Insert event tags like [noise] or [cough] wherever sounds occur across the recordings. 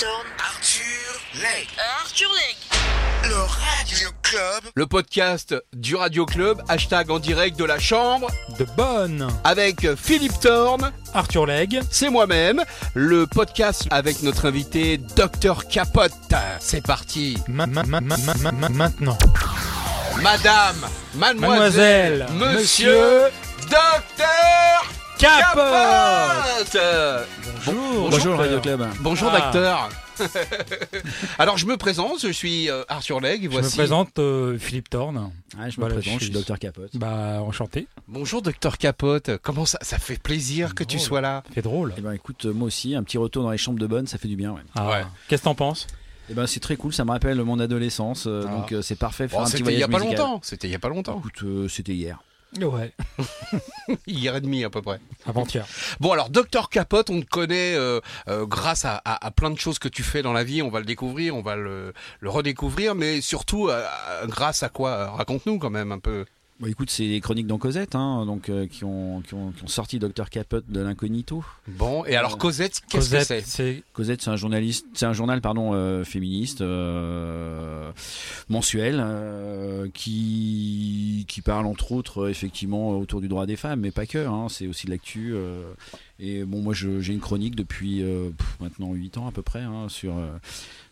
Thorne. Arthur Legge. Arthur Legge. Le Radio Club. Le podcast du Radio Club, hashtag en direct de la chambre, de bonne avec Philippe Thorne, Arthur Legge. c'est moi-même, le podcast avec notre invité Dr Capote. C'est parti. Ma- ma- ma- ma- ma- ma- maintenant. Madame, mademoiselle, Mademoiselle, monsieur, docteur Capote. Bonjour. Bonjour, Radio Club. Bonjour Ah. docteur. [laughs] Alors je me présente, je suis euh, Arthur Legge, Je voici. me présente euh, Philippe Thorne. Ah, je me Voilà, présente, je je suis docteur Capote. Bah, enchanté. Bonjour docteur Capote, comment ça Ça fait plaisir que tu sois là. C'est drôle. Eh ben écoute, euh, moi aussi, un petit retour dans les chambres de bonne, ça fait du bien. Ouais. Ah. Ouais. Qu'est-ce que t'en penses? Eh ben c'est très cool, ça me rappelle mon adolescence, euh, Ah. donc euh, c'est parfait. Faire Bon, un petit il y a pas longtemps. C'était il y a pas longtemps. Écoute, euh, c'était hier. Ouais. [laughs] Hier et demi à peu près. Avant-hier. Bon alors docteur Capote, on te connaît euh, euh, grâce à, à- à plein de choses que tu fais dans la vie. On va le découvrir, on va le, le redécouvrir, mais surtout euh, euh, grâce à quoi? Raconte-nous quand même un peu. Bon, écoute, c'est les chroniques dans Cosette, hein, donc euh, qui, ont, qui, ont, qui ont sorti docteur Capote de l'incognito. Bon et alors Euh, Cosette, qu'est-ce que c'est Cosette, c'est un journaliste, c'est un journal pardon euh, féministe euh, mensuel euh, qui qui parle entre autres euh, effectivement autour du droit des femmes, mais pas que. Hein, c'est aussi de l'actu. Euh, et bon, moi, j'ai une chronique depuis euh, pff, maintenant 8 ans à peu près hein, sur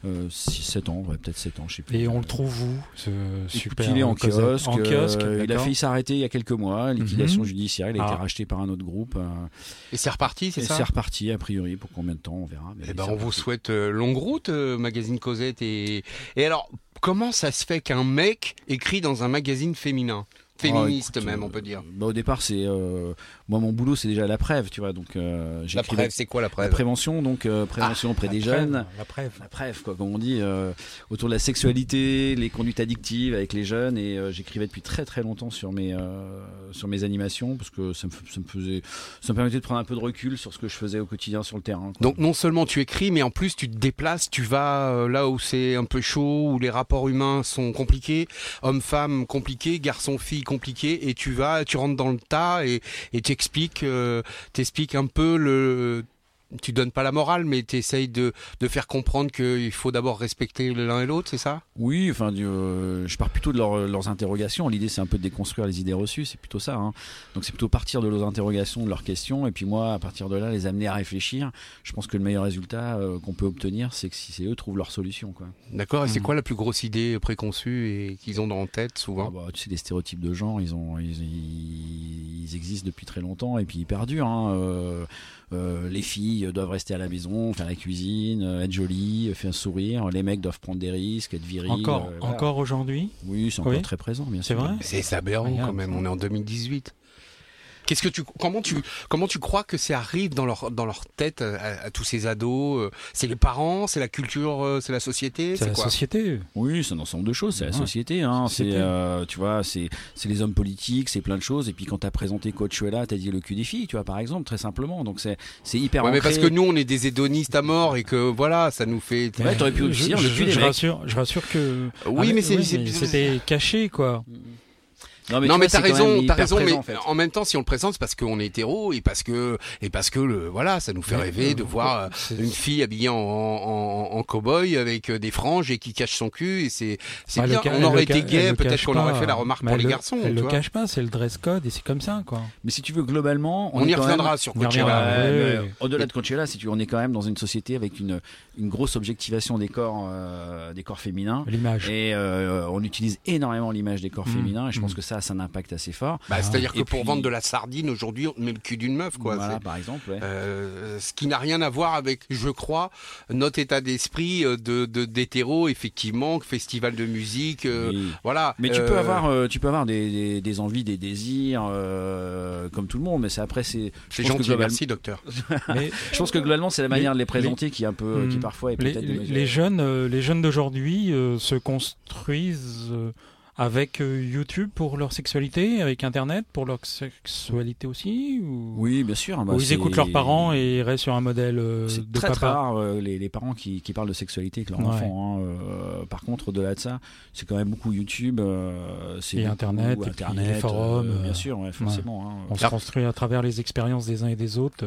euh, 6, 7 ans, ouais, peut-être 7 ans, je sais plus. Et on le trouve où ce Écoute, super il est en kiosque. En kiosque. euh, il a failli s'arrêter il y a quelques mois. Liquidation Mhm. judiciaire. Il a été Ah. racheté par un autre groupe. euh, Et c'est reparti, c'est et ça c'est reparti a priori pour combien de temps on verra. mais Eh ben on vous souhaite euh, longue route, euh, magazine Cosette et et alors comment ça se fait qu'un mec écrit dans un magazine féminin, féministe Ah, écoute, même euh, on peut dire. Bah, au départ, c'est euh, moi mon boulot, c'est déjà la preuve, tu vois. Donc euh, La preuve, c'est quoi la la preuve prévention, donc euh, prévention auprès La des jeunes. La preuve. La preuve, quoi, comme on dit, euh, autour de la sexualité, les conduites addictives avec les jeunes. Et euh, j'écrivais depuis très très longtemps sur mes euh, sur mes animations parce que ça me, ça me faisait, ça me permettait de prendre un peu de recul sur ce que je faisais au quotidien sur le terrain. quoi. Donc non seulement tu écris, mais en plus tu te déplaces, tu vas euh, là où c'est un peu chaud, où les rapports humains sont compliqués, hommes-femmes compliqués, garçons-filles compliqués, et tu vas, tu rentres dans le tas et et t'expliques, euh, t'expliques un peu le tu donnes pas la morale, mais tu essayes de, de faire comprendre qu'il faut d'abord respecter l'un et l'autre, c'est ça? Oui, enfin, euh, je pars plutôt de leur- leurs interrogations. L'idée, c'est un peu de déconstruire les idées reçues, c'est plutôt ça. hein. Donc, c'est plutôt partir de leurs interrogations, de leurs questions, et puis moi, à partir de là, les amener à réfléchir. Je pense que le meilleur résultat euh, qu'on peut obtenir, c'est que si c'est eux trouvent leur solution, quoi. D'accord. Et c'est Mhm. quoi la plus grosse idée préconçue et qu'ils ont en tête Ah souvent bah, tu sais, les stéréotypes de genre, ils ont, ils, ils- ils existent depuis très longtemps, et puis ils perdurent. Hein. Euh, euh, les filles doivent rester à la maison, faire la cuisine, euh, être jolies, faire un sourire. Les mecs doivent prendre des risques, être virils. Encore, euh, voilà. aujourd'hui Oui, c'est encore Oui. très présent, bien C'est sûr. vrai C'est aberrant quand même. On est en 2018. Qu'est-ce que tu comment tu comment tu crois que ça arrive dans leur dans leur tête euh, à, à tous ces ados euh, C'est les parents, c'est la culture, euh, c'est la société, C'est la quoi société. Oui, c'est un ensemble de choses. C'est la société. Hein. C'est, euh, tu vois, c'est, c'est les hommes politiques, c'est plein de choses. Et puis quand t'as présenté Coachuela, t'as dit le cul des filles, tu vois, par exemple, très simplement. Donc c'est, c'est hyper. Ouais, mais parce que nous on est des hédonistes à mort et que voilà, ça nous fait. Ouais, t'aurais pu Je- aussi dire je, le cul des je mecs. rassure, je rassure que. Oui, Ah, mais c'est- oui, c'est- c'était caché quoi. Non, non tu vois, mais t'as raison, t'as raison, présent, mais en fait. en même temps si on le présente c'est parce qu'on est hétéro et parce que et parce que le voilà ça nous fait Mais, rêver euh, de voir euh, c'est- une fille habillée en, en, en cow-boy avec euh, des franges et qui cache son cul et c'est c'est Bah, on aurait été gay, peut-être qu'on aurait fait la remarque Mais pour elle les le- garçons. Elle le vois. cache pas, c'est le dress code et c'est comme ça quoi. Mais si tu veux, globalement, On, y reviendra même- sur Coachella. Ouais, Ouais. Au-delà de Coachella, si tu, on est quand même dans une société avec une, une grosse objectivation des corps, euh, des corps féminins. L'image. Et euh, on utilise énormément l'image des corps Mmh, féminins et je pense mmh. que ça, ça a un impact assez fort. Bah, C'est-à-dire que pour puis- vendre de la sardine aujourd'hui, on met le cul d'une meuf, quoi. voilà, par exemple. ouais. Euh, ce qui n'a rien à voir avec, je crois, notre état d'esprit euh, de de- d'hétéro, effectivement, festival de musique, euh, Oui. voilà. Mais tu peux avoir, euh, tu peux avoir des, des, des envies, des désirs, euh, comme tout le monde. Mais c'est après, c'est. C'est je pense que gentil, globalement- merci docteur. [laughs] Mais Je pense que globalement, c'est la manière de les les- présenter qui est un peu, Hmm. qui parfois est les, peut-être. les- jeunes, euh, les jeunes d'aujourd'hui euh, se construisent euh, avec euh, YouTube pour leur sexualité, avec Internet pour leur sexualité aussi ou... Oui, bien sûr. bah, Ou ils écoutent leurs parents et ils restent sur un modèle euh, de très très rare euh, les, les parents qui, qui parlent de sexualité avec leurs Ouais. enfants. hein, euh, par contre, au-delà de ça, c'est quand même beaucoup YouTube, c'est Et beaucoup Internet, et puis Internet, les forums, bien sûr, ouais, forcément. hein. On se construit à travers les expériences des uns et des autres.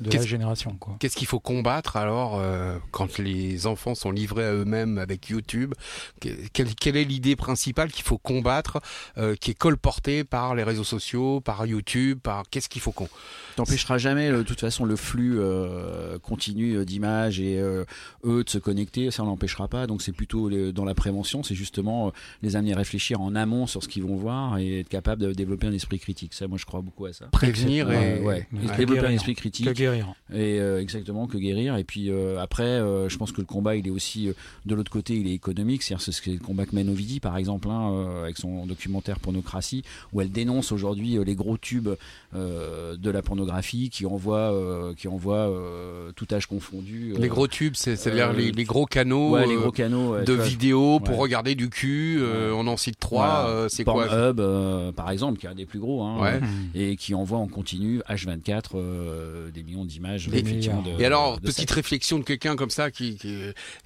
De la génération. Qu'est-ce qu'il faut combattre alors euh, quand les enfants sont livrés à eux-mêmes avec YouTube? Que- quelle, quelle est l'idée principale qu'il faut combattre, euh, qui est colportée par les réseaux sociaux, par YouTube, par qu'est-ce qu'il faut qu'on T'empêcheras jamais, euh, de toute façon, le flux euh, continu euh, d'images et euh, eux de se connecter, ça on l'empêchera pas. Donc c'est plutôt les- dans la prévention, c'est justement euh, les amener à réfléchir en amont sur ce qu'ils vont voir et être capable de développer un esprit critique. Ça, moi je crois beaucoup à ça. prévenir et ouais. Développer un esprit critique Que guérir. et exactement que guérir. Et puis après, je pense que le combat, il est aussi de l'autre côté, il est économique. C'est-à-dire c'est ce que le combat que mène Ovidie, par exemple, hein, avec son documentaire Pornocratie, où elle dénonce aujourd'hui les gros tubes de la pornographie qui envoient, euh, qui envoient euh, tout âge confondu. euh, les gros tubes, c'est- c'est-à-dire les, les gros canaux ouais, les gros canaux de vidéos pour Ouais. regarder du cul. on en cite trois. C'est quoi Pornhub, euh, par exemple, qui est un des plus gros. Hein, et qui envoie en continu H24 euh, des millions d'images milliards. de- Et alors, de petite sexe. réflexion de quelqu'un comme ça, qui, qui-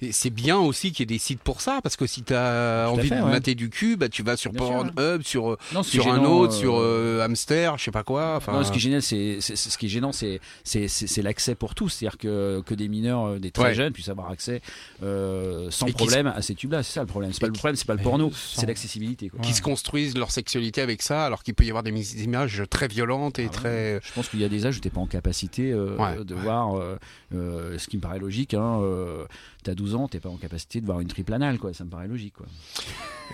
et c'est bien aussi qu'il y ait des sites pour ça, parce que si tu as Tout envie fait, de mater du cul, bah, tu vas sur Pornhub, sur, Non, sur un autre, sur Hamster, je sais pas quoi. Enfin, Non, ce qui est gênant, c'est c'est- ce qui est gênant, c'est l'accès pour tous, c'est-à-dire que que des mineurs, euh, des très Ouais. jeunes puissent avoir accès euh, sans Et problème à ces tubes-là. C'est ça le problème. C'est pas le problème, c'est pas le porno, c'est l'accessibilité. Ouais. qui se construisent leur sexualité avec ça, alors qu'il peut y avoir des images très violentes et Ah ouais. très. Je pense qu'il y a des âges où t'es pas en capacité euh, Ouais, de ouais. voir, euh, euh, ce qui me paraît logique. Hein, euh, T'as 12 ans, t'es pas en capacité de voir une triple anale, quoi. Ça me paraît logique, quoi.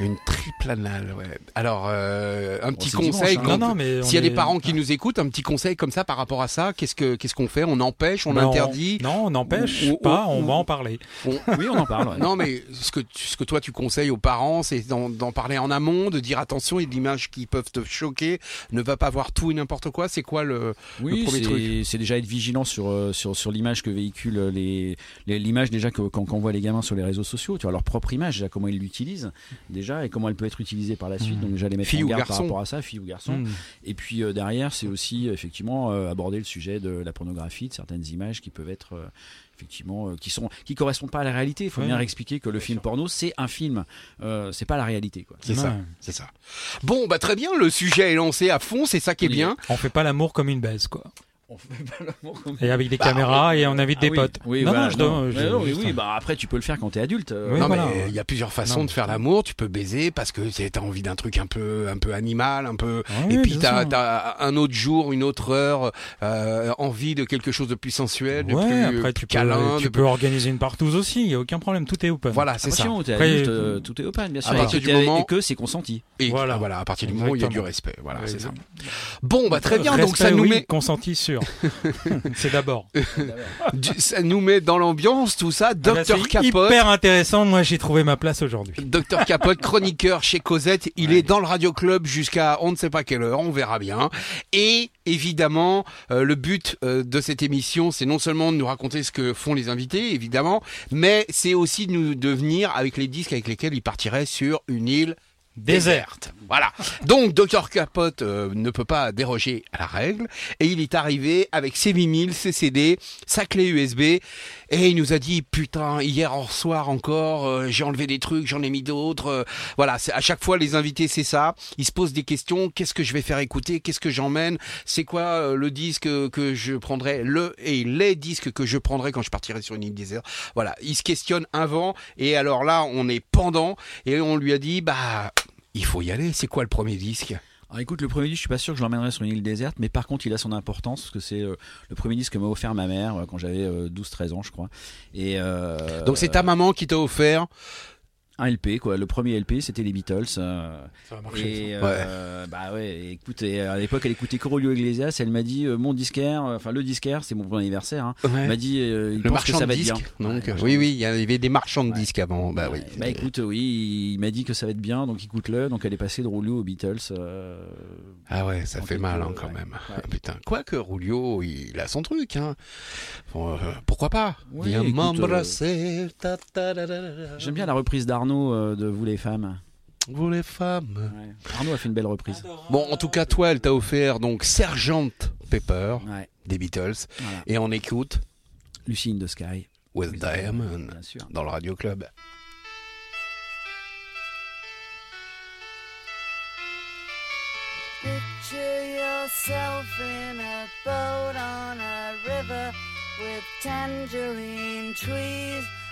Une triple anale, ouais. Alors, euh, un petit conseil. dimanche, hein. Non, non, mais S'il y a des parents qui nous écoutent, un petit conseil comme ça par rapport à ça, qu'est-ce que qu'est-ce qu'on fait? On empêche, on Ben, interdit? Non, on n'empêche pas, ou- on va en parler. on- Oui, on en parle. ouais. Non, mais ce que, ce que toi tu conseilles aux parents, c'est d'en parler en amont, de dire attention, il y a des images qui peuvent te choquer, ne va pas voir tout et n'importe quoi. C'est quoi le. Oui, premier truc? c'est c'est déjà être vigilant sur euh, sur sur l'image que véhiculent les l'image déjà que quand qu'on voit les gamins sur les réseaux sociaux, tu vois leur propre image, déjà comment ils l'utilisent déjà et comment elle peut être utilisée par la suite. Mhm. Donc déjà les mettre Fille en ou garde garçon. par rapport à ça, fille ou garçon. Hmm. Et puis euh, derrière, c'est aussi euh, effectivement euh, aborder le sujet de la pornographie, de certaines images qui peuvent être euh, effectivement euh, qui sont qui correspondent pas à la réalité. Il faut Ouais. bien expliquer que le film porno c'est un film, euh, c'est pas la réalité quoi. C'est ça, c'est ça. Bon, bah très bien, le sujet est lancé à fond, c'est ça qui est bien. On fait pas l'amour comme une baise, quoi. On fait pas l'amour comme Et avec des Bah, caméras et on invite Ah des oui, potes. Oui, non, voilà, non, je non, oui, un- bah après tu peux le faire quand t'es adulte. euh, Oui, non voilà. mais il y a plusieurs façons Non, de faire l'amour. Tu peux baiser parce que t'as envie d'un truc un peu, un peu animal, un peu. Oui, et puis t'as as un autre jour, une autre heure, euh, envie de quelque chose de plus sensuel, de Ouais, plus après tu peux, câlin. tu de peux organiser une partouze aussi, il y a aucun problème, tout est open. Voilà, c'est ça. Après, adulte, euh, euh, tout est open, bien sûr. à partir du moment- que c'est consenti. Voilà. voilà. à partir du moment où il y a du respect. Voilà, c'est ça. Bon, bah très bien. donc ça nous oui, met, consenti sûr. [laughs] c'est d'abord. ça nous met dans l'ambiance, tout ça. Ah bah, Docteur c'est Capote. Hyper intéressant, moi j'ai trouvé ma place aujourd'hui. Docteur Capote, chroniqueur chez Cosette, il est dans le Radio Club jusqu'à on ne sait pas quelle heure, on verra bien. Et évidemment, euh, le but euh, de cette émission, c'est non seulement de nous raconter ce que font les invités, évidemment, mais c'est aussi de nous de venir avec les disques avec lesquels ils partiraient sur une île déserte. Voilà. Donc Dr Capote euh, ne peut pas déroger à la règle. Et il est arrivé avec ses 8000, ses CD, sa clé USB et il nous a dit putain hier en soir encore euh, j'ai enlevé des trucs, j'en ai mis d'autres. euh, voilà, à chaque fois les invités c'est ça, ils se posent des questions, qu'est-ce que je vais faire écouter, qu'est-ce que j'emmène, c'est quoi euh, le disque que je prendrai? Le et les disques que je prendrai quand je partirai sur une île déserte. Voilà, ils se questionnent avant et alors là on est pendant. Et on lui a dit bah il faut y aller. C'est quoi le premier disque? Alors écoute, le premier disque, je suis pas sûr que je l'emmènerai sur une île déserte, mais par contre, il a son importance parce que c'est euh, le premier disque que m'a offert ma mère euh, quand j'avais euh, 12-13 ans, je crois. Et euh, Donc c'est ta maman qui t'a offert. Un LP quoi. Le premier LP, c'était les Beatles. euh, Ça va marcher. et euh, bah ouais, écoute, à l'époque, elle écoutait Corolio Iglesias. Elle m'a dit, euh, mon disquaire, euh, enfin le disquaire, c'est mon premier anniversaire. Hein, Ouais. m'a dit, euh, il Le pense que marchand ça de va être disques. bien. Donc Ouais, oui oui, il y avait des marchands de disques avant. Bah oui. Bah écoute, oui, il m'a dit que ça va être bien, donc écoute-le. Donc elle est passée de Roulio aux Beatles. euh, Ah ouais, ça fait mal hein, quand ouais. même. Ouais. Ah, Putain. Quoique Rulio, il a son truc. Hein. Bon, euh, pourquoi pas? Da. J'aime bien la reprise d'Arnaud euh, de Vous les femmes. Vous les femmes. Ouais. Arnaud a fait une belle reprise. Bon, en tout cas, toi, elle t'a offert donc Sergeant Pepper Ouais, des Beatles. voilà. Et on écoute Lucy in the Sky. With Diamond Bien sûr. dans le Radio Club. Picture yourself in a boat on a river with tangerine trees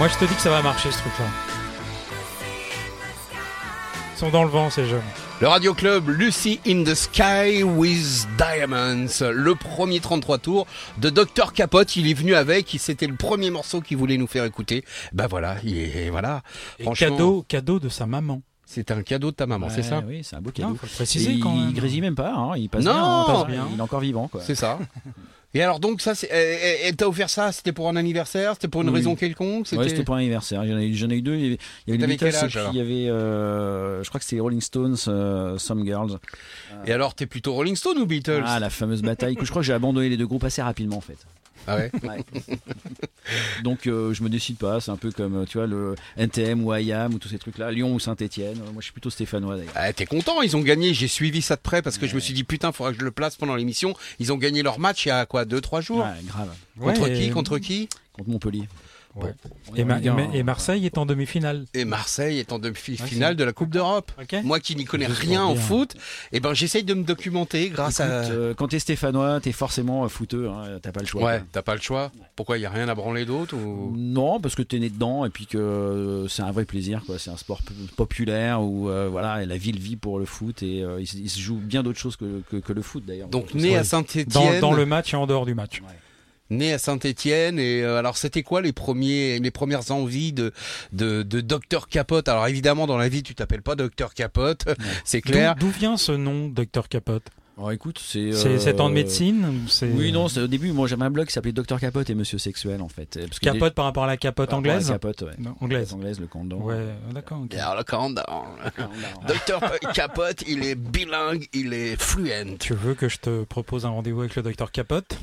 Moi, je te dis que ça va marcher ce truc-là. Ils sont dans le vent, ces jeunes. Le Radio Club Lucy in the Sky with Diamonds, le premier 33 tours de Dr Capote, il est venu avec, c'était le premier morceau qu'il voulait nous faire écouter. Ben voilà, il voilà. Et Franchement, cadeau, cadeau de sa maman. c'est un cadeau de ta maman, c'est ça Oui, c'est un beau Non, cadeau. faut le préciser quand il même. grésille même pas, hein, il passe Non, bien, hein, il passe bien. il est encore vivant. C'est ça. [laughs] Et alors donc ça, elle, t'a offert ça, c'était pour un anniversaire, c'était pour une Oui. raison quelconque, Ouais, c'était pour un anniversaire. J'en ai, eu- j'en ai eu deux. Il y avait, il y avait les T'avais quel Beatles et âge, puis alors il y avait, euh, je crois que c'était Rolling Stones, euh, Some Girls. Et alors, t'es plutôt Rolling Stone ou Beatles? Ah, la fameuse bataille. que je crois que j'ai abandonné les deux groupes assez rapidement en fait. Ah ouais Ouais. [laughs] Donc euh, je me décide pas. C'est un peu comme euh, tu vois le NTM ou IAM ou tous ces trucs-là, Lyon ou Saint-Etienne. Moi je suis plutôt stéphanois d'ailleurs. Ah, t'es content, ils ont gagné, j'ai suivi ça de près parce que je me suis dit putain, faudra que je le place pendant l'émission. Ils ont gagné leur match il y a quoi, deux, trois jours Ouais, grave. Contre Ouais, qui Contre qui? Contre Montpellier. Et, bien, et- hein. et Marseille est en demi-finale. Et Marseille est en demi-finale c'est- de la Coupe d'Europe. Moi qui n'y connais rien au foot, et ben j'essaye de me documenter grâce Écoute, à. euh, quand t'es stéphanois, t'es forcément euh, fouteux. Hein, T'as pas le choix. Ouais, t'as pas le choix. Pourquoi il y a rien à branler d'autre ou... Non, parce que t'es né dedans et puis que euh, c'est un vrai plaisir. C'est un sport populaire où euh, voilà, et la ville vit pour le foot et euh, il, se- joue bien d'autres choses que, que, que le foot d'ailleurs. Donc né à Saint-Étienne, dans le match et en dehors du match. Né à Saint-Étienne et euh, alors c'était quoi les premiers les premières envies de de de Docteur Capote? Alors évidemment dans la vie tu t'appelles pas Docteur Capote, [laughs] c'est clair. d'où vient ce nom, Docteur Capote? Alors, écoute, c'est. C'est euh, en médecine Oui, non, c'est- au début, moi j'avais un blog qui s'appelait Docteur Capote et Monsieur Sexuel en fait. Parce que Capote par rapport à la capote par à la anglaise? Capote, ouais. Non, anglaise. Anglaise, le condom. Ouais, d'accord. ok. Alors le countdown. [laughs] Docteur Capote, il est bilingue, il est fluent. Tu veux que je te propose un rendez-vous avec le docteur Capote?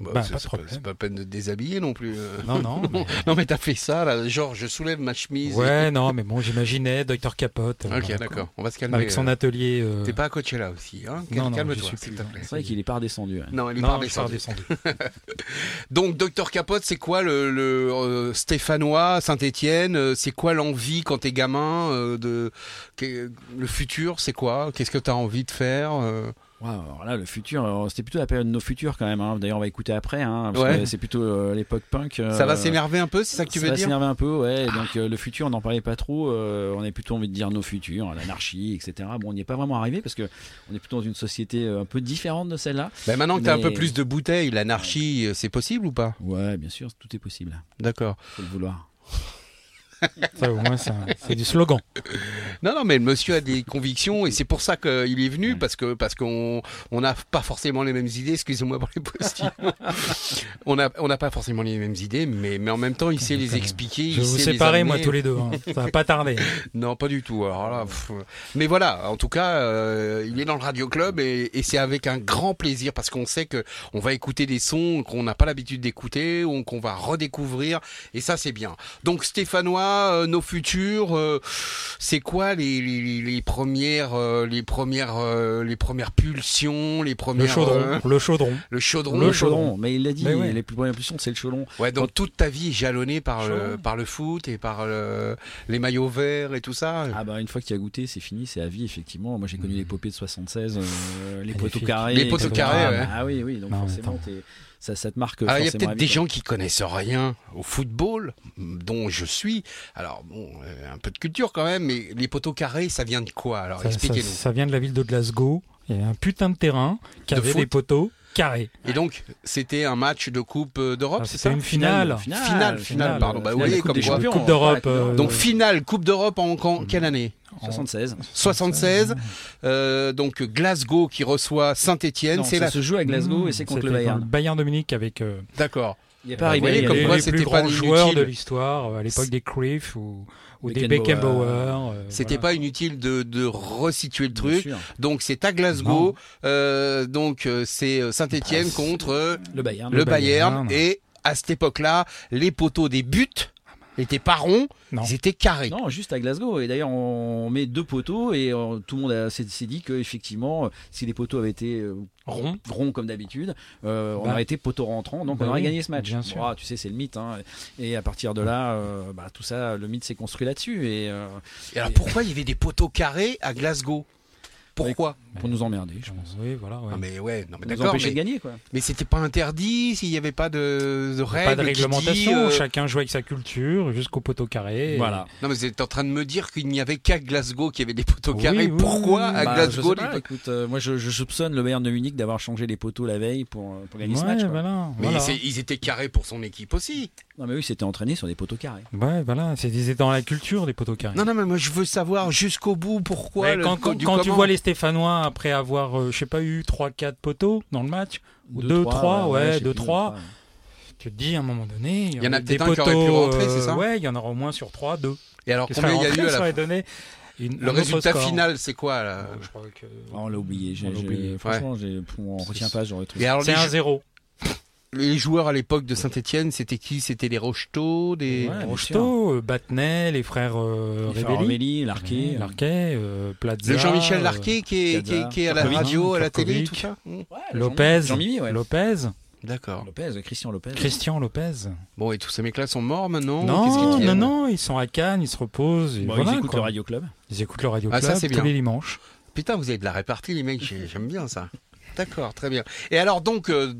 Bah, Bah, c'est pas pas la peine de te déshabiller non plus. euh. Non, [laughs] non. mais- Non mais t'as fait ça là, genre je soulève ma chemise. Ouais, non, mais bon, j'imaginais Docteur Capote. euh, Ok voilà, d'accord, on va se calmer. Avec son euh. atelier. euh, T'es pas à Coachella aussi, hein Non, non, Calme-toi, s'il te plaît. C'est vrai qu'il est pas redescendu. Non, il est Non, pas redescendu. [laughs] Donc Docteur Capote, c'est quoi le, le euh, Stéphanois, Saint-Étienne C'est quoi l'envie quand t'es gamin euh, de le futur C'est quoi? Qu'est-ce que t'as envie de faire euh Waouh, alors là, le futur, alors, c'était plutôt la période de nos futurs quand même. hein. D'ailleurs, on va écouter après, hein, Ouais. c'est plutôt euh, l'époque punk. euh, Ça va s'énerver un peu, c'est ça que tu ça veux va dire s'énerver un peu, ouais. Donc euh, le futur, on n'en parlait pas trop. euh, on avait plutôt envie de dire nos futurs, l'anarchie, etc. Bon, on n'y est pas vraiment arrivé parce que on est plutôt dans une société euh, un peu différente de celle-là. Ben Maintenant que t'as un Mais- peu plus de bouteilles, l'anarchie, euh, c'est possible ou pas? Ouais, bien sûr, tout est possible. D'accord. Faut le vouloir. Ça, au moins, c'est du slogan. Non, non, mais le monsieur a des convictions et c'est pour ça qu'il est venu parce que parce qu'on on n'a pas forcément les mêmes idées. Excusez-moi pour les postillons. [laughs] on n'a on n'a pas forcément les mêmes idées, mais mais en même temps, il sait les expliquer. Je il vais vous sait séparer, moi, tous les deux. hein. Ça va pas tarder. [laughs] Non, pas du tout. Alors là, pff. mais voilà. En tout cas, euh, il est dans le radio club et, et c'est avec un grand plaisir parce qu'on sait que on va écouter des sons qu'on n'a pas l'habitude d'écouter ou qu'on va redécouvrir et ça c'est bien. Donc Stéphanois, euh, nos futurs, euh, c'est quoi les, les, les premières euh, les premières euh, les premières pulsions, les premières Le chaudron. euh, Le chaudron. le chaudron. Le chaudron, mais il l'a dit, ouais. les plus premières pulsions, c'est le chaudron. Ouais, donc toute ta vie est jalonnée par le, par le foot et par le- les maillots verts et tout ça. Ah bah une fois que tu as goûté, c'est fini, c'est à vie effectivement. Moi j'ai connu l'épopée de 76, euh, les poteaux carrés. Les poteaux carrés, ouais. Ah oui, oui, donc Non, forcément ça, ça te marque. Alors, il y a peut-être des gens qui connaissent rien au football, dont je suis. Alors, bon, euh, un peu de culture quand même, mais les poteaux carrés, ça vient de quoi? Alors, ça, expliquez-nous. ça vient de la ville de Glasgow. Il y a un putain de terrain qui De avait foot des poteaux carrés. Et donc, c'était un match de Coupe euh, d'Europe, Ah, c'est C'était ça? une finale. Finale, Finale, finale, pardon. Bah, vous voyez, comme des quoi. Champions, Coupe d'Europe, euh, Donc, finale, Coupe d'Europe en, en quelle année? 76. 76. Euh, donc, Glasgow qui reçoit Saint-Etienne, Non, c'est ça la... se joue à Glasgow et c'est contre le Bayern. Bayern Munich avec euh, D'accord. Il est pas Bah, arrivé. vous voyez, y a comme des- quoi, c'était pas grands joueurs inutile. de l'histoire, euh, à l'époque des Cruyff ou, ou des Beckenbauer. Euh, C'était voilà. pas inutile de, de resituer le truc. Donc, c'est à Glasgow. Euh, donc, euh, c'est Saint-Etienne contre... euh, Le Bayern. le Bayern, Bayern. et à cette époque-là, les poteaux des buts n'étaient pas ronds, Non. ils étaient carrés. Non, juste à Glasgow. Et d'ailleurs, on met deux poteaux et euh, tout le monde a- s'est dit que effectivement, euh, si les poteaux avaient été euh, Rond. ronds comme d'habitude, euh, on Bah. aurait été poteau rentrant, donc Bah on aurait oui, gagné ce match. bien sûr. Tu sais, c'est le mythe. hein. Et à partir de là, euh, bah, tout ça, le mythe s'est construit là-dessus. Et euh, Et alors pourquoi il y avait des poteaux carrés à Glasgow? Pourquoi pour nous emmerder, je pense. Oui, voilà. ouais. Ah, mais ouais, non mais Pour nous d'accord, empêcher mais, de gagner, quoi. mais c'était pas interdit s'il n'y avait pas de, de règles. Pas de réglementation, dit, euh, chacun jouait avec sa culture jusqu'au poteau carré. Voilà. Non mais vous êtes en train de me dire qu'il n'y avait qu'à Glasgow qu'il y avait des poteaux Oui, carrés. oui, Pourquoi oui, à Bah, Glasgow je sais pas, les- écoute, euh, moi je, je soupçonne le Bayern de Munich d'avoir changé les poteaux la veille pour, euh, pour gagner ce match. quoi. voilà. Mais voilà. ils étaient carrés pour son équipe aussi. Non, mais oui, c'était entraîné sur des poteaux carrés. Ouais, voilà. C'est dans la culture des poteaux carrés. Non non mais moi je veux savoir jusqu'au bout pourquoi. Quand quand- du quand tu vois les Stéphanois après avoir, euh, je sais pas, eu 3-4 poteaux dans le match, ou Deux, 2-3, ouais, je sais 2-3, plus, tu te dis à un moment donné, il y en a des peut-être un qui aurait pu poteaux, rentrer, euh, c'est ça Ouais, il y en aura au moins sur 3, 2. Et alors Qu'est-ce combien il y a eu à la donné une- Le résultat score. final c'est quoi là je crois que- On l'a oublié. j'ai- On l'a oublié. Franchement, j'ai- on retient pas, j'aurais trouvé. Et alors C'est un jou- 0. Les joueurs à l'époque de Saint-Etienne, c'était qui? C'était les Rocheteau, des. Ouais, bien Rocheteau, euh, Battenet, les frères euh, Les frères Rebelli. Larquet. Ouais, Larquet, euh, Plaza. Le Jean-Michel euh, Larquet qui est, qui, est, Piazza, qui est à la radio, à la télé, tout ça? Ouais, Lopez. Jean-Mimi, ouais. Lopez. D'accord. Lopez, Christian Lopez. Christian Lopez. Bon, et tous ces mecs-là sont morts maintenant Non, non, non, ils sont à Cannes, ils se reposent. et Bon, voilà, ils écoutent quoi. le Radio Club. Ils écoutent le Radio Ah, Club ça, c'est tous bien. les dimanches. Putain, vous avez de la répartie, les mecs, j'ai- j'aime bien ça. D'accord, très bien. Et alors, donc, euh,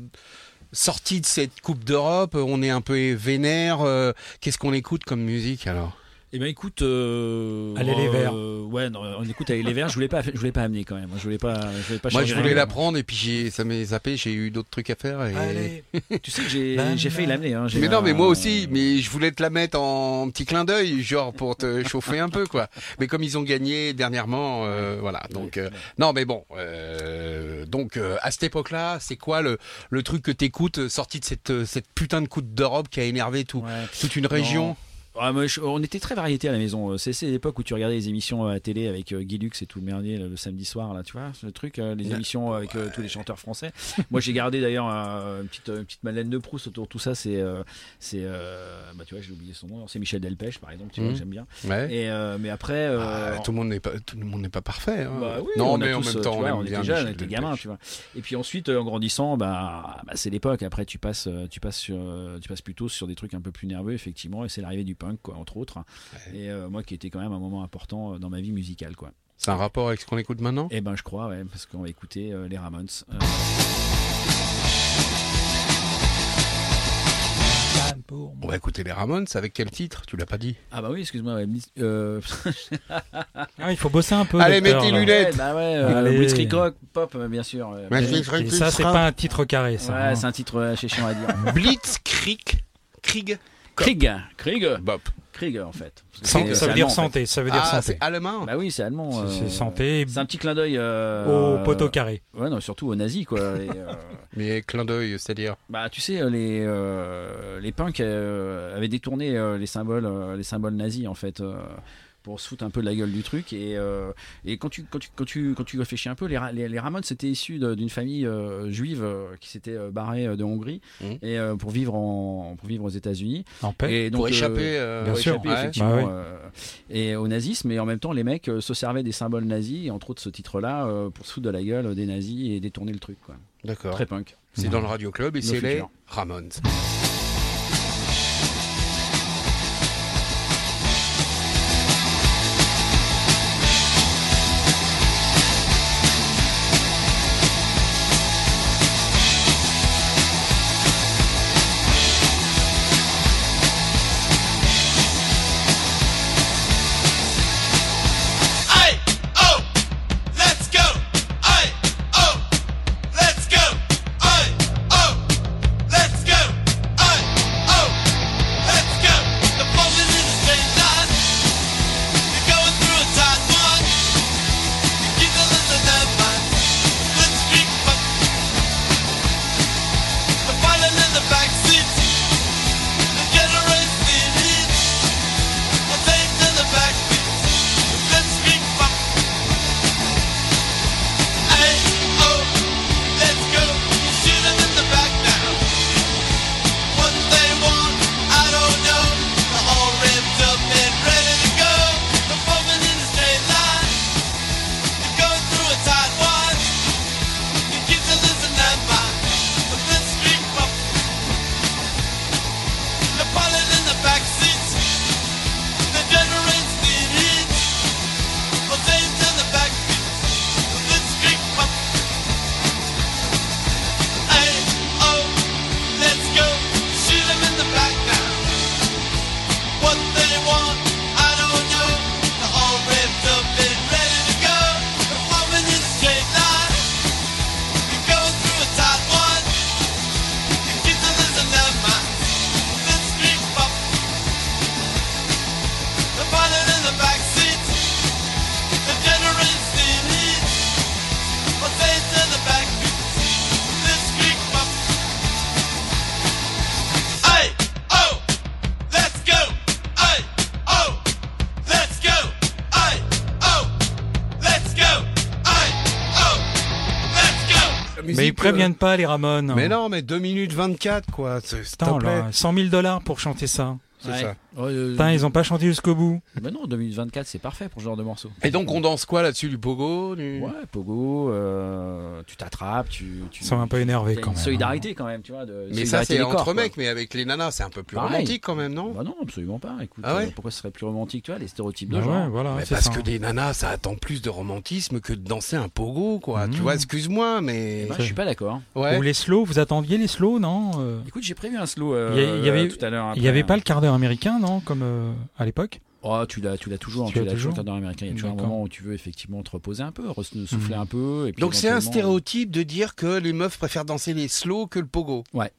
sorti de cette Coupe d'Europe, on est un peu vénère. euh, Qu'est-ce qu'on écoute comme musique alors? Eh ben écoute, euh, Allez, les Verts. euh, ouais, non, on écoute Allez les Verts. Je voulais pas, je voulais pas amener quand même. Je voulais pas, je voulais pas. Moi, je voulais la prendre et puis j'ai, ça m'est zappé, j'ai eu d'autres trucs à faire. Et... [laughs] Tu sais que j'ai, La- j'ai failli l'amener. Hein. J'ai Mais non, mais moi aussi, mais je voulais te la mettre en petit clin d'œil, genre pour te [laughs] chauffer un peu, quoi. Mais comme ils ont gagné dernièrement, euh, voilà. Donc, euh, non, mais bon, euh, donc euh, à cette époque-là, c'est quoi le, le truc que t'écoutes euh, sorti de cette, euh, cette putain de coupe d'Europe qui a énervé tout, Ouais. toute une région? Ah, moi, je- on était très variété à la maison. C'est c'est l'époque où tu regardais les émissions à la télé avec euh, Guy Lux et tout le merdier là, le samedi soir, là, tu vois, le truc, euh, les émissions avec euh, tous les chanteurs français. Moi, j'ai gardé d'ailleurs euh, une petite, une petite Madeleine de Proust autour de tout ça. C'est, euh, c'est, euh, bah, tu vois, j'ai oublié son nom. C'est Michel Delpech, par exemple, tu vois, que j'aime bien. Ouais. Et euh, mais après, euh, Ah, tout le monde n'est pas tout le monde n'est pas parfait. hein. bah oui, non, on mais en même euh, temps, on aime on était jeunes, on était gamins, tu vois. Et puis ensuite, euh, en grandissant, bah, bah, c'est l'époque. Après, tu passes, euh, tu passes sur, euh, tu passes plutôt sur des trucs un peu plus nerveux, effectivement. Et c'est l'arrivée du punk, quoi, entre autres. Ouais. Et euh, moi, qui était quand même un moment important euh, dans ma vie musicale, quoi. C'est un rapport avec ce qu'on écoute maintenant? Eh ben, je crois, ouais, parce qu'on va écouter euh, les Ramones. Euh, On va écouter les Ramones. Avec quel titre? Tu l'as pas dit. Ah bah oui, excuse-moi. euh, [laughs] Ah, il faut bosser un peu. Allez, tes là. lunettes. ouais, bah ouais, euh, Allez. Blitzkrieg Rock, pop, bien sûr. ça, c'est pas un titre carré, ça. ouais, hein. c'est un titre euh, assez chiant à dire. Blitzkrieg. Krieg. Krieg, Krieg, Bop. Krieg en fait. Ça veut dire allemand, en fait. santé, ça veut dire Ah, santé. c'est allemand. Bah oui, c'est allemand. C'est- euh, C'est santé C'est un petit clin d'œil euh, au poteau carré. Ouais, non, surtout aux nazis, quoi. Et, euh, [laughs] Mais clin d'œil, c'est-à-dire. bah, tu sais, les euh, les punks euh, avaient détourné euh, les symboles, euh, les symboles nazis, en fait. Pour se foutre un peu de la gueule du truc et, euh, et quand tu quand tu quand tu quand tu réfléchis un peu les les, les Ramones c'était issu d'une famille euh, juive euh, qui s'était barrée de Hongrie Mhm. et euh, pour vivre en pour vivre aux États-Unis En paix. et donc Pour échapper. euh, bien pour sûr, échapper, ouais. effectivement Bah oui. euh, et au nazisme et en même temps les mecs euh, se servaient des symboles nazis entre autres ce titre là pour se foutre de la gueule des nazis et détourner le truc quoi D'accord. très punk C'est dans le Radio Club et c'est les. Ramones. Mais non, mais 2 minutes 24, quoi. Putain, là, 100 000 dollars pour chanter ça. C'est Ouais. ça. Ouais, euh, Putain, ils ont pas chanté jusqu'au bout. bah non 2024 c'est parfait pour ce genre de morceau Et donc, on danse quoi là-dessus Du pogo du... ouais pogo euh, tu t'attrapes tu tu sont un peu a quand une même. solidarité quand même tu vois de Mais ça, c'est entre mecs, mais avec les nanas, c'est un peu plus Pareil. romantique quand même, non bah non absolument pas écoute Ah ouais euh, pourquoi ce serait plus romantique tu vois les stéréotypes de Bah genre ouais, voilà, Mais parce ça. que des nanas, ça attend plus de romantisme que de danser un pogo, quoi. Mmh. Tu vois, excuse-moi, mais. Eh ben, je suis pas d'accord Ouais. Ou les slow, vous attendiez les slow, non écoute j'ai prévu un slow tout à l'heure Il y avait pas le quart d'heure américain, non Comme euh, à l'époque? Oh, tu l'as, tu l'as toujours, Tu tu, l'as toujours, cadre américain. Il y a toujours un moment où tu veux effectivement te reposer un peu, souffler Mhm. un peu. Et puis Donc c'est un éventuellement- stéréotype de dire que les meufs préfèrent danser les slow que le pogo. Ouais.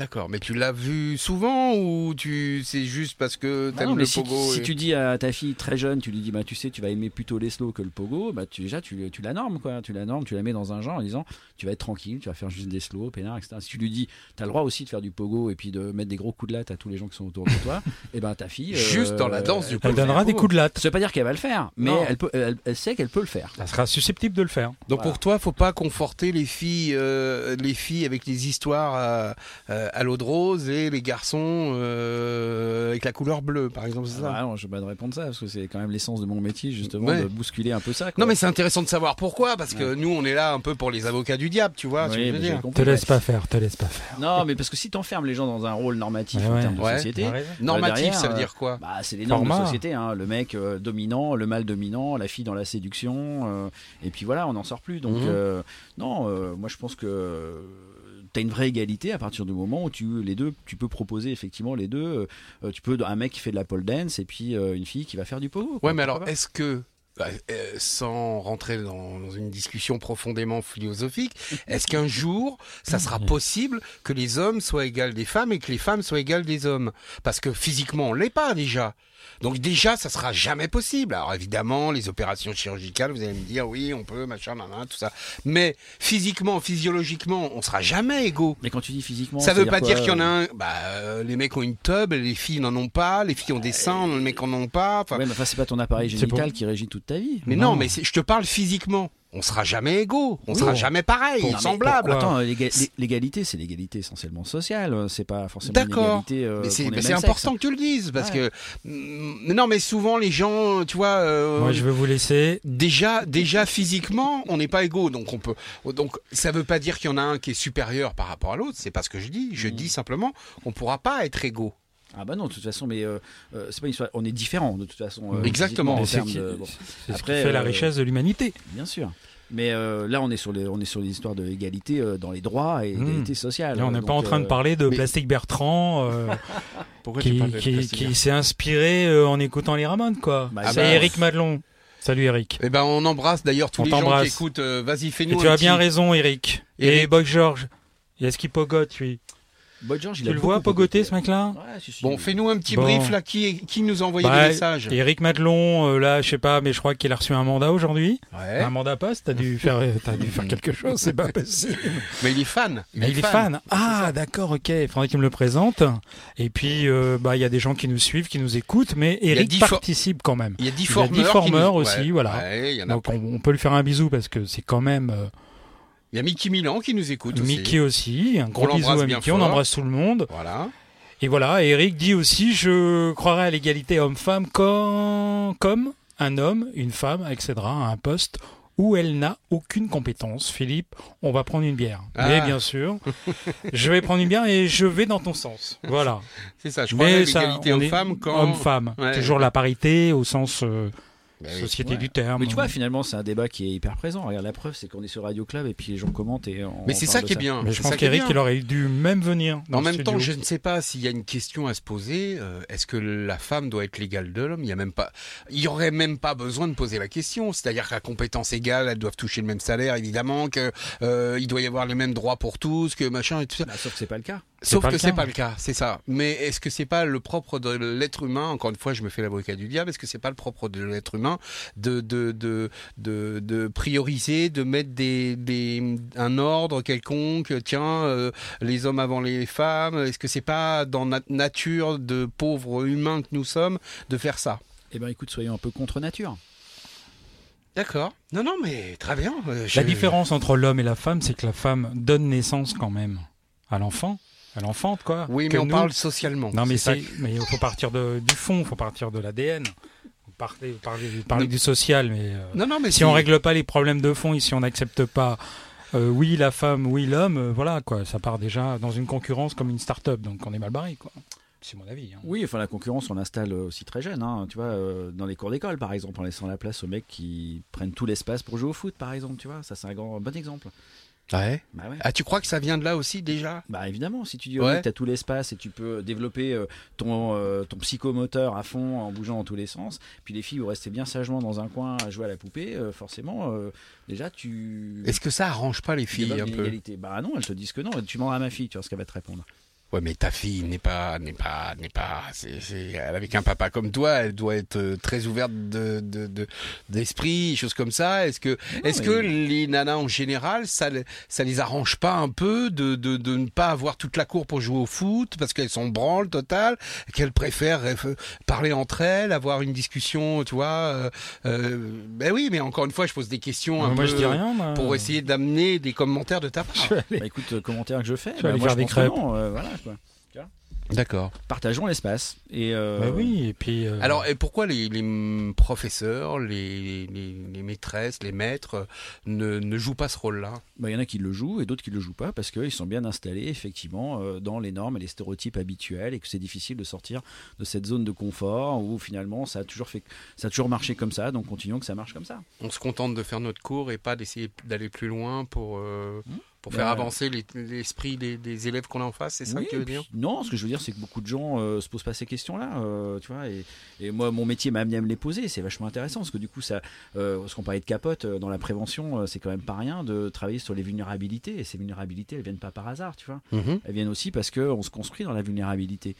D'accord, mais tu l'as vu souvent ou tu c'est juste parce que Bah t'aimes non, le mais si, pogo si et- tu dis à ta fille très jeune, tu lui dis bah tu sais tu vas aimer plutôt les slow que le pogo, bah tu déjà tu, tu la normes quoi, tu la normes, tu la mets dans un genre en disant tu vas être tranquille, tu vas faire juste des slow, peinard, etc. Si tu lui dis t'as le droit aussi de faire du pogo et puis de mettre des gros coups de latte à tous les gens qui sont autour de toi, [laughs] et ben ta fille Juste euh, dans la danse du elle peut Elle donnera des coups de latte. Ça veut pas dire qu'elle va le faire, mais elle, peut, elle, elle sait qu'elle peut le faire. Elle sera susceptible de le faire. Donc Voilà. pour toi, faut pas conforter les filles, euh, les filles avec les histoires à, euh, à l'eau de rose et les garçons euh, avec la couleur bleue, par exemple, c'est ça Ah, non, je vais pas te répondre ça parce que c'est quand même l'essence de mon métier justement Ouais. de bousculer un peu ça. quoi. Non mais c'est intéressant de savoir pourquoi, parce que nous on est là un peu pour les avocats du diable, tu vois. ce que Oui, je veux mais j'ai dire. compris, Te laisse ouais. pas faire, te laisse pas faire. Non, mais parce que si t'enfermes les gens dans un rôle normatif Ouais, en termes de Ouais. société. Normatif, derrière, ça veut euh, dire quoi Bah, c'est les normes de société, hein. le mec euh, dominant, le mâle dominant, la fille dans la séduction, euh, et puis voilà, on n'en sort plus. Donc, Mhm. euh, non, euh, moi je pense que tu as une vraie égalité à partir du moment où tu les deux, tu peux proposer effectivement les deux. euh, tu peux un mec qui fait de la pole dance et puis euh, une fille qui va faire du pogo. quoi. Ouais, mais alors est-ce que bah, euh, sans rentrer dans, dans une discussion profondément philosophique, [laughs] est-ce qu'un jour, ça sera possible que les hommes soient égales des femmes et que les femmes soient égales des hommes? Parce que physiquement, on l'est pas déjà. Donc déjà, ça sera jamais possible. Alors évidemment, les opérations chirurgicales, vous allez me dire, oui, on peut, machin, nan, tout ça. Mais physiquement, physiologiquement, on sera jamais égaux. Mais quand tu dis physiquement, Ça veut pas dire qu'il y en a euh, un. Bah, euh, les mecs ont une tub, les filles n'en ont pas, les filles ont des seins, les mecs en ont pas. Enfin, Ouais, mais enfin, c'est pas ton appareil génital pour- qui régit toute ta vie. mais non, Non. mais je te parle physiquement. On sera jamais égaux, on Oui. sera jamais pareil, Non, semblable. Attends, l'éga- l'é- l'égalité, c'est l'égalité essentiellement sociale. euh, C'est pas forcément une D'accord. égalité. euh, Mais c'est mais c'est important que tu le dises parce Ouais. que non mais souvent les gens tu vois euh, Moi, je vais vous laisser. déjà déjà physiquement on n'est pas égaux donc on peut donc ça veut pas dire qu'il y en a un qui est supérieur par rapport à l'autre c'est pas ce que je dis je Mm. dis simplement qu'on pourra pas être égaux Ah bah non, de toute façon, mais euh, euh, c'est pas une histoire. On est différents de toute façon. euh, Exactement. C'est termes qui- de- bon, c'est ce qui Après, fait la euh, richesse de l'humanité. bien sûr. Mais euh, là, on est sur les, on est sur les histoires de égalité euh, dans les droits et Mmh. égalité sociale. Là, on n'est pas en train de parler de mais- Plastique Bertrand euh, [laughs] qui, qui, qui s'est inspiré euh, en écoutant les Ramones, quoi. Bah, Ah C'est bah, Eric Madelon. Salut Eric. eh ben on embrasse d'ailleurs tous On les gens qui t'embrasse. écoutent euh, vas-y fais-nous Et tu un as bien raison, Eric. Et. Boy George. Et est-ce qu'il pogote, lui Boy George, il Tu a le vois pogoter, pogoté. ce mec-là Ouais, si, si. bon fais-nous un petit Bon. brief là qui qui nous a envoyé Bah, des messages? Eric Madelon, euh, là, je sais pas, mais je crois qu'il a reçu un mandat aujourd'hui. ouais Un mandat poste, t'as dû [laughs] faire, t'as dû faire quelque chose, c'est pas possible. mais il est fan Mais il est fan. Ah, d'accord, ok. Il faudrait qu'il me le présente. Et puis, euh, bah, il y a des gens qui nous suivent, qui nous écoutent, mais Eric participe quand même. il y a 10 Il y a formeurs, aussi, ouais, voilà. ouais, il y en a Donc, on, on peut lui faire un bisou parce que c'est quand même euh, il y a Mickey Milan qui nous écoute aussi Mickey aussi. Un gros On bisou à Mickey. On embrasse tout le monde. voilà Et voilà. Eric dit aussi, je croirais à l'égalité homme-femme quand, comme un homme, une femme accédera à un poste où elle n'a aucune compétence. Philippe, on va prendre une bière. Ah. Mais bien sûr, je vais prendre une bière et je vais dans ton sens. Voilà. c'est ça je crois à l'égalité homme-femme quand homme-femme. Ouais. Toujours la parité au sens euh. Société Ouais. du terme. Mais tu vois, finalement, c'est un débat qui est hyper présent. Regarde, la preuve, c'est qu'on est sur Radio Club et puis les gens commentent et on mais c'est ça qui est bien Mais je pense qu'Eric, il aurait dû même venir. Dans En même studio. temps, je ne sais pas s'il y a une question à se poser. euh, Est-ce que la femme doit être l'égale de l'homme? Il y a même pas. Il y aurait même pas besoin de poser la question. C'est-à-dire qu'à compétence égale, elles doivent toucher le même salaire, évidemment. Que euh, il doit y avoir les mêmes droits pour tous, que machin et tout ça. Bah, sauf que c'est pas le cas. Sauf que c'est pas le cas, c'est ça. Mais est-ce que c'est pas le propre de l'être humain Encore une fois, je me fais l'avocat du diable. Est-ce que c'est pas le propre de l'être humain de de de de, de prioriser, de mettre des, des un ordre quelconque Tiens, euh, les hommes avant les femmes. Est-ce que c'est pas dans notre nature de pauvres humains que nous sommes de faire ça? Eh ben, écoute, soyons un peu contre nature. D'accord. Non, non, mais très bien. euh, La différence entre l'homme et la femme, c'est que la femme donne naissance quand même à l'enfant. À l'enfante, quoi. Oui, mais on nous- parle socialement. Non, mais ça c'est, mais il faut partir de, du fond, il faut partir de l'ADN. Vous parlez, vous parlez, vous parlez du social, mais euh, Non, non, mais si c'est- on règle pas les problèmes de fond et si on n'accepte pas euh, oui la femme, oui l'homme, euh, voilà quoi, ça part déjà dans une concurrence comme une start-up, donc on est mal barré quoi. C'est mon avis. hein. Oui, enfin, la concurrence, on l'installe aussi très jeune. hein. Tu vois, euh, dans les cours d'école, par exemple, en laissant la place aux mecs qui prennent tout l'espace pour jouer au foot, par exemple. Tu vois, ça, c'est un grand, un bon exemple. Ouais. Bah ouais. Ah, tu crois que ça vient de là aussi déjà? Bah évidemment, si tu dis Ouais. que tu as tout l'espace et tu peux développer euh, ton, euh, ton psychomoteur à fond en bougeant dans tous les sens, puis les filles vont rester bien sagement dans un coin à jouer à la poupée, euh, forcément, déjà tu... Est-ce que ça arrange pas les filles un peu? Bah non, elles te disent que non, tu demandes à ma fille, tu vois ce qu'elle va te répondre. Ouais, mais ta fille n'est pas, n'est pas, n'est pas, c'est, c'est, avec un papa comme toi, elle doit être euh, très ouverte de, de, de- d'esprit, choses comme ça. Est-ce que, est-ce mais- que les nanas en général, ça, ça les arrange pas un peu de, de, de ne pas avoir toute la cour pour jouer au foot parce qu'elles sont branles totales, qu'elles préfèrent parler entre elles, avoir une discussion, tu vois. euh, euh, ben oui, mais encore une fois, je pose des questions un moi, peu je dis rien. moi. pour essayer d'amener des commentaires de ta part. Je aller- Bah écoute, euh, commentaire que je fais. Vas bah, moi, faire je des pense que crêpes. non, euh, voilà, quoi. D'accord. Partageons l'espace. Et euh, Bah oui, et puis. euh, Alors, et pourquoi les, les professeurs, les, les, les maîtresses, les maîtres ne, ne jouent pas ce rôle-là? Bah, il y en a qui le jouent et d'autres qui le jouent pas parce qu'ils sont bien installés effectivement euh, dans les normes et les stéréotypes habituels et que c'est difficile de sortir de cette zone de confort où finalement ça a toujours fait, ça a toujours marché comme ça. Donc continuons que ça marche comme ça. On se contente de faire notre cours et pas d'essayer d'aller plus loin pour, euh, Hmm. Pour faire Bah, avancer les- l'esprit des, des élèves qu'on a en face, c'est ça Oui, que tu veux puis- dire? Non, ce que je veux dire, c'est que beaucoup de gens euh, se posent pas ces questions-là, euh, tu vois. Et, et moi, mon métier m'a amené à me les poser. C'est vachement intéressant parce que du coup, ça, euh, parce qu'on parlait de capote euh, dans la prévention, euh, c'est quand même pas rien de travailler sur les vulnérabilités. Et ces vulnérabilités, elles viennent pas par hasard, tu vois. Mhm. Elles viennent aussi parce que on se construit dans la vulnérabilité.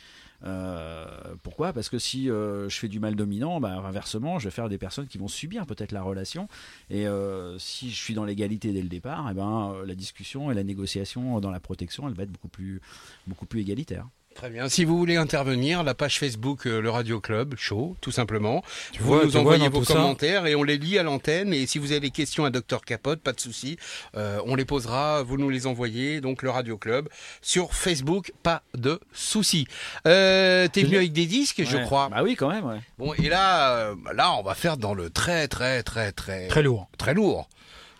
Euh, pourquoi? Parce que si euh, je fais du mal dominant, bah, inversement, je vais faire des personnes qui vont subir peut-être la relation. Et euh, si je suis dans l'égalité dès le départ, eh ben, la discussion et la négociation dans la protection, elle va être beaucoup plus, beaucoup plus égalitaire. Très bien. Si vous voulez intervenir, la page Facebook euh, Le Radio Club, show, tout simplement. Tu vous vois- nous envoyez vos commentaires et on les lit à l'antenne. Et si vous avez des questions à Dr Capote, pas de souci, euh, on les posera. Vous nous les envoyez. Donc le Radio Club sur Facebook, pas de souci. Euh, T'es venu avec des disques, je crois. Bah oui, quand même. Ouais. Bon, et là, là, on va faire dans le très, très, très, très, Très lourd. très lourd.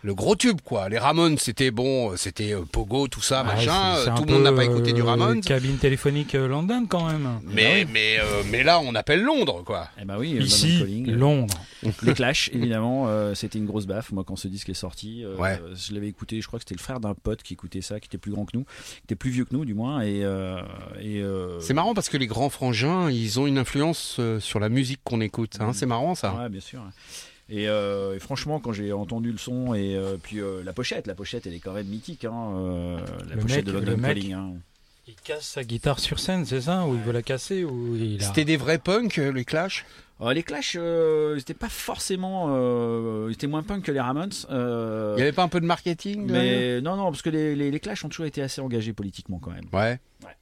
Le gros tube, quoi. Les Ramones, c'était bon, c'était euh, Pogo, tout ça, Ah, machin. c'est- c'est euh, un Tout le monde n'a pas écouté du euh, Ramones. Cabine téléphonique euh, London quand même. Mais, mais, euh, mais là, on appelle Londres, quoi. Eh ben oui, Ici, Calling, euh, Londres. [laughs] Les Clash, évidemment, euh, c'était une grosse baffe. Moi, quand ce disque est sorti, euh, Ouais. je l'avais écouté. Je crois que c'était le frère d'un pote qui écoutait ça, qui était plus grand que nous, qui était plus vieux que nous, du moins. Et, euh, et euh, C'est marrant parce que les grands frangins, ils ont une influence euh, sur la musique qu'on écoute. Hein. Mhm. C'est marrant, ça. Ouais, bien sûr. Et, euh, et franchement, quand j'ai entendu le son et euh, puis euh, la pochette, la pochette, elle est quand même mythique. Hein, euh, la Le pochette mec- de mec- Calling. hein. Il casse sa guitare sur scène, c'est ça Ou il veut la casser ou il a... C'était des vrais punks, les Clash Euh, les Clash, euh, ils étaient pas forcément, euh, ils étaient moins punk que les Ramones. euh, Il n'y avait pas un peu de marketing mais non, non, parce que les, les, les Clash ont toujours été assez engagés politiquement quand même. Ouais. Ouais.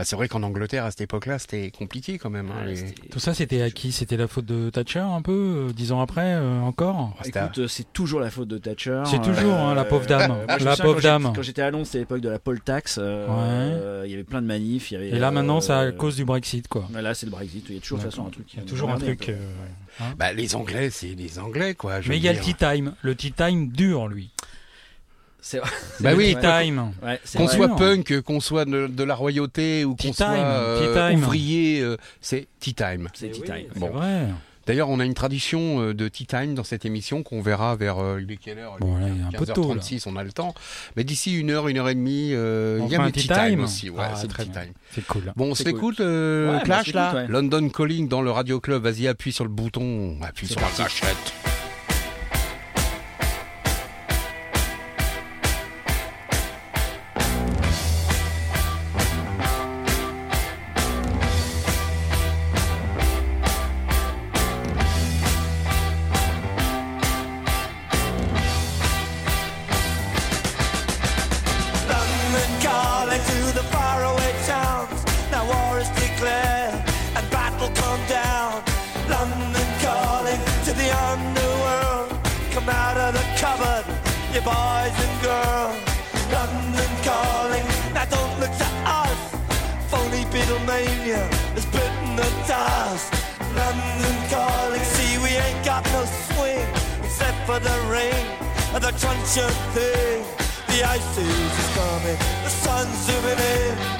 Bah, c'est vrai qu'en Angleterre, à cette époque-là, c'était compliqué quand même. hein, Ouais, les- c'était- Tout ça, c'était à qui? C'était la faute de Thatcher un peu, euh, dix ans après, euh, encore? Ah, Écoute, euh, c'est toujours la faute de Thatcher. C'est toujours, hein, la pauvre dame. moi, La pauvre quand j'étais- dame. Quand j'étais à Londres, c'était l'époque de la poll tax. euh, Ouais. euh, Il y avait plein de manifs. il y avait, Et là, maintenant, c'est à cause du Brexit, quoi. Là, c'est le Brexit. Il y a toujours de toute façon un truc. Il y a toujours un truc. euh, hein. Bah, les Anglais, c'est les Anglais, quoi. je Mais il y a le tea time. Le tea time dure, lui. C'est vrai. Bah oui, tea time. Ouais, Qu'on vrai. soit punk, qu'on soit de, de la royauté ou qu'on soit euh, tea time. ouvrier, euh, c'est tea time. C'est tea time. C'est Bon. vrai. D'ailleurs, on a une tradition euh, de tea time dans cette émission qu'on verra vers euh, il est quelle heure? Bon, là, il est un peu tôt, là. 15h36, on a le temps. Mais d'ici une heure, une heure et demie, euh, il y a un tea tea time, time aussi. Ouais, Ah, c'est très time. C'est cool. Bon, on s'écoute euh, Ouais, bah, Clash c'est là ouais. London Calling dans le Radio Club. Vas-y, appuie sur le bouton, appuie C'est sur parti. la gâchette. Declared and battle come down. London calling to the underworld. Come out of the cupboard, you boys and girls. London calling, now don't look to us. Phony Beatlemania is bitten the dust. London calling, see we ain't got no swing except for the rain and the crunch thing. The ice is coming, the sun's zooming in.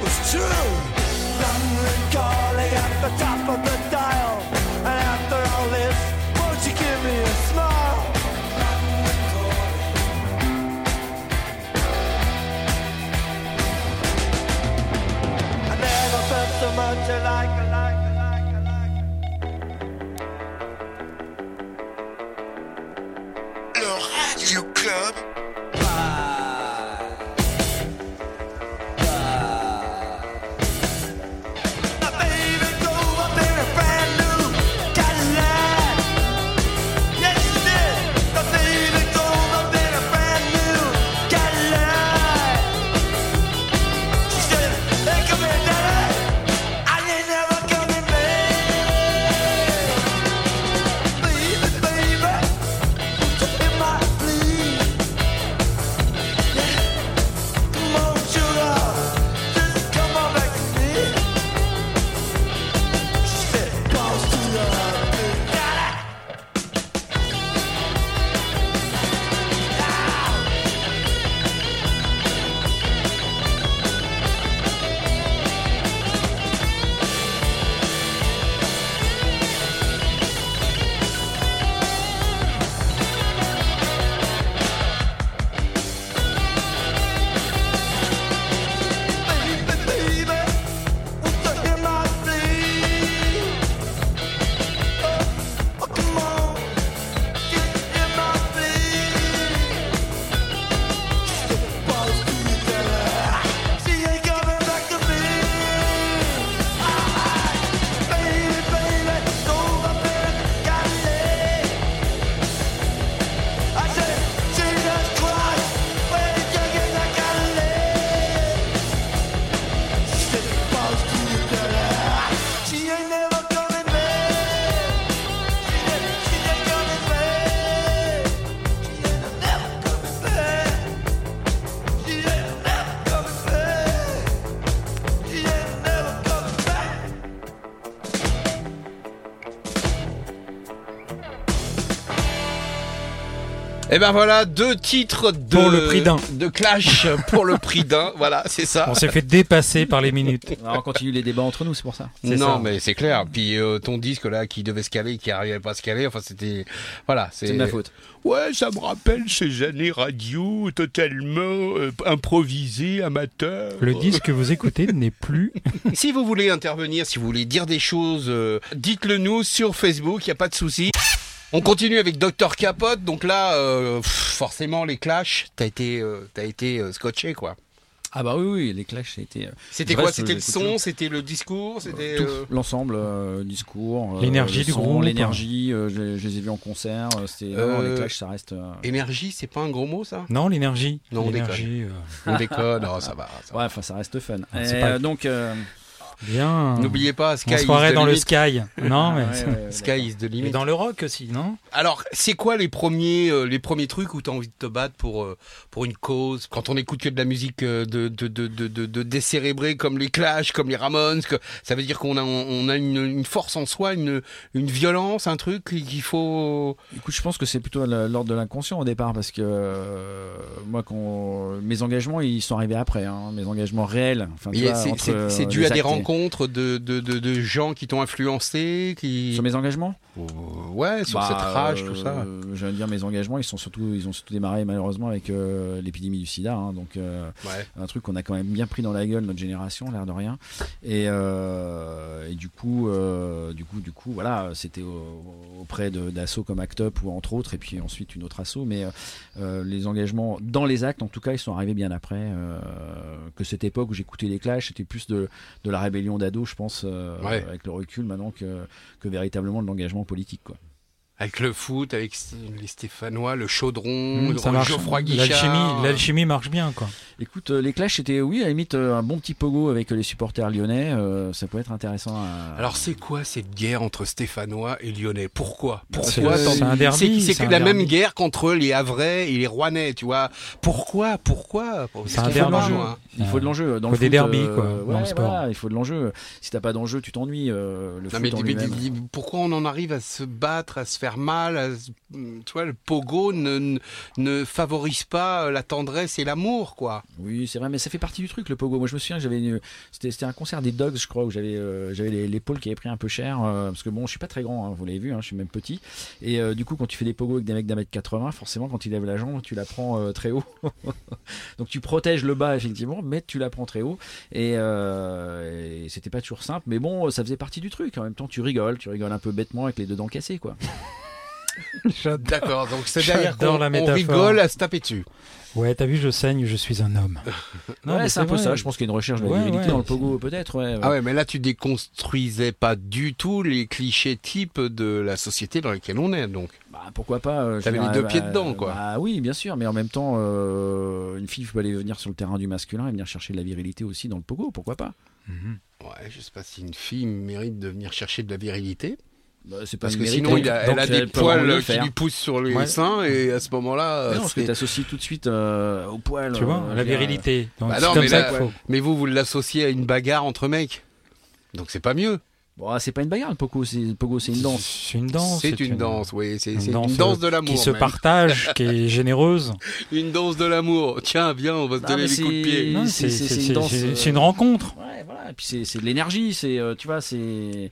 was true. London calling at the top of the ben voilà, deux titres de, Pour le prix d'un. de Clash pour le prix d'un. [laughs] Voilà, c'est ça. On s'est fait dépasser par les minutes. Alors, [laughs] on continue les débats entre nous, c'est pour ça. c'est Non, ça. mais c'est clair. Puis euh, ton disque là qui devait se caler, qui arrivait pas à se caler, enfin c'était voilà, C'est de ma faute. Ouais, ça me rappelle ces années radio totalement euh, improvisées, amateurs. Le disque que vous écoutez n'est plus. [laughs] Si vous voulez intervenir, si vous voulez dire des choses, euh, dites-le nous sur Facebook, il y a pas de souci. On continue avec Dr Capote. Donc là, euh, pff, forcément les clashs, t'as été, euh, t'as été euh, scotché quoi. Ah bah oui, oui, les clashs, ça a été. C'était je quoi C'était le son, c'était le discours, c'était. Tout, euh, l'ensemble, euh, discours, L'énergie le du groupe. l'énergie. euh, je, je les ai vus en concert. C'était non, Euh, les clashs, ça reste. euh, Énergie, c'est pas un gros mot ça? Non, l'énergie. Non, on l'énergie. euh, On déconne, non, ça va. ça. Ouais, enfin, ça reste fun. Ah, c'est Et, pas- euh, donc, euh, Bien. N'oubliez pas, Sky On se croirait the dans le sky. [laughs] Non, mais. Ouais, ouais, ouais, Sky is the Et limit. dans le rock aussi, non? Alors, c'est quoi les premiers, euh, les premiers trucs où t'as envie de te battre pour euh, pour une cause? Quand on écoute que de la musique euh, de de de de, de, de décérébrée comme les Clash, comme les Ramones, que ça veut dire qu'on a on a une, une force en soi, une une violence, un truc qu'il faut. Écoute, je pense que c'est plutôt l'ordre de l'inconscient au départ parce que euh, moi, quand mes engagements, ils sont arrivés après, hein, mes engagements réels. Enfin, tu C'est entre, c'est- c'est euh, dû à des et- rencontres de, de, de, de gens qui t'ont influencé, qui Sur mes engagements Euh, ouais sur Bah, cette rage, tout ça. euh, veux dire, mes engagements, ils sont surtout, ils ont surtout démarré malheureusement avec euh, l'épidémie du SIDA, hein, donc euh, Ouais. un truc qu'on a quand même bien pris dans la gueule notre génération, l'air de rien. Et, euh, et du coup, du coup, du coup, voilà, c'était au- auprès d'assauts comme Act Up ou entre autres, et puis ensuite une autre asso. Mais les engagements dans les actes, en tout cas, ils sont arrivés bien après. que cette époque où j'écoutais les Clash, c'était plus de, de la rébellion d'ado, je pense, euh, Ouais. avec le recul maintenant que, que véritablement de l'engagement politique, quoi. Avec le foot, avec les Stéphanois, le chaudron, Mmh, le Ça marche. Geoffroy Guichard. L'alchimie, l'alchimie marche bien, quoi. Écoute, euh, les Clash, c'était, oui, à la limite, euh, un bon petit pogo avec les supporters lyonnais. euh, ça peut être intéressant à. Alors c'est quoi cette guerre entre Stéphanois et Lyonnais? Pourquoi? C'est Pourquoi c'est un derby. C'est la derby. même guerre qu'entre les Havrais et les Rouennais, tu vois. Pourquoi Pourquoi? C'est un derby. hein Il faut de l'enjeu. Dans Faut le des derbies, euh, quoi, ouais, dans le sport. voilà, il faut de l'enjeu. Si t'as pas d'enjeu, tu t'ennuies. euh, le pourquoi on en arrive à se battre, à se faire mal se- Tu vois, le pogo ne, ne, favorise pas la tendresse et l'amour, quoi. Oui, c'est vrai, mais ça fait partie du truc, le pogo. Moi, je me souviens, j'avais une... c'était, un concert des Dogs, je crois, où j'avais, euh, j'avais l'épaule qui avait pris un peu cher, euh, parce que bon, je suis pas très grand, hein, vous l'avez vu, hein, je suis même petit. Et euh, du coup, quand tu fais des pogos avec des mecs d'un mètre 80, forcément, quand ils lèvent la jambe, tu la prends euh, très haut. [laughs] Donc, tu protèges le bas, effectivement, mais tu la prends très haut. Et, euh, et c'était pas toujours simple, mais bon, ça faisait partie du truc. En même temps, tu rigoles, tu rigoles un peu bêtement avec les deux dents cassées, quoi. [laughs] [laughs] D'accord, donc c'est derrière J'adore qu'on la on rigole à se taper dessus. Ouais, t'as vu, je saigne, je suis un homme. [laughs] Non, ouais, mais c'est un peu vrai. ça. Je pense qu'il y a une recherche de la Ouais, virilité ouais. dans le pogo, peut-être. Ouais, ouais. Ah ouais, mais là tu déconstruisais pas du tout les clichés types de la société dans laquelle on est, donc. Bah, pourquoi pas euh, T'avais les deux euh, pieds bah, dedans, quoi. Bah oui, bien sûr, mais en même temps, euh, une fille peut aller venir sur le terrain du masculin et venir chercher de la virilité aussi dans le pogo, pourquoi pas? Mhm. Ouais, je sais pas si une fille mérite de venir chercher de la virilité. Bah, C'est Parce que mérite, sinon, donc- il a- donc elle a des poils qui lui poussent sur les Ouais. seins et à ce moment-là. Euh, non, parce que t'associes tout de suite euh, au poil. Tu vois, euh, la virilité. Donc, Bah non, comme mais ça. Mais vous, vous l'associez à une bagarre entre mecs. Donc c'est pas mieux. Bon, c'est pas une bagarre, le pogo, c'est une danse. C'est une danse. C'est une danse, oui. C'est une danse, une danse euh, de l'amour. Qui se même. partage, qui est [laughs] généreuse. Une danse de l'amour. Tiens, viens, on va se Non, donner des coups de pied. C'est- une danse, c'est- euh, une rencontre. Ouais, voilà. Et puis c'est de l'énergie, c'est, euh, tu vois, c'est.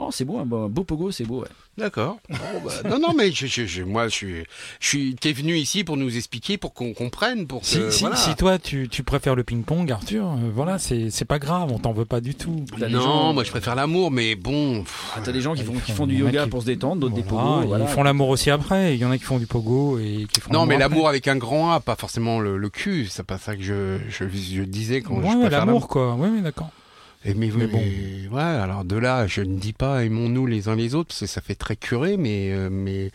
Non, c'est beau, un beau, un beau pogo, c'est beau, ouais. D'accord. Bon, bah, non, non, mais je, je- je- moi, je suis, je suis. T'es venu ici pour nous expliquer, pour qu'on comprenne, pour que. Si, si, voilà. si toi tu, tu préfères le ping-pong, Arthur, euh, voilà, c'est pas grave, on t'en veut pas du tout. Des non, gens- moi, je préfère l'amour, mais bon. Ah, t'as des gens qui font, qui font- font du yoga qui- pour se détendre, d'autres des Voilà, pogos. Ils font l'amour aussi après. Il y en a qui font du pogo et qui font Non, mais l'amour avec un grand A, pas forcément le, le cul. C'est pas ça que je, je, je disais quand je Ouais, préfère l'amour quoi. Ouais, mais d'accord. Et mais, Mais mais bon. ouais, alors de là, je ne dis pas aimons-nous les uns les autres, parce que ça fait très curé, mais euh, mais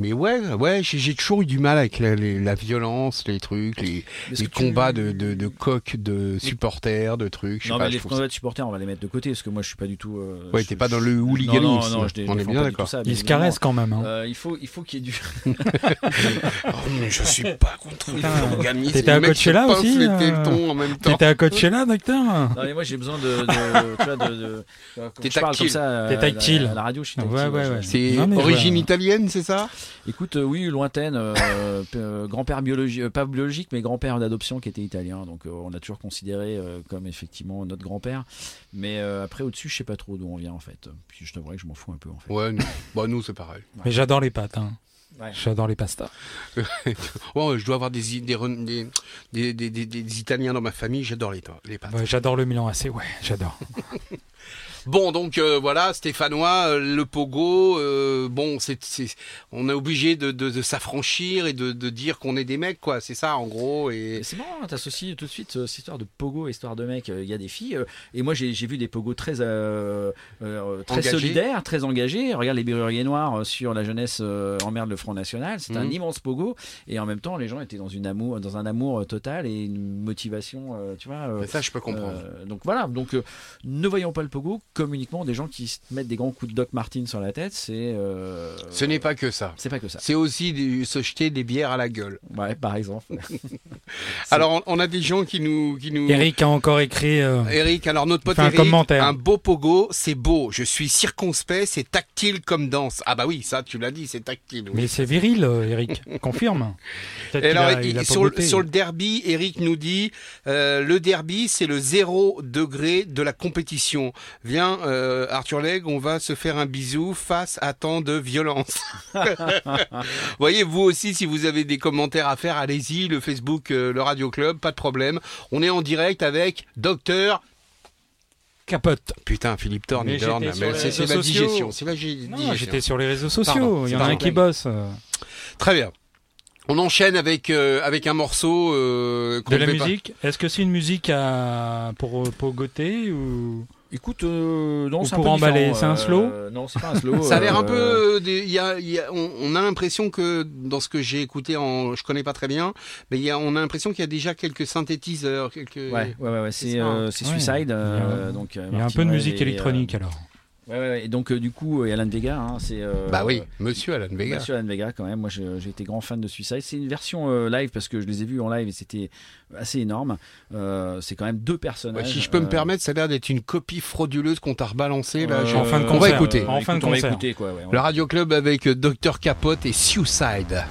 mais ouais, ouais, j'ai j'ai toujours eu du mal avec la, les- la violence, les trucs, les, les tu- combats de, de, de coqs, de supporters, de trucs. Je sais Non, pas, mais je les ça- combats de supporters, on va les mettre de côté parce que moi je suis pas du tout. euh, Ouais, je- t'es pas dans le hooliganisme, Non, non, non, je dé- on est bien d'accord. Ils se caressent quand même. Hein. Euh, il faut, il faut qu'il y ait du. [laughs] Oh, mais je suis [laughs] pas contre le Putain, hooliganisme. t'étais à Coachella aussi, les euh. T'étais à Coachella, [laughs] docteur Non, mais moi j'ai besoin de. T'es tactile. ça. euh, T'es la- tactile. À la radio, je suis tactile. C'est origine italienne, c'est ça? Écoute, euh, oui, lointaine, euh, [laughs] euh, grand-père biologique, euh, pas biologique, mais grand-père d'adoption qui était italien. Donc euh, on a toujours considéré euh, comme effectivement notre grand-père. Mais euh, après, au-dessus, je sais pas trop d'où on vient en fait. Puis je t'avouerai que je m'en fous un peu en fait. Ouais, nous, bah, nous c'est pareil. Mais j'adore les pâtes. Hein. Ouais. J'adore les pastas. [laughs] Oh, je dois avoir des, i- des, re- des, des, des, des- des Italiens dans ma famille, j'adore les, les pâtes. Ouais, j'adore le Milan AC, ouais, j'adore. [laughs] Bon, donc euh, voilà, Stéphanois, euh, le pogo, euh, bon, c'est, c'est- on est obligé de, de, de s'affranchir et de, de dire qu'on est des mecs, quoi. C'est ça, en gros. Et C'est marrant, hein, t'associes tout de suite cette histoire de pogo histoire de mec. Il y a des filles, et moi j'ai j'ai vu des pogos très, très solidaires, très engagés. Regarde les Berruriers Noirs sur la jeunesse emmerde le Front National. C'est un Mhm. immense pogo, et en même temps les gens étaient dans, une amour, dans un amour total et une motivation, tu vois. ça, je peux comprendre. donc voilà, donc ne voyons pas le pogo comme uniquement des gens qui se mettent des grands coups de Doc Martin sur la tête. C'est euh, Ce n'est pas que ça. c'est pas que ça. C'est aussi du- se jeter des bières à la gueule. Ouais, par exemple. [laughs] [laughs] Alors, on, on a des gens qui nous, qui nous. Eric a encore écrit. euh, Eric, alors notre pote Fais un commentaire. un beau pogo, c'est beau. Je suis circonspect, c'est tactile comme danse. Ah bah oui, ça, tu l'as dit, c'est tactile. oui. Mais c'est viril, euh, Eric. [laughs] Confirme. Alors, a- il- il a pas sur, le- goûté. sur le derby, Eric nous dit euh, le derby, c'est le zéro degré de la compétition. Viens, euh, Arthur Legge, on va se faire un bisou face à tant de violence. [laughs] Voyez, vous aussi, si vous avez des commentaires à faire, allez-y, le Facebook, euh, le Radio Club, pas de problème. On est en direct avec Docteur. Capote. Putain, Philippe Thorne, Mais c'est la sociaux. digestion. C'est la digestion. j'étais sur les réseaux sociaux. Pardon, il y en a un qui bosse. euh, Très bien. On enchaîne avec euh, avec un morceau euh, De la musique. Est-ce que c'est une musique à... pour, pour goûter ou... Écoute, euh, non, c'est un pour peu emballer, différent, c'est un euh, slow Non, c'est pas un slow. [laughs] Ça a l'air un euh, peu. euh, y a, il y a- on, on a l'impression que dans ce que j'ai écouté, en, je connais pas très bien, mais il y a, on a l'impression qu'il y a déjà quelques synthétiseurs, quelques. Ouais, ouais, ouais, ouais, c'est euh, Ouais. Suicide. euh, Il y a- donc, euh, Il y a un peu de musique et, électronique euh, alors. Ouais, ouais, et donc, euh, du coup, et Alan Vega, hein, c'est. euh, Bah oui, Monsieur Alan Vega. Monsieur Alan Vega, quand même. Moi, je- j'ai été grand fan de Suicide. C'est une version euh, live parce que je les ai vus en live et c'était assez énorme. Euh, c'est quand même deux Ouais, personnages. si je peux me euh, permettre, ça a l'air d'être une copie frauduleuse qu'on t'a rebalancée là. euh, je- En fin de on va concert. écouter. En fin de on va concert. écouter, quoi. ouais, on Le Radio Club avec euh, Dr Capote et Suicide.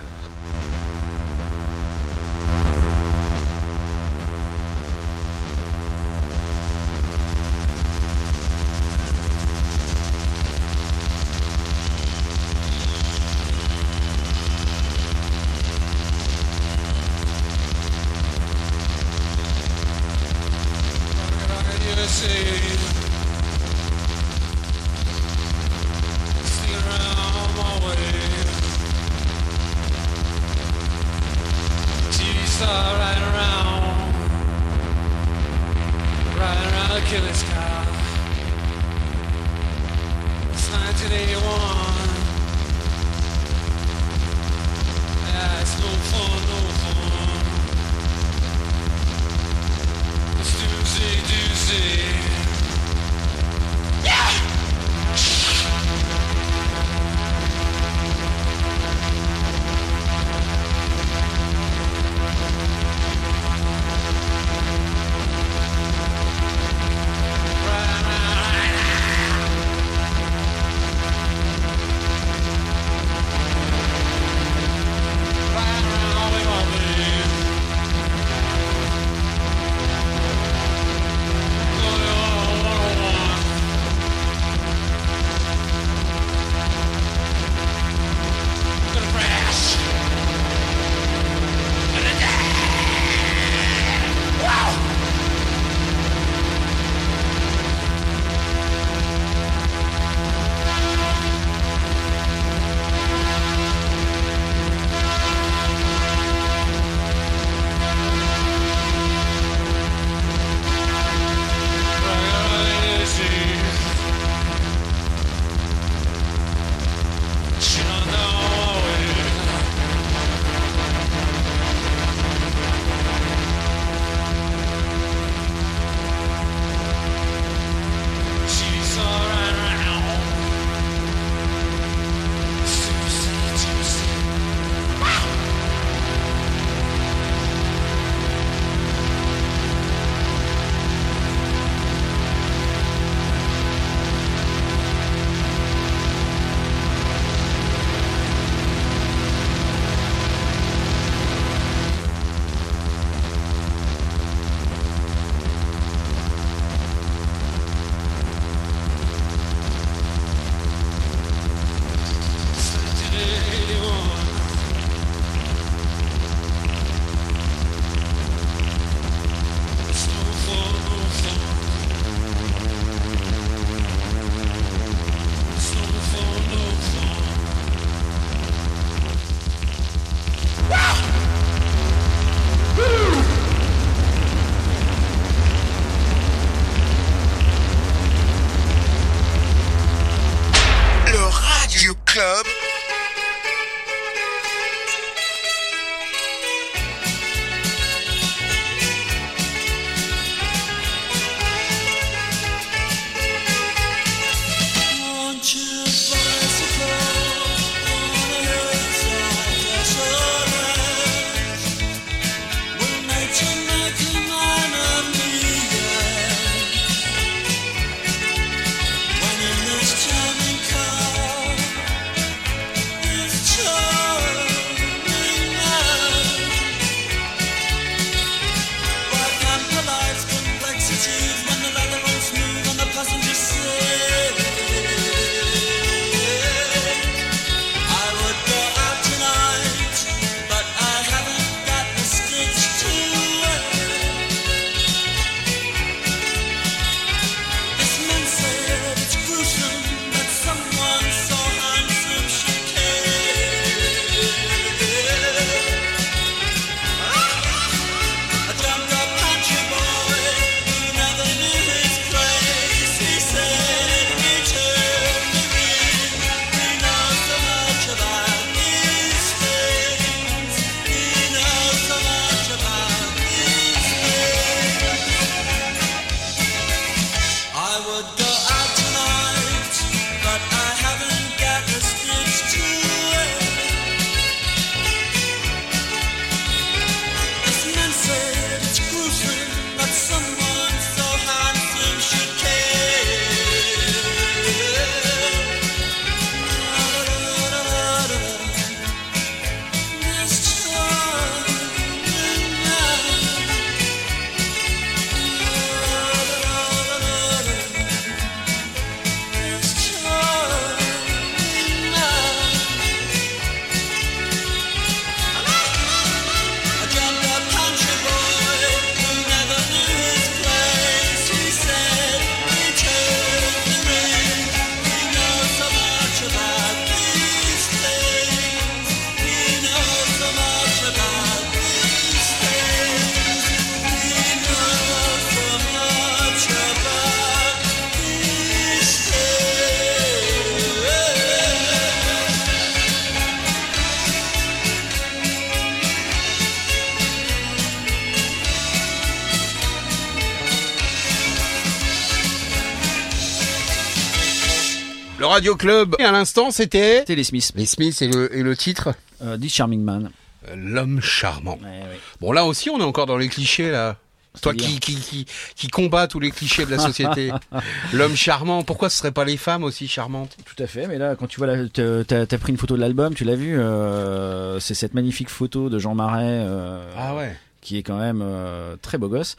Radio Club, et à l'instant, c'était C'était les Smiths. les Smiths et le, et le titre Euh, This Charming Man. euh, L'homme charmant. Ouais, ouais. Bon, là aussi, on est encore dans les clichés, là. Toi qui, qui, qui, qui combat tous les clichés de la société. [laughs] L'homme charmant, pourquoi ce serait pas les femmes aussi charmantes? Tout à fait, mais là, quand tu vois, t'as t'as pris une photo de l'album, tu l'as vu, euh, c'est cette magnifique photo de Jean Marais, euh, Ah ouais. qui est quand même euh, très beau gosse.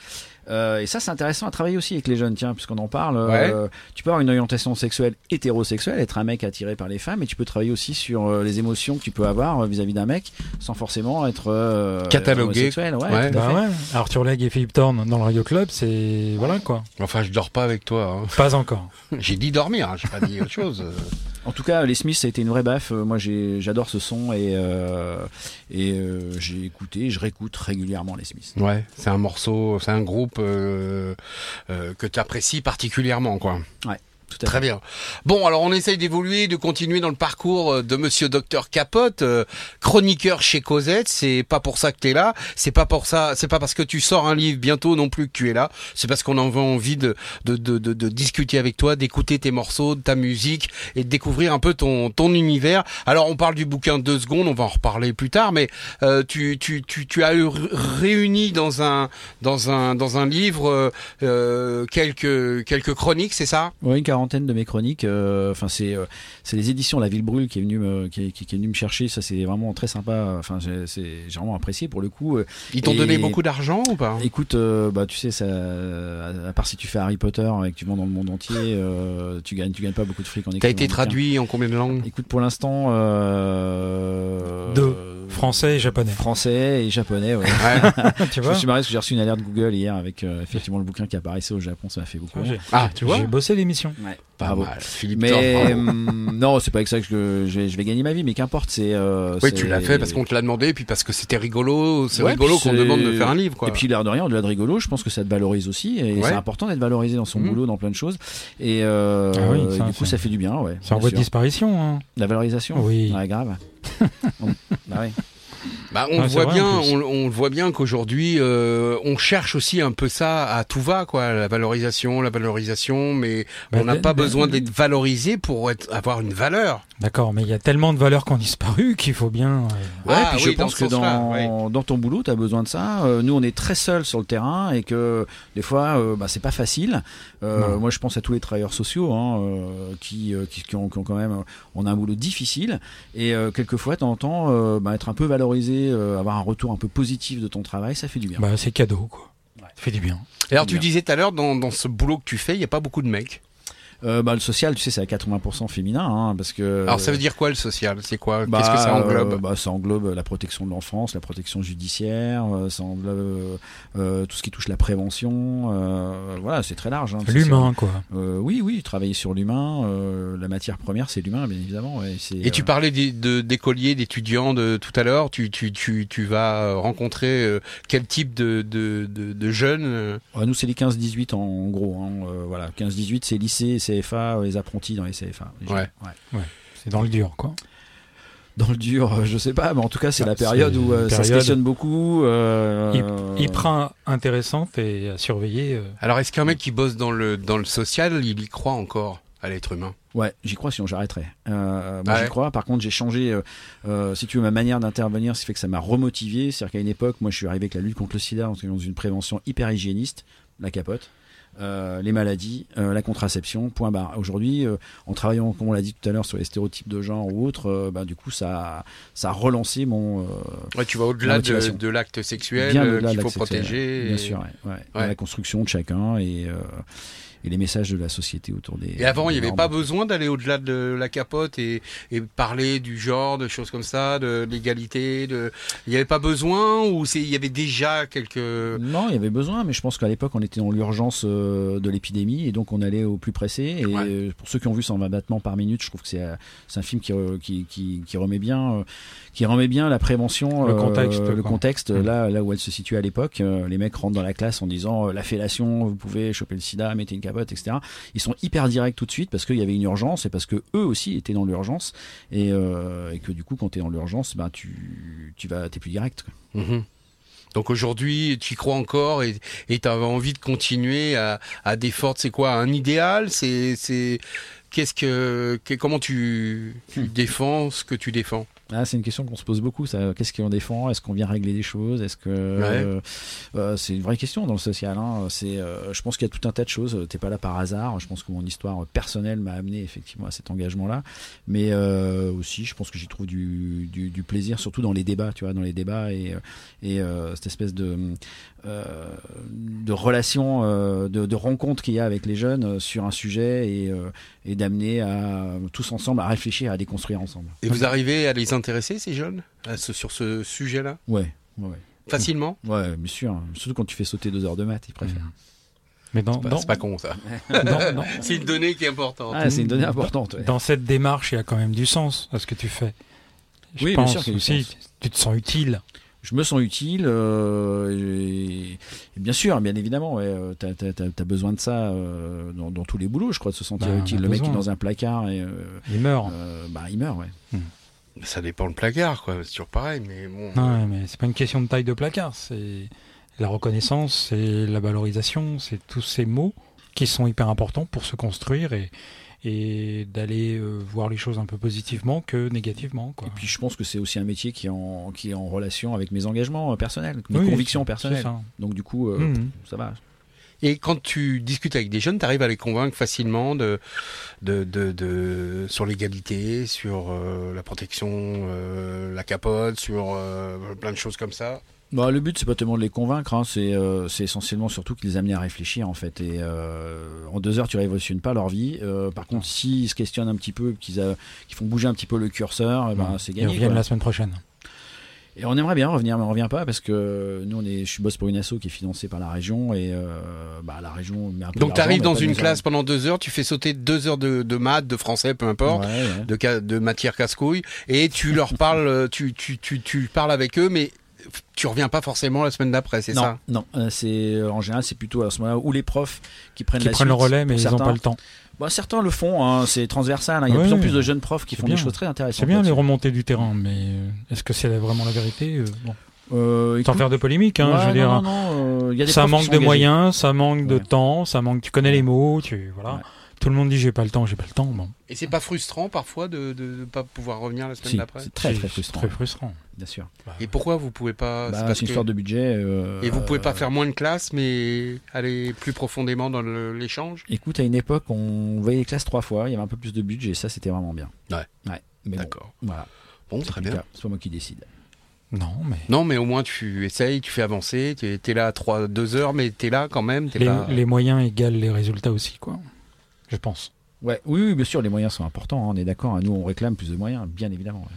Euh, et ça, c'est intéressant à travailler aussi avec les jeunes, tiens, puisqu'on en parle. euh, tu peux avoir une orientation sexuelle hétérosexuelle, être un mec attiré par les femmes, et tu peux travailler aussi sur euh, les émotions que tu peux avoir euh, vis-à-vis d'un mec, sans forcément être euh, Catalogué. Ouais, Ouais. tout à Bah fait. ouais. Arthur Legge et Philippe Thorne dans le Radio Club, c'est voilà quoi. Enfin, je dors pas avec toi. hein. Pas encore. J'ai dit dormir, hein, j'ai pas dit autre chose. [laughs] En tout cas, les Smiths, ça a été une vraie baffe. Euh, Moi, j'adore ce son et, euh, et euh, j'ai écouté, je réécoute régulièrement les Smiths. Ouais, c'est un morceau, c'est un groupe euh, que tu apprécies particulièrement, quoi. Tout à Très fait. bien. Bon, alors on essaye d'évoluer, de continuer dans le parcours euh, de Monsieur Docteur Capote, euh, chroniqueur chez Cosette. C'est pas pour ça que t'es là. C'est pas pour ça. C'est pas parce que tu sors un livre bientôt non plus que tu es là. C'est parce qu'on a envie de de, de, de, de discuter avec toi, d'écouter tes morceaux, de ta musique et de découvrir un peu ton ton univers. Alors on parle du bouquin deux secondes, on va en reparler plus tard, mais euh, tu tu tu tu as réuni dans un dans un dans un livre euh, euh, quelques quelques chroniques, c'est ça? Ouais, une quarantaine de mes chroniques. euh, Enfin, c'est euh, c'est les éditions La Ville Brûle qui est venu me qui, qui- qui est venu me chercher. Ça, c'est vraiment très sympa. Enfin, j'ai c'est- j'ai vraiment apprécié pour le coup. Euh, Ils t'ont donné beaucoup d'argent ou pas? Écoute, euh, bah tu sais, ça, à part si tu fais Harry Potter et que tu vends dans le monde entier, euh, tu gagnes, tu gagnes pas beaucoup de fric en T'as été traduit en combien de langues? Écoute, pour l'instant, euh, Deux. Français et japonais. français et japonais. Ouais. [laughs] tu Je vois me suis marré parce que j'ai reçu une alerte Google hier avec euh, effectivement le bouquin qui apparaissait au Japon, ça m'a fait beaucoup. J'ai- Ah, tu vois J'ai bossé l'émission. Ouais, Pas bravo. mal. Philippe Mais hum, non, c'est pas avec ça que je, je vais, je vais gagner ma vie, mais qu'importe, c'est. euh, Oui, tu l'as fait parce qu'on te l'a demandé, et puis parce que c'était rigolo. C'est Ouais, rigolo qu'on demande de faire un livre, quoi. Et puis l'air de rien, au-delà de rigolo, je pense que ça te valorise aussi, et Ouais. c'est important d'être valorisé dans son Mhm. boulot, dans plein de choses. Et euh, Ah oui, et ça, du coup, ça- fait du bien, ouais. C'est en voie de disparition. Hein. La valorisation. Oui. Ouais, grave. [laughs] Bah ouais. Bah, on c'est voit vrai, bien, on, on le voit bien qu'aujourd'hui, euh, on cherche aussi un peu ça à tout va, quoi, la valorisation, la valorisation, mais Bah, on n'a pas ben- besoin d'être valorisé pour être, avoir une valeur. D'accord, mais il y a tellement de valeurs qui ont disparu qu'il faut bien. euh, Ouais, Ah, puis oui, je pense que dans, dans ton boulot, tu as besoin de ça. Euh, nous, on est très seuls sur le terrain et que des fois, euh, bah, c'est pas facile. Euh, moi, je pense à tous les travailleurs sociaux hein, euh, qui, euh, qui, qui ont, qui ont quand même, on a un boulot difficile et euh, quelquefois, tu entends bah, être un peu valorisé, euh, avoir un retour un peu positif de ton travail, ça fait du bien. Bah, c'est cadeau, quoi. Ouais. Ça fait du bien. Et alors, tu Bien. disais tout à l'heure, dans, dans ce boulot que tu fais, il n'y a pas beaucoup de mecs. Euh, bah, le social, tu sais, c'est à 80% féminin, hein, parce que. Alors, ça veut dire quoi le social? C'est quoi? Bah, Qu'est-ce que ça englobe? euh, bah, Ça englobe la protection de l'enfance, la protection judiciaire, euh, ça englobe euh, tout ce qui touche la prévention. euh, voilà, c'est très large. hein, L'humain, quoi. Euh, oui, oui, travailler sur l'humain. euh, la matière première, c'est l'humain, bien évidemment. ouais, c'est, Et tu parlais d'écoliers, d'étudiants de tout à l'heure. Tu, tu, tu, tu vas rencontrer quel type de, de, de, de jeunes euh? Ouais, nous, c'est les 15-18 en, en gros. hein, euh, voilà, 15-18, c'est lycée, CFA, euh, les apprentis dans les CFA. les Ouais. jeunes, C'est dans le dur, quoi. Dans le dur, euh, je sais pas, mais en tout cas, c'est Ah, la période où euh, ça se questionne beaucoup. euh, Hyper intéressante et à surveiller. euh. Alors, est-ce qu'un mec qui bosse dans le, dans le social, il y croit encore à l'être humain? Ouais, j'y crois, sinon j'arrêterais. Euh, moi, Ah ouais. j'y crois. Par contre, j'ai changé, euh, euh, si tu veux, ma manière d'intervenir, ce qui fait que ça m'a remotivé. C'est-à-dire qu'à une époque, moi, je suis arrivé avec la lutte contre le sida dans dans une prévention hyper hygiéniste, la capote. Euh, les maladies, euh, la contraception, point barre. Aujourd'hui, euh, en travaillant, comme on l'a dit tout à l'heure, sur les stéréotypes de genre ou autres, bah, du coup, ça, ça a relancé mon, Ouais, tu vas au-delà de, de l'acte sexuel bien euh, au-delà de qu'il faut l'acte sexuel, protéger. Bien sûr, ouais, ouais. La construction de chacun et, et les messages de la société autour des. Et avant, il n'y avait pas besoin d'aller au-delà de la capote et, et parler du genre, de choses comme ça, de l'égalité. De... Il n'y avait pas besoin ou il y avait déjà quelques. Non, il y avait besoin, mais je pense qu'à l'époque, on était dans l'urgence euh, de l'épidémie et donc on allait au plus pressé. Et Ouais. euh, pour ceux qui ont vu 120 battements par minute, je trouve que c'est euh, un film qui, re- qui, qui, qui remet bien qui remet bien la prévention, Le euh, contexte, le quoi. contexte Mm. là là où elle se situe à l'époque. Les mecs rentrent dans la classe en disant la fellation, vous pouvez choper le sida, mettez une etc. Ils sont hyper directs tout de suite parce qu'il y avait une urgence et parce que eux aussi étaient dans l'urgence et, euh, et que du coup, quand tu es dans l'urgence, ben tu tu vas t'es plus direct. quoi. Mhm. Donc aujourd'hui, tu y crois encore et tu as envie de continuer à, à défendre, c'est quoi, un idéal? C'est c'est qu'est-ce que, que- comment tu, tu défends ce que tu défends? Ah, c'est une question qu'on se pose beaucoup. Ça, qu'est-ce qu'on défend? Est-ce qu'on vient régler des choses? Est-ce que euh, euh, c'est une vraie question dans le social hein. C'est, euh, je pense qu'il y a tout un tas de choses. T'es pas là par hasard. Je pense que mon histoire personnelle m'a amené effectivement à cet engagement-là. Mais euh, aussi, je pense que j'y trouve du, du, du plaisir, surtout dans les débats. Tu vois, dans les débats et, et cette espèce de de relation, de, de rencontre qu'il y a avec les jeunes sur un sujet et, et d'amener à tous ensemble à réfléchir, à déconstruire ensemble. Et vous arrivez à les intéresser, ces jeunes, à ce- sur ce sujet-là? Ouais, ouais. Facilement? Ouais, bien sûr. Surtout quand tu fais sauter deux heures de maths, ils préfèrent. Mais dans, dans, C'est pas con, ça. [laughs] dans- dans- [laughs] C'est une donnée qui est importante. Ah, c'est une donnée importante. ouais. dans cette démarche, il y a quand même du sens à ce que tu fais. Je Oui, bien sûr aussi, tu te sens utile. Je me sens utile. euh, et, et bien sûr, bien évidemment, ouais, euh, t'as, t'as- t'as- t'as besoin de ça euh, dans, dans tous les boulots, je crois, de se sentir Bah, utile. Le mec qui est dans un placard, et, euh, Il meurt. euh, bah, il meurt, ouais. Ça dépend le placard, quoi. C'est toujours pareil, mais bon. Non, mais c'est pas une question de taille de placard. C'est la reconnaissance, c'est la valorisation, c'est tous ces mots qui sont hyper importants pour se construire et, et d'aller euh, voir les choses un peu positivement que négativement. Quoi. Et puis je pense que c'est aussi un métier qui est en, qui est en relation avec mes engagements euh, personnels, mes Oui, convictions personnelles. Donc du coup, euh, Mhm. ça va. Et quand tu discutes avec des jeunes, tu arrives à les convaincre facilement de, de, de, de- sur l'égalité, sur euh, la protection, euh, la capote, sur euh, plein de choses comme ça. Bah, le but, c'est pas tellement de les convaincre, hein, c'est euh, c'est essentiellement surtout qu'ils les amener à réfléchir en fait. Et euh, en deux heures, tu révolutionnes pas leur vie. Euh, par contre, s'ils se questionnent un petit peu, qu'ils font bouger un petit peu le curseur, eh ben, c'est Ils gagné. reviennent quoi. la semaine prochaine. Et on aimerait bien revenir, mais on revient pas parce que nous, on est, je suis boss pour une asso qui est financée par la région et euh, bah, la région met un peu Donc tu arrives dans une classe pendant deux heures, tu fais sauter deux heures de, de maths, de français, peu importe, Ouais, ouais. de, matière casse-couille, et tu leur parles, euh, tu, tu, tu, tu parles avec eux, mais tu reviens pas forcément la semaine d'après, c'est non, ça? non, euh, c'est euh, en général c'est plutôt à ce moment-là où les profs qui prennent Qui la prennent le relais, mais ils n'ont pas le temps. Bah, certains le font, hein, c'est transversal. hein. Il y a de Ouais, plus en plus de jeunes profs qui font bien. des choses très intéressantes. C'est bien les remontées du terrain, mais euh, est-ce que c'est vraiment la vérité Euh, bon. Euh, Sans faire de polémique, hein, ouais, je veux non, dire. non, non, il y a des ça manque de engagés. moyens, ça manque de temps, ça manque. Tu connais les mots, tu voilà. Ouais. Tout le monde dit j'ai pas le temps, j'ai pas le temps. Bon, Et c'est pas frustrant parfois de ne pas pouvoir revenir la semaine Si, d'après c'est très frustrant, Très frustrant. Bien sûr. Et pourquoi vous pouvez pas Bah, c'est une que- histoire de budget. euh, Et vous pouvez pas euh, faire moins de classes, mais aller plus profondément dans l'échange? Écoute, à une époque, on voyait les classes trois fois, il y avait un peu plus de budget, ça c'était vraiment bien. Ouais. Ouais. Mais bon, D'accord. voilà. Bon, très bien. C'est pas moi qui décide. Non, mais Non, mais au moins tu essayes, tu fais avancer, tu es, là à 3, 2 heures, mais tu es là quand même. les, pas... les moyens égalent les résultats aussi, quoi. Je pense. Ouais, oui, oui, bien sûr, les moyens sont importants, hein, on est d'accord. hein. Nous, on réclame plus de moyens, bien évidemment. ouais.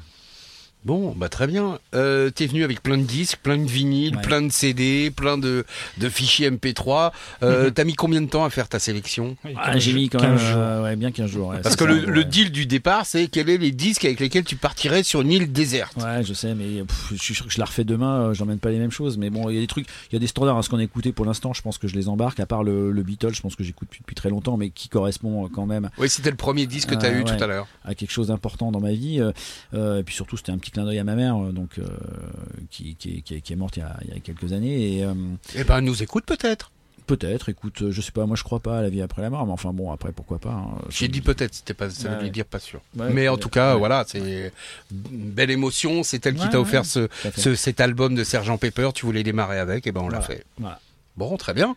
Bon, bah très bien. Euh, T'es venu avec plein de disques, plein de vinyles, Ouais. plein de CD, plein de, de fichiers MP3. Euh, T'as mis combien de temps à faire ta sélection Ah, j'ai mis quand même 15 jours. euh, ouais, bien 15 jours. ouais, Parce que ça, le, ouais. le deal du départ, c'est quels sont les disques avec lesquels tu partirais sur une île déserte? Ouais, je sais, mais pff, je suis sûr que je la refais demain, euh, j'emmène pas les mêmes choses. Mais bon, il y a des trucs, il y a des standards à ce qu'on a écouté pour l'instant, je pense que je les embarque, à part le, le Beatles, je pense que j'écoute depuis, depuis très longtemps, mais qui correspond quand même Oui, c'était le premier disque que tu as Ah, eu ouais. tout à l'heure. à quelque chose d'important dans ma vie. et puis surtout, c'était un petit clin d'œil à ma mère, euh, donc euh, qui, qui, est- qui est- qui est morte il y a, il y a quelques années. Et euh, Eh ben, nous écoute peut-être. peut-être, écoute, euh, je sais pas, moi je crois pas à la vie après la mort, mais enfin bon, après pourquoi pas. hein. J'ai dit peut-être, c'était pas, ça Ouais, veut ouais. dire pas sûr. Ouais, Mais en tout cas, ouais. voilà, c'est une belle émotion. C'est elle qui t'a offert ouais, ce, ce- cet album de Sergent Pepper. Tu voulais démarrer avec, et ben on l'a Voilà. fait. Voilà. Bon, très bien.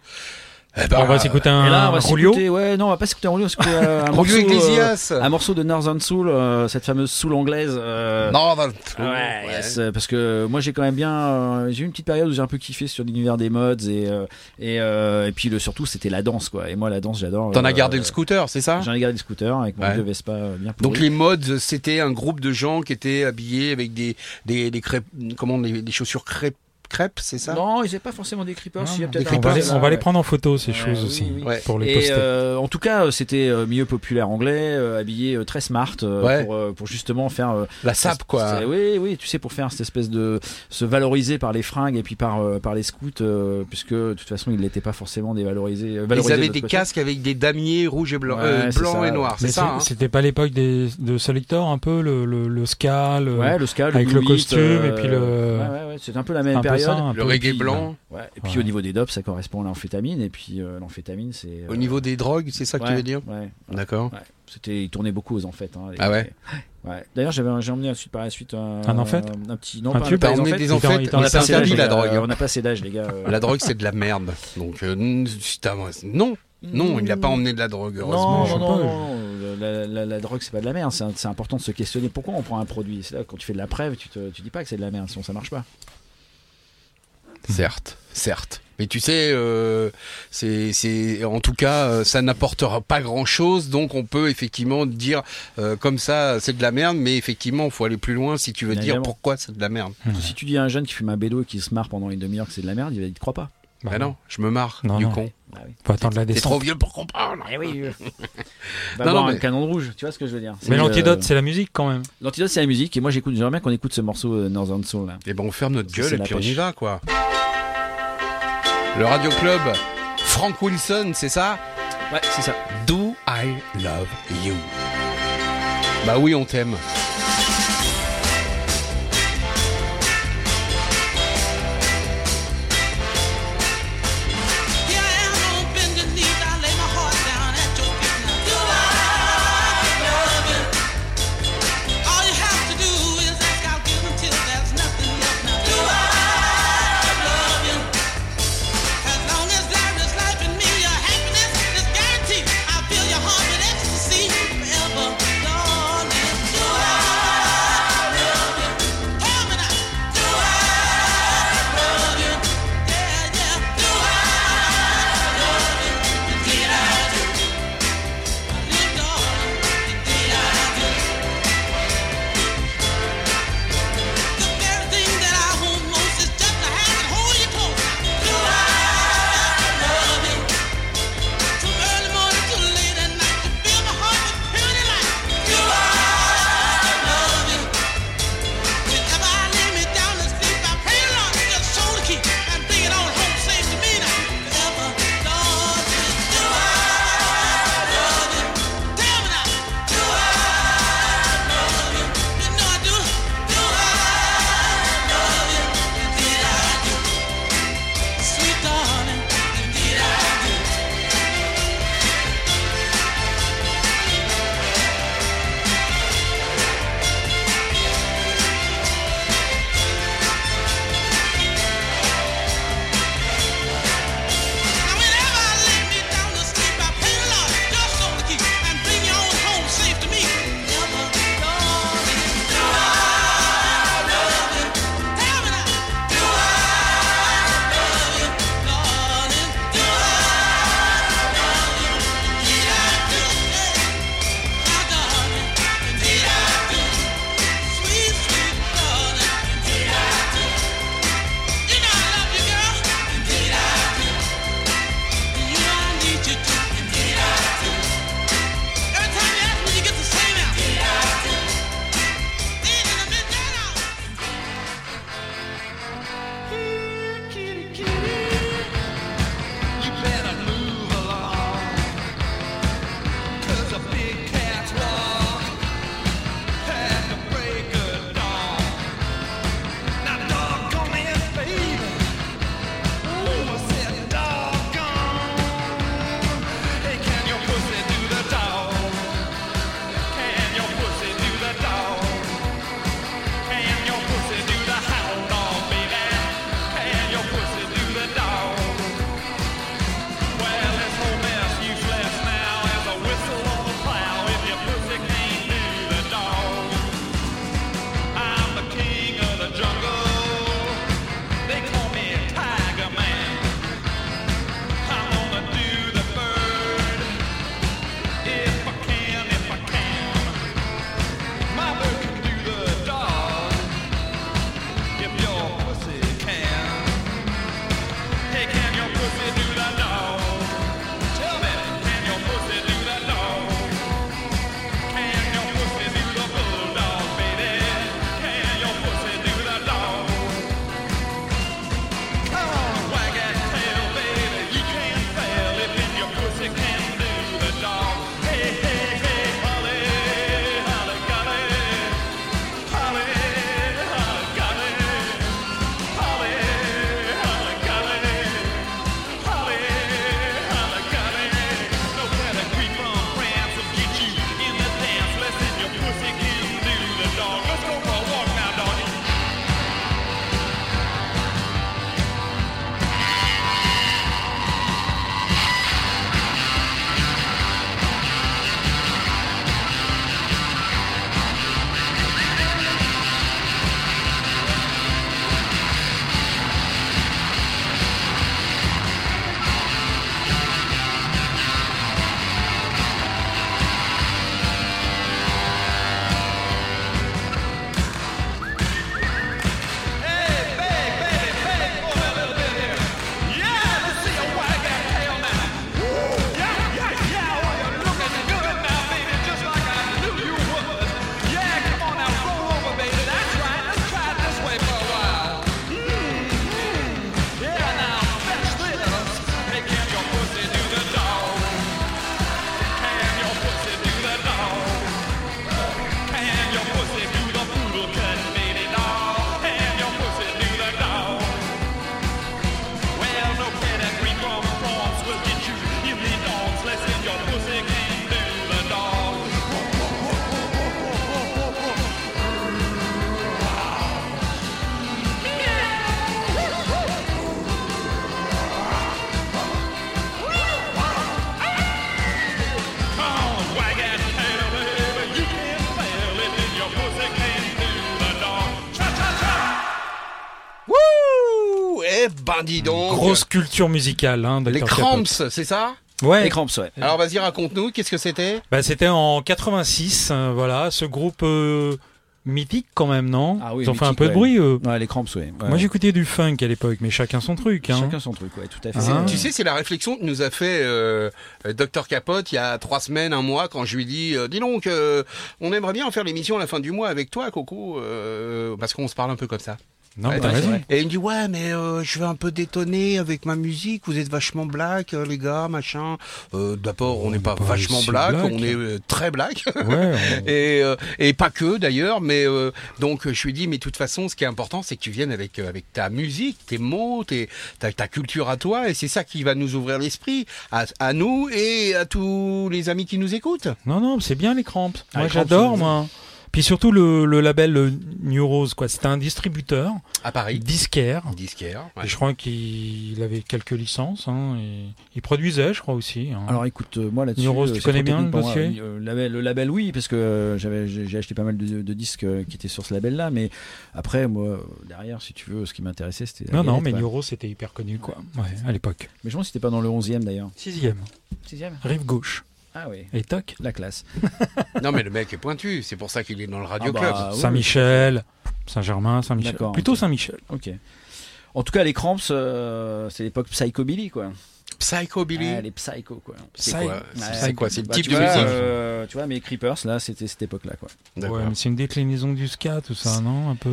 Eh ben, on va s'écouter un, là, on va Julio. s'écouter, ouais, non, on va pas s'écouter un Julio, on va s'écouter euh, un, [laughs] morceau, euh, un morceau de Northern Soul, euh, cette fameuse soul anglaise. euh, Non, bah, Ouais, ouais. yes, parce que moi j'ai quand même bien, euh, j'ai eu une petite période où j'ai un peu kiffé sur l'univers des mods et euh, et, euh, et puis le surtout c'était la danse quoi. Et moi la danse j'adore. T'en as gardé le scooter, c'est ça? J'en ai gardé le scooter avec mon Ouais. vieux Vespa bien Donc pourri. les mods, c'était un groupe de gens qui étaient habillés avec des des, des crêpes, comment des, des chaussures crêpes, crêpes, c'est ça? Non, ils n'avaient pas forcément des creepers. Non, des on va, les, là, on va les ouais. prendre en photo ces Ouais, choses oui, aussi oui, oui. Ouais. pour les Et poster. euh, en tout cas, euh, c'était euh, milieu populaire anglais, euh, habillé très smart euh, Ouais. pour, euh, pour justement faire euh, La sape, quoi. Oui, oui, tu sais, pour faire cette espèce de se valoriser par les fringues et puis par euh, par les scouts, euh, puisque de toute façon, ils n'étaient pas forcément dévalorisés. euh, Ils de avaient des casques avec des damiers rouges et blancs, euh, ça. et noirs, c'est Mais ça. hein? C'était pas l'époque des, de Selector, un peu le, le, le ska, le- Ouais, le ska, le avec le costume et puis le- Ouais, ouais, ouais, c'est un peu la même peu période. le reggae hippie, blanc. Ouais. Et puis Ouais. au niveau des dopes, ça correspond à l'amphétamine. Et puis euh, l'amphétamine, c'est. euh, Au niveau des drogues, c'est ça que ouais, tu veux dire Ouais. D'accord. ouais. C'était, il tournait beaucoup aux enfêtes. Hein, les- Ah ouais Ouais. D'ailleurs, j'avais, j'ai emmené ensuite par la suite un. Un en-fait un petit. Non, Un pas tube pas emmené des t'en mais a passé l'âge, la Euh, drogue. On n'a pas assez d'âge, les gars. euh. La drogue, c'est de la merde. Donc, euh, non, non, il n'a pas emmené de la drogue, heureusement. Non, je non, non, pas. non, non, La, la- la drogue, c'est pas de la merde. C'est important de se questionner. Pourquoi on prend un produit? C'est là, quand tu fais de la preuve, tu, te, tu dis pas que c'est de la merde, sinon ça marche pas. Certes, certes. Mais tu sais, euh, c'est, c'est, en tout cas, euh, ça n'apportera pas grand-chose. Donc, on peut effectivement dire euh, comme ça, c'est de la merde. Mais effectivement, il faut aller plus loin si tu veux dire pourquoi c'est de la merde. Hmm. Si tu dis à un jeune qui fume un bédo et qui se marre pendant une demi-heure que c'est de la merde, il va- il te croit pas. Bah Ah non, je me marre Non, du non. con. Ah oui. Faut attendre la T'es trop descente. vieux pour comprendre. Eh oui. [laughs] Non, non, un mais- canon de rouge, tu vois ce que je veux dire Mais C'est, l'antidote, euh, c'est la musique quand même. L'antidote, c'est la musique. Et moi, j'écoute, j'aimerais bien qu'on écoute ce morceau euh, Northern Soul. Là. Et ben, on ferme notre gueule c'est et puis on y pêche. va, quoi. Le Radio Club, Frank Wilson, c'est ça Ouais, c'est ça. Do I Love You? Bah oui, on t'aime. Dis donc. Grosse culture musicale, hein, Les. Cramps, c'est ça? Ouais. Les cramps, ouais. Alors vas-y, raconte-nous, qu'est-ce que c'était? Bah, c'était en 86, euh, voilà, ce groupe euh, mythique quand même, non? Ah oui, Ils ont fait un peu de ouais. bruit, eux. Ouais, les cramps, ouais. Ouais. Moi, j'écoutais du funk à l'époque, mais chacun son truc. Hein. Chacun son truc, ouais, tout à fait. Ah. Tu sais, c'est la réflexion que nous a fait euh, euh, Dr Capote il y a trois semaines, un mois, quand je lui dis, euh, dis donc, euh, on aimerait bien en faire l'émission à la fin du mois avec toi, Coco, euh, parce qu'on se parle un peu comme ça. Non, ouais. Et il me dit ouais mais euh, je vais un peu détonner avec ma musique. Vous êtes vachement black euh, les gars machin. Euh, D'abord on On n'est pas, pas vachement black, black. on est très black. Ouais, on- [laughs] Et, et pas que d'ailleurs, mais donc je lui dis mais de toute façon ce qui est important c'est que tu viennes avec avec ta musique, tes mots, tes, ta, ta culture à toi et c'est ça qui va nous ouvrir l'esprit à, à nous et à tous les amis qui nous écoutent. Non, non, c'est bien les cramps. Ah, moi, j'adore, moi. Puis surtout le, le label euh, New Rose, quoi. C'était un distributeur, À Paris, disquaire. disquaire. ouais. Et je crois qu'il avait quelques licences. Hein, et il produisait, je crois aussi. hein. Alors écoute, euh, moi là-dessus, New Rose, euh, tu connais bien le moi. dossier? Euh, le, label, le label, oui, parce que j'avais j'ai acheté pas mal de, de disques qui étaient sur ce label-là, mais après, moi, derrière, si tu veux, ce qui m'intéressait, c'était. non, non, mais quoi. New Rose, c'était hyper connu, quoi. Ouais, à l'époque. Mais je pense que c'était pas dans le 11e d'ailleurs. Sixième, 6e rive gauche. Ah oui, Et toc. la classe. [laughs] Non mais le mec est pointu, c'est pour ça qu'il est dans le Radio Ah bah, Club. Ah oui, Saint-Michel, Saint-Germain, Saint-Michel. Plutôt. Saint-Michel. Ok. En tout cas, les Cramps, euh, c'est l'époque Psychobilly, quoi. Psycho Billy. Ah, les Psycho, quoi. c'est Psy- quoi Ouais. C'est quoi C'est le Bah, type tu de vois, musique euh, Tu vois, mais Creepers, là, c'était cette époque-là, quoi. D'accord. Ouais, mais c'est une déclinaison du ska, tout ça, non Un peu.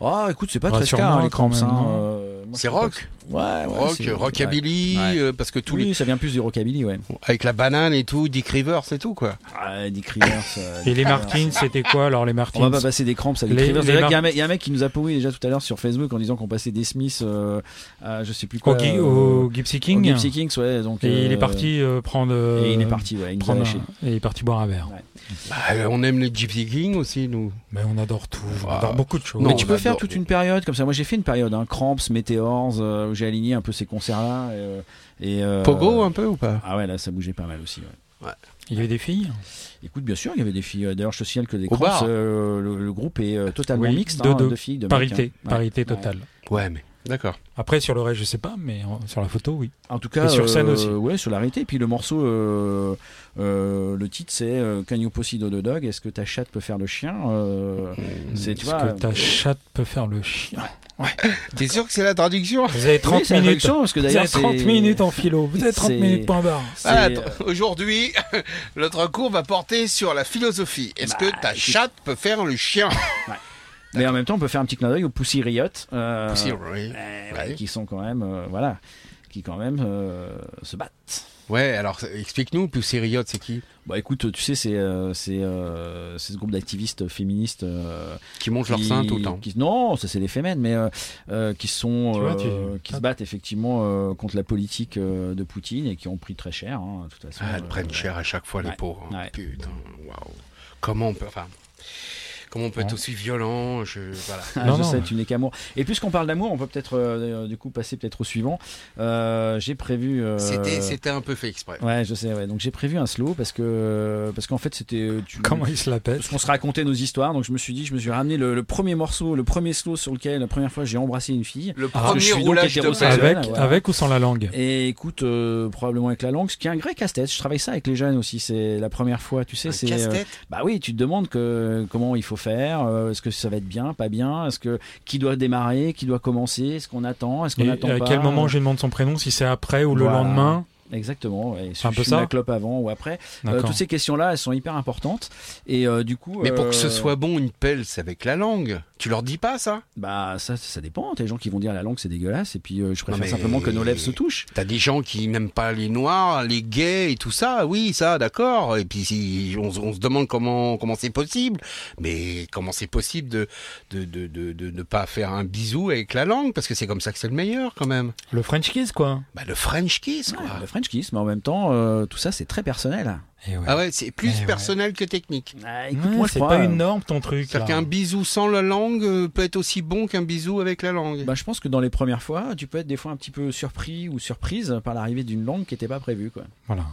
Ah, écoute, c'est pas très ska, hein, les Cramps. hein, euh, C'est rock, Ouais, ouais. rock, c'est- rockabilly, ouais. euh, parce que tous les ça vient plus du rockabilly, ouais. avec la banane et tout, Dick Rivers et tout quoi. Ah, Dick Rivers. euh, Et les. Martins, c'était quoi alors les On Martins va pas passer des cramps à Dick Les- Rivers. C'est il y, a un mec qui nous a pourri déjà tout à l'heure sur Facebook en disant qu'on passait des Smiths euh, à je sais plus quoi. au, Gypsy King. Ouais. Donc, Et il est euh, parti euh, prendre. euh, Et il est parti, ouais. Il nous a prendre lâché. un- et il est parti boire un verre. Ouais. Bah, euh, on aime les Gypsy King aussi nous. Mais on adore tout. On Ah. adore beaucoup de choses. Non, mais tu peux faire toute une période comme ça. Moi, j'ai fait une période, hein, Cramps, Meteors, euh, où j'ai aligné un peu ces concerts-là. Et, euh, et, euh, Pogo un peu ou pas? Ah ouais, là, ça bougeait pas mal aussi. ouais. Il y avait des filles? Écoute, bien sûr, il y avait des filles. D'ailleurs, je te signale que des Au Cramps, euh, le, le groupe est euh, totalement Oui, mixte, de hein, de filles, de mecs, Parité. hein. Parité Ouais. totale. Ouais mais d'accord. Après, sur le reste, je sais pas, mais en- sur la photo, oui. En tout cas, Et sur scène euh, aussi. Ouais, sur la réalité. Et puis le morceau, euh, euh, le titre, c'est euh, Can you possido the dog? Est-ce que ta chatte peut faire le chien? Euh, C'est tu Est-ce que ta chatte peut faire le chien? [laughs] T'es sûr que c'est la traduction? Vous avez 30 Oui, c'est la minutes. parce que Vous avez 30 c'est- minutes en philo. Vous avez 30 c'est- minutes, point barre. Ah, Aujourd'hui, [laughs] notre cours va porter sur la philosophie. Est-ce Bah, que ta chatte peut faire le chien? Mais en même temps, on peut faire un petit clin d'œil aux Pussy Riot, euh, Pussy Riot. euh, ouais, Ouais. qui sont quand même, euh, voilà, qui quand même euh, se battent. Ouais, alors explique-nous, Pussy Riot, c'est qui? Bah écoute, tu sais, c'est euh, euh, ce groupe d'activistes féministes euh, Qui monte leur sein tout le temps. qui- non, ça c'est les fémènes, mais euh, euh, qui sont Tu vois, euh, tu- qui se battent effectivement euh, contre la politique euh, de Poutine et qui ont pris très cher. hein, de toute façon. Ah, elles Euh, prennent cher à chaque fois les ouais. pauvres. hein. Ouais. Putain, waouh. Comment on peut, enfin, comment on peut être aussi violent Je, voilà. Ah, Non, je non. sais, tu n'es qu'amour. Et puisqu'on parle d'amour, on peut peut-être euh, du coup passer peut-être au suivant. Euh, j'ai prévu. euh, C'était, c'était un peu fait exprès. Ouais, je sais. Ouais. Donc j'ai prévu un slow parce que parce qu'en fait c'était. tu- Comment il se la pète Parce qu'on se racontait nos histoires, donc je me suis dit, je me suis ramené le, le premier morceau, le premier slow sur lequel la première fois j'ai embrassé une fille. Le premier je suis donc roulage de avec, voilà. avec ou sans la langue? Et écoute, euh, probablement avec la langue, ce qui est un vrai casse-tête. Je travaille ça avec les jeunes aussi. C'est la première fois, tu sais. C'est euh, bah oui, tu te demandes que comment il faut faire. Euh, Est-ce que ça va être bien, pas bien Est-ce que qui doit démarrer, qui doit commencer Est-ce qu'on attend Est-ce qu'on attend à pas quel moment je demande son prénom Si c'est après ou le Voilà. lendemain? Exactement. Ouais. C'est un Je peu fume ça la clope avant ou après. Euh, toutes ces questions-là, elles sont hyper importantes. Et euh, du coup. Mais pour que ce euh, soit bon, une pelle, c'est avec la langue. Tu leur dis pas ça? Bah ça, ça dépend. T'as des gens qui vont dire la langue c'est dégueulasse et puis euh, je préfère mais- simplement que nos lèvres se touchent. T'as des gens qui n'aiment pas les noirs, les gays et tout ça. Oui, ça, d'accord. Et puis si on, se- on se demande comment comment c'est possible. Mais comment c'est possible de de, de de de ne pas faire un bisou avec la langue? Parce que c'est comme ça que c'est le meilleur quand même. Le French kiss, quoi. Bah le French kiss quoi. Ouais, le French kiss, mais en même temps, euh, tout ça c'est très personnel. Et ouais. Ah ouais, c'est plus Eh ouais. personnel que technique. Ah, Ouais, moi c'est pas une norme ton truc. C'est-à-dire là. qu'un bisou sans la langue euh, peut être aussi bon qu'un bisou avec la langue. Bah, je pense que dans les premières fois, tu peux être des fois un petit peu surpris ou surprise par l'arrivée d'une langue qui n'était pas prévue. Quoi. Voilà.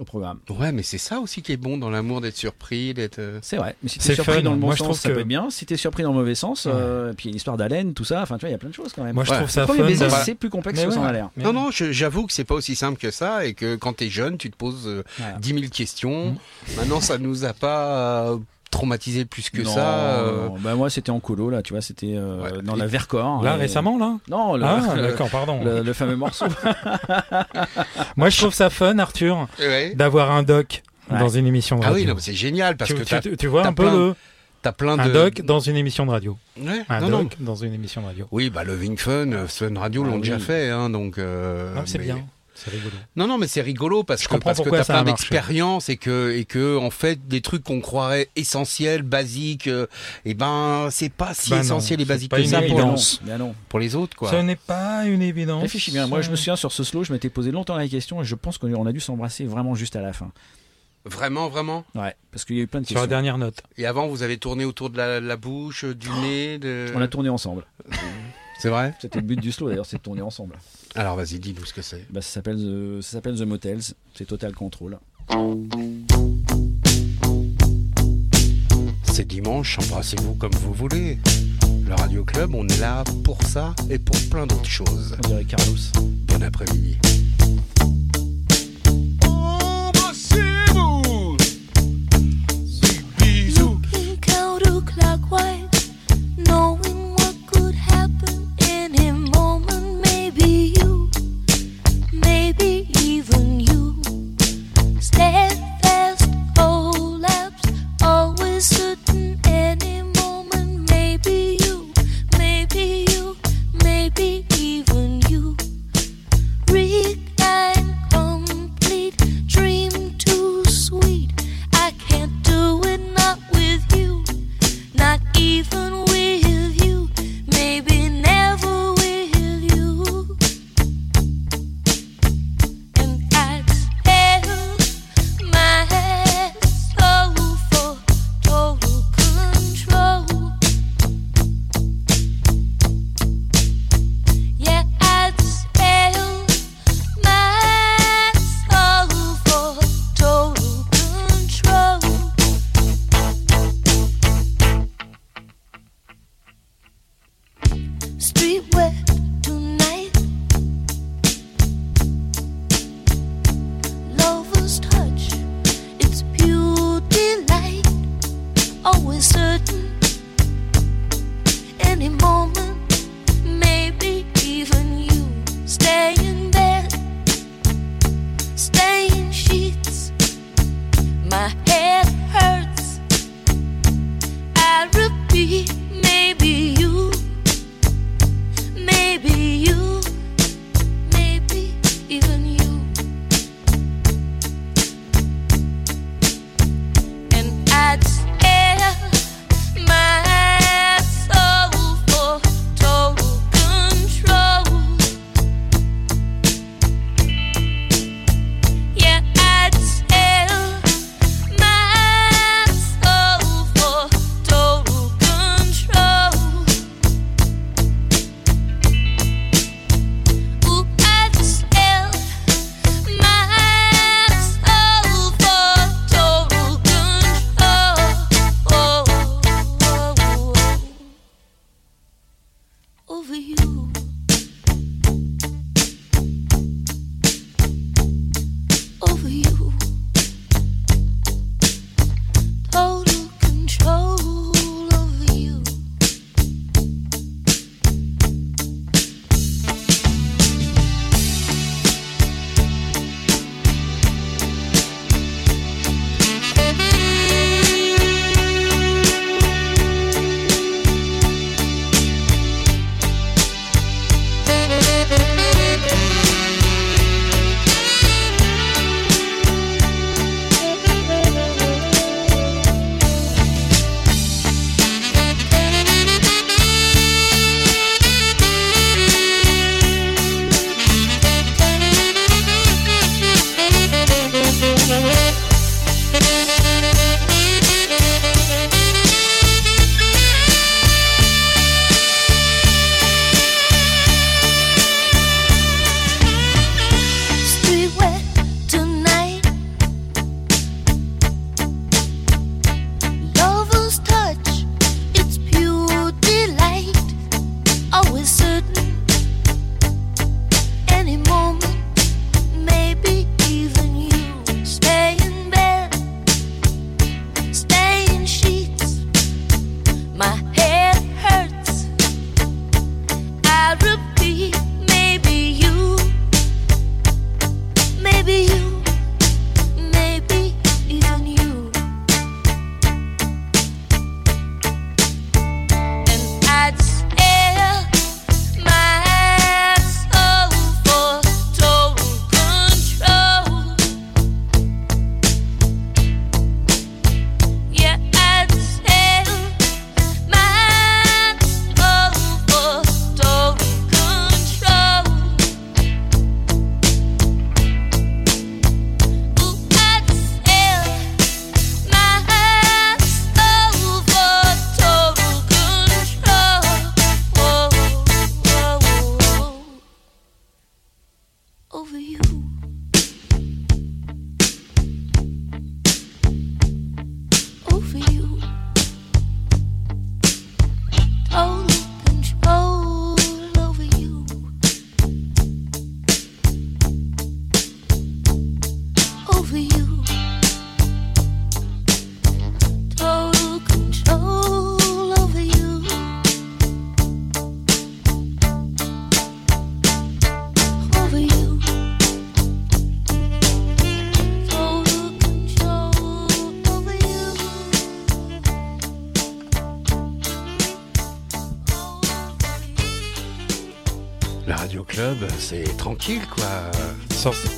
Au programme. Ouais, mais c'est ça aussi qui est bon dans l'amour, d'être surpris, d'être. euh, C'est vrai. Mais si t'es surpris fun. dans le bon Moi, je sens, trouve ça que- peut être bien. Si t'es surpris dans le mauvais sens, Ouais. euh, puis il y a une histoire d'haleine, tout ça. Enfin, tu vois, il y a plein de choses quand même. Moi, je Ouais. trouve ça fun. baiser, c'est plus complexe Mais que ça en a l'air. Non, non, j'avoue que c'est pas aussi simple que ça et que quand t'es jeune, tu te poses euh, Voilà. 10 000 questions. Mm. Maintenant, ça nous a pas euh, traumatisé plus que non, ça. euh, non. Bah, moi, c'était en colo, là, tu vois, c'était euh, Ouais. dans la Vercors. Là, Et- récemment, là Non, le, Ah, d'accord, pardon. le- le fameux morceau. [laughs] [laughs] Moi, je trouve ça fun, Arthur, ouais. d'avoir un doc Ouais. dans une émission de Ah radio. oui, non, c'est génial parce tu, que tu- t'as tu- tu vois t'as un peu plein- le as plein de. un doc dans une émission de radio. Ouais, Un non, non. doc dans une émission de radio. Oui, bah Loving Fun, euh, Fun Radio Ah l'ont oui. déjà fait, hein, donc. euh, Non, c'est mais- bien, c'est rigolo. Non, non, mais c'est rigolo parce Je que comprends parce que t'as plein marché. d'expérience et que et que en fait des trucs qu'on croirait essentiels, basiques, euh, et ben c'est pas si Bah non, essentiel et basique que ça pour, évidence. Bien non. pour les autres, quoi. Ce n'est pas une évidence. Réfléchis bien. Moi, je me souviens sur ce slow, je m'étais posé longtemps la question et je pense qu'on a dû s'embrasser vraiment juste à la fin. Vraiment, vraiment? Ouais, parce qu'il y a eu plein de Sur la questions. dernière note. Et avant, vous avez tourné autour de la, la bouche, du nez, de. On a tourné ensemble. C'est vrai. C'était le but du slow d'ailleurs, c'est de tourner ensemble. Alors vas-y, dis-nous ce que c'est. Bah, ça s'appelle The, ça s'appelle The Motels. C'est Total Control. C'est dimanche, embrassez-vous comme vous voulez. Le Radio Club, on est là pour ça et pour plein d'autres choses. On dirait Carlos. Bon après-midi. Embrassez-vous. Des bisous. Looking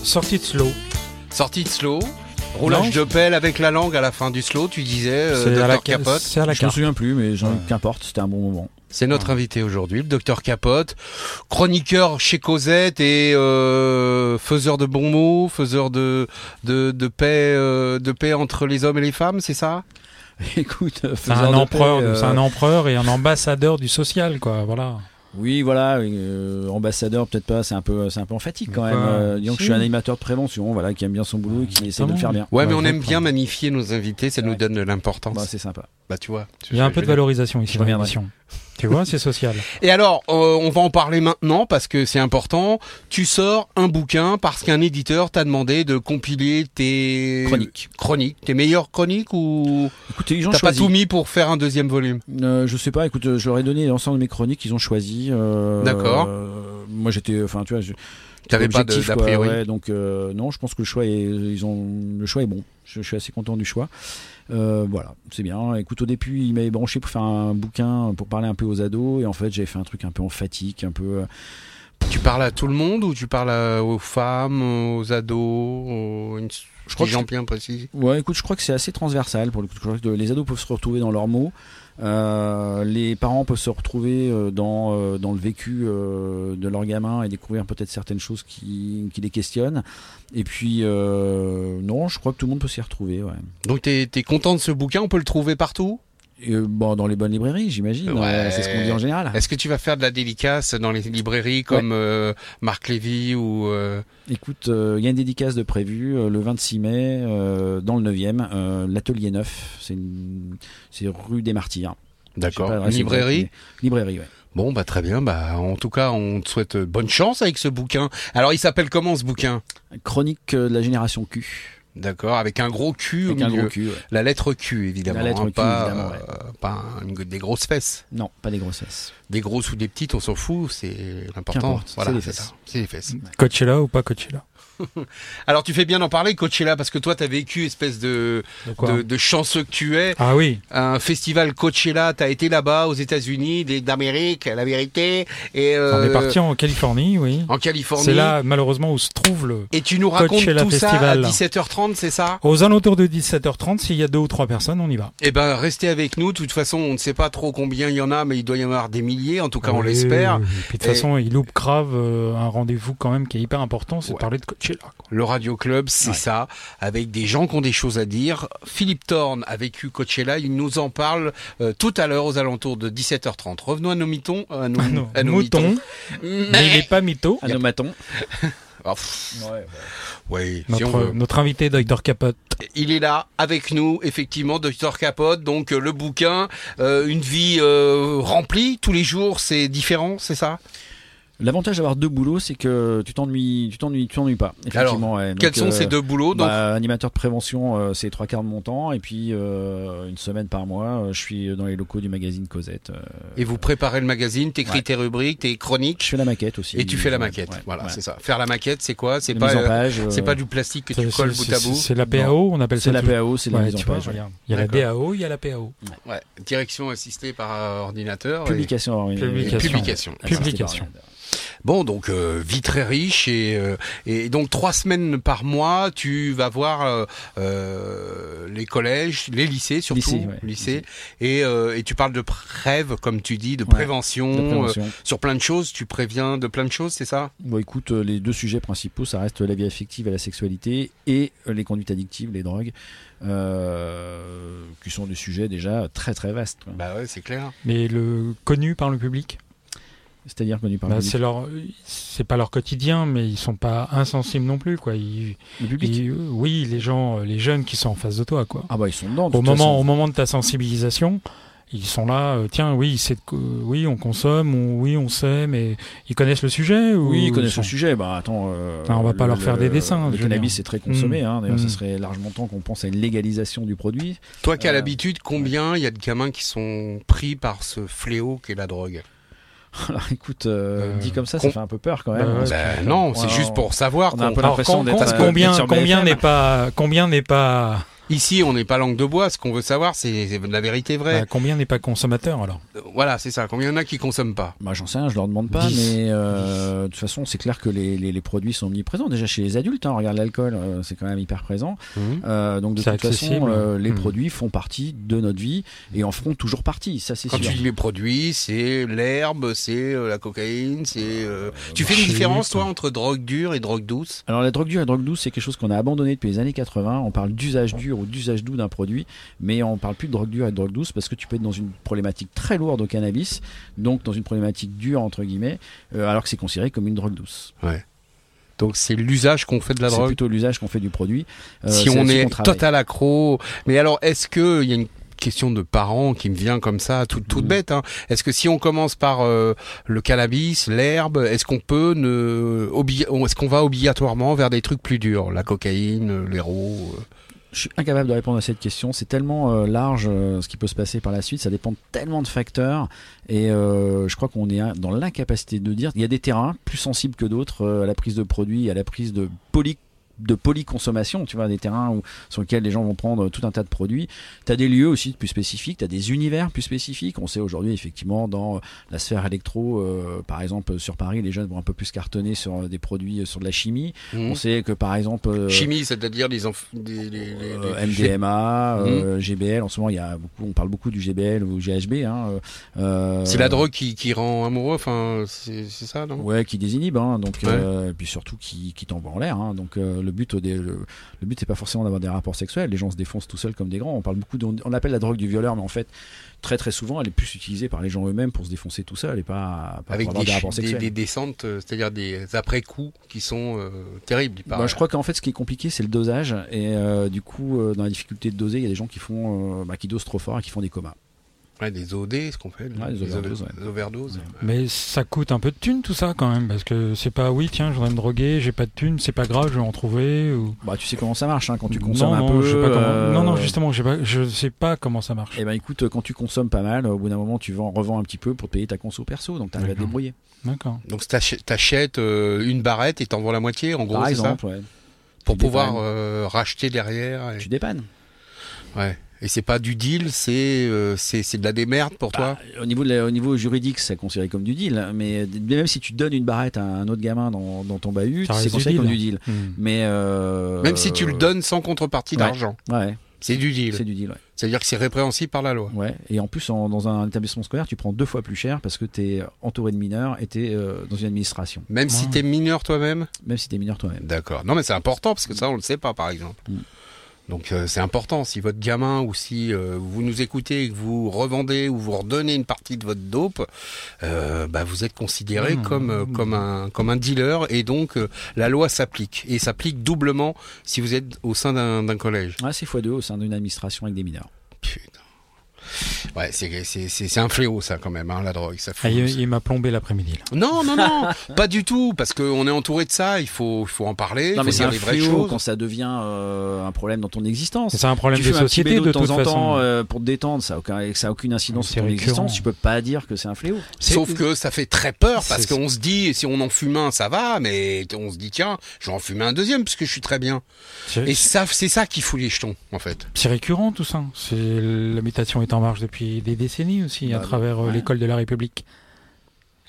sortie de slow. Sortie de slow, roulage Non, de pelle avec la langue à la fin du slow, tu disais, euh, C'est à la Dr Capote. C'est à la Je me souviens plus, mais j'en- qu'importe, c'était un bon moment. C'est notre invité aujourd'hui, le docteur Capote, chroniqueur chez Cosette et euh, faiseur de bons mots, faiseur de de, de paix euh, de paix entre les hommes et les femmes, c'est ça? [laughs] Écoute, C'est faiseur un empereur, paix, euh, c'est un empereur et un ambassadeur du social, quoi. Voilà. Oui, voilà, euh, ambassadeur peut-être pas, c'est un peu, c'est un peu emphatique quand même. Quoi Euh, disons que je suis un animateur de prévention, voilà, qui aime bien son boulot et qui essaie de le faire bien. Ouais, mais on aime bien magnifier nos invités, ça nous donne de l'importance. Bah, c'est sympa. Bah tu vois. Il y a un peu de valorisation ici Je dans reviendrai. Tu vois, c'est social. Et alors, euh, on va en parler maintenant parce que c'est important. Tu sors un bouquin parce qu'un éditeur t'a demandé de compiler tes Chroniques. chroniques, tes meilleures chroniques ou Écoutez, ils ont t'as pas choisi. tout mis pour faire un deuxième volume? Euh, je sais pas, écoute, euh, je leur ai donné l'ensemble de mes chroniques, ils ont choisi. euh, D'accord. euh, moi j'étais, enfin tu vois, je- T'avais pas de- d'a quoi, priori ouais, donc euh, non, je pense que le choix est, ils ont, le choix est bon. Je, je suis assez content du choix. Euh, voilà, c'est bien. Écoute, au début, il m'avait branché pour faire un bouquin pour parler un peu aux ados, et en fait, j'avais fait un truc un peu emphatique, un peu. euh, Tu parles à tout le monde ou tu parles aux femmes, aux ados, aux. Je crois des que gens bien précis? Ouais, écoute, je crois que c'est assez transversal pour le coup. Les ados peuvent se retrouver dans leurs mots. Euh, les parents peuvent se retrouver euh, dans, euh, dans le vécu de leur gamin et découvrir peut-être certaines choses qui, qui les questionnent. Et puis, euh, non, je crois que tout le monde peut s'y retrouver. Ouais. Donc t'es es content de ce bouquin? On peut le trouver partout? Euh, bon, dans les bonnes librairies, j'imagine. Ouais. Euh, c'est ce qu'on dit en général. Est-ce que tu vas faire de la dédicace dans les librairies comme euh, Marc Lévy ou euh, Écoute, euh, il y a une dédicace de prévu euh, le 26 mai euh, dans le 9e, euh, l'Atelier 9. C'est une- c'est rue des Martyrs. D'accord. Librairie Librairie, ouais. Bon bah très bien. Bah en tout cas, on te souhaite bonne chance avec ce bouquin. Alors il s'appelle comment ce bouquin? Chronique de la génération Q. D'accord, avec un gros cul Avec au un milieu. gros cul. ouais. La lettre Q évidemment. La lettre hein, Q, pas, évidemment, ouais. euh, pas une- des grosses fesses. Non, pas des grossesses. Des grosses ou des petites, on s'en fout. C'est l'important. Voilà, c'est les fesses. C'est les fesses. Coachella ou pas Coachella? [laughs] Alors tu fais bien d'en parler, Coachella, parce que toi t'as vécu espèce de De de, de chanceux que tu es. Ah oui. Un festival Coachella, t'as été là-bas aux États-Unis, d'Amérique, la vérité, et On euh, est parti en Californie, oui. en Californie. C'est là, malheureusement, où se trouve le. Et tu nous racontes Coachella tout Festival. ça à 17h30, c'est ça? Aux alentours de 17h30, s'il y a deux ou trois personnes, on y va. Eh ben, restez avec nous. De toute façon, on ne sait pas trop combien il y en a, mais il doit y en avoir des milliers. En tout cas, on Oui, l'espère. oui. Puis de toute Et- façon, il loupe grave euh, un rendez-vous quand même qui est hyper important, c'est de parler de Coachella. Quoi. Le Radio Club, c'est Ouais. ça, avec des gens qui ont des choses à dire. Philippe Thorne a vécu Coachella. Il nous en parle euh, tout à l'heure aux alentours de 17h30. Revenons à nos mitons. À nos, Non, à nos mouton, mitons. mais il n'est pas mytho. Anomaton. Ah, [laughs] pff, oui, si on Notre, notre invité, Dr Capote. Il est là avec nous, effectivement, Dr Capote. Donc euh, le bouquin, euh, une vie euh, remplie tous les jours, c'est différent, c'est ça? L'avantage d'avoir deux boulots, c'est que tu t'ennuies, tu t'ennuies, tu t'ennuies pas. Effectivement, ouais. Donc, Quels sont euh, ces deux boulots donc, bah, animateur de prévention, euh, c'est trois quarts de mon temps, et puis euh, une semaine par mois, euh, je suis dans les locaux du magazine Cosette. euh, Et vous préparez le magazine, t'écris Ouais. tes rubriques, tes chroniques, je fais la maquette aussi. et tu fais la maquette. ouais, voilà, ouais. c'est ça. Faire la maquette, c'est quoi? C'est pas, c'est du plastique que tu colles c'est- bout à bout? C'est la PAO, on appelle ça. C'est la PAO, c'est la mise en page. Il y a la. DAO, il y a la PAO. Ouais. Direction assistée par ordinateur. Publication. oui, Publication. oui, Publication. Bon, donc euh, vie très riche et euh, et donc trois semaines par mois, tu vas voir euh, euh, les collèges, les lycées surtout, Lycée, ouais, lycées, et euh, et tu parles de prêve, comme tu dis, de Ouais, prévention, De euh, prévention. sur plein de choses. Tu préviens de plein de choses, c'est ça? Bon, écoute, les deux sujets principaux, ça reste la vie affective et la sexualité et les conduites addictives, les drogues, euh, qui sont des sujets déjà très très vastes. Bah ouais, c'est clair. Mais le connu par le public, C'est-à-dire connus par bah, le public. c'est leur, c'est pas leur quotidien, mais ils sont pas insensibles non plus, quoi. Ils, Le public ils- oui, les gens, euh, les jeunes qui sont en face de toi, quoi. Ah bah ils sont dedans. de Au moment, façon. au moment de ta sensibilisation, ils sont là. euh, tiens, oui, c'est, oui, on consomme, ou oui, on sait, mais ils connaissent le sujet. Ou Oui, ils connaissent sont- le sujet. Bah attends, euh, on va pas leur faire des dessins, Le cannabis c'est très consommé. Mm. Hein. D'ailleurs, Mm. ça serait largement temps qu'on pense à une légalisation du produit. Toi qui as l'habitude, combien il y a de gamins qui sont pris par ce fléau qu'est la drogue? [laughs] Alors écoute, euh, Euh, dit comme ça, ça fait un peu peur quand même. Bah, que- Ben non, c'est juste pour savoir. on a un peu l'impression com- d'être com- euh, combien, combien n'est pas, combien n'est pas Ici, on n'est pas langue de bois. Ce qu'on veut savoir, c'est la vérité vraie. Bah, combien n'est pas consommateur alors? Euh, Voilà, c'est ça. Combien il y en a qui consomment pas? Bah, j'en sais rien, je leur demande pas, mais euh, de toute façon, c'est clair que les, les, les produits sont omniprésents. Déjà chez les adultes, hein, regarde l'alcool, euh, c'est quand même hyper présent. Euh, donc de toute accessible. façon, euh, les Mhm. produits font partie de notre vie et en feront toujours partie, ça c'est Quand sûr. tu dis les produits, c'est l'herbe, c'est euh, la cocaïne, c'est. euh, Tu fais une différence, toi, entre drogue dure et drogue douce? Alors la drogue dure et la drogue douce, c'est quelque chose qu'on a abandonné depuis les années 80. On parle d'usage dur ou d'usage doux d'un produit, mais on parle plus de drogue dure et de drogue douce parce que tu peux être dans une problématique très lourde au cannabis, donc dans une problématique dure entre guillemets, euh, alors que c'est considéré comme une drogue douce. Donc c'est l'usage qu'on fait de la C'est drogue? plutôt l'usage qu'on fait du produit. Euh, si c'est on est total accro. Mais alors, est-ce que il y a une question de parents qui me vient comme ça, toute, toute Mhm. bête. Hein. Est-ce que si on commence par euh, le cannabis, l'herbe, est-ce qu'on peut ne, est-ce qu'on va obligatoirement vers des trucs plus durs, la cocaïne, l'héros Je suis incapable de répondre à cette question. C'est tellement euh, large euh, ce qui peut se passer par la suite. Ça dépend tellement de facteurs. Et euh, je crois qu'on est dans l'incapacité de dire. Il y a des terrains plus sensibles que d'autres à la prise de produits, à la prise de poly de polyconsommation, tu vois, des terrains où, sur lesquels les gens vont prendre tout un tas de produits. Tu as des lieux aussi plus spécifiques, tu as des univers plus spécifiques. On sait aujourd'hui, effectivement, dans la sphère électro, euh, par exemple, sur Paris, les jeunes vont un peu plus cartonner sur des produits, euh, sur de la chimie. On sait que, par exemple... euh, Chimie, c'est-à-dire les, les- les- les- MDMA, GBL. En ce moment, il y a beaucoup, on parle beaucoup du GBL ou GHB. Hein, C'est la drogue qui, qui rend amoureux, enfin, c'est ça, non? Ouais, qui désinhibe, hein, donc Ouais. et puis surtout qui, qui t'envoie en l'air. Hein, donc euh, le but, le, le but, c'est pas forcément d'avoir des rapports sexuels. Les gens se défoncent tout seuls comme des grands. On parle beaucoup, de, on appelle la drogue du violeur, mais en fait, très très souvent, elle est plus utilisée par les gens eux-mêmes pour se défoncer tout seul et pas, pas Avec pour avoir des, des rapports des, sexuels. des descentes, euh, c'est-à-dire des après-coups qui sont euh, terribles. Bah, je crois qu'en fait, ce qui est compliqué, c'est le dosage. Et euh, du coup, dans la difficulté de doser, il y a des gens qui font, bah, qui dosent trop fort et qui font des comas. Ouais, des OD, ce qu'on fait. Ouais, des overdoses, over- des overdoses. Mais ça coûte un peu de thunes tout ça quand même, parce que c'est pas oui tiens je voudrais me droguer, j'ai pas de thunes, c'est pas grave, je vais en trouver. Ou... Bah, tu sais comment ça marche hein, quand tu consommes non, un peu. je sais pas comment- euh, Non non justement pas, je sais pas comment ça marche. Eh ben écoute, quand tu consommes pas mal, au bout d'un moment, tu vends, revends un petit peu pour te payer ta conso perso, donc t'arrives à te débrouiller. D'accord. Donc t'achètes euh, une barrette et t'en vends la moitié, en gros, Par c'est ça exemple, ouais. Pour tu pouvoir euh, racheter derrière. et- tu dépannes. Ouais. Et c'est pas du deal, c'est euh, c'est c'est de la démerde pour toi? Bah, au niveau de la- au niveau juridique, c'est considéré comme du deal, mais même si tu donnes une barrette à un autre gamin dans, dans ton bahut, c'est considéré deal. comme du deal. Hmm. Mais euh, Même si tu le donnes sans contrepartie ouais. d'argent, ouais, c'est du deal. c'est du deal. Ouais. C'est-à-dire que c'est répréhensible par la loi. Ouais. Et en plus, en- dans un établissement scolaire, tu prends deux fois plus cher parce que tu es entouré de mineurs et tu es dans une administration, Même si Ouais. t'es mineur toi-même? même si tu es mineur toi-même. D'accord. Non mais c'est important parce que ça on le sait pas par exemple. Mm. Donc euh, c'est important si votre gamin ou si euh, vous nous écoutez et que vous revendez ou vous redonnez une partie de votre dope, euh, bah, vous êtes considéré Mm. comme euh, comme un comme un dealer et donc euh, la loi s'applique et s'applique doublement si vous êtes au sein d'un d'un collège. Ouais, c'est x2 au sein d'une administration avec des mineurs. Putain. Ouais, c'est c'est c'est c'est un fléau ça quand même hein, la drogue, ça fout. Ah, il il m'a plombé l'après-midi. là. Non non non, [laughs] pas du tout parce qu'on est entouré de ça, il faut il faut en parler, Non, mais c'est un fléau choses. quand ça devient euh, un problème dans ton existence. C'est un problème tu de fais un petit société de de temps en temps euh, pour te détendre, ça a aucun, ça a aucune incidence C'est sur ton récurrent. existence. Tu peux pas dire que c'est un fléau. Sauf que ça fait très peur parce qu'on se dit si on en fume un ça va mais on se dit tiens je vais en fumer un deuxième parce que je suis très bien et ça c'est ça qui fout les jetons en fait C'est récurrent tout ça. C'est la mutation est en marche depuis des décennies aussi à Bah, travers euh, ouais. l'école de la République.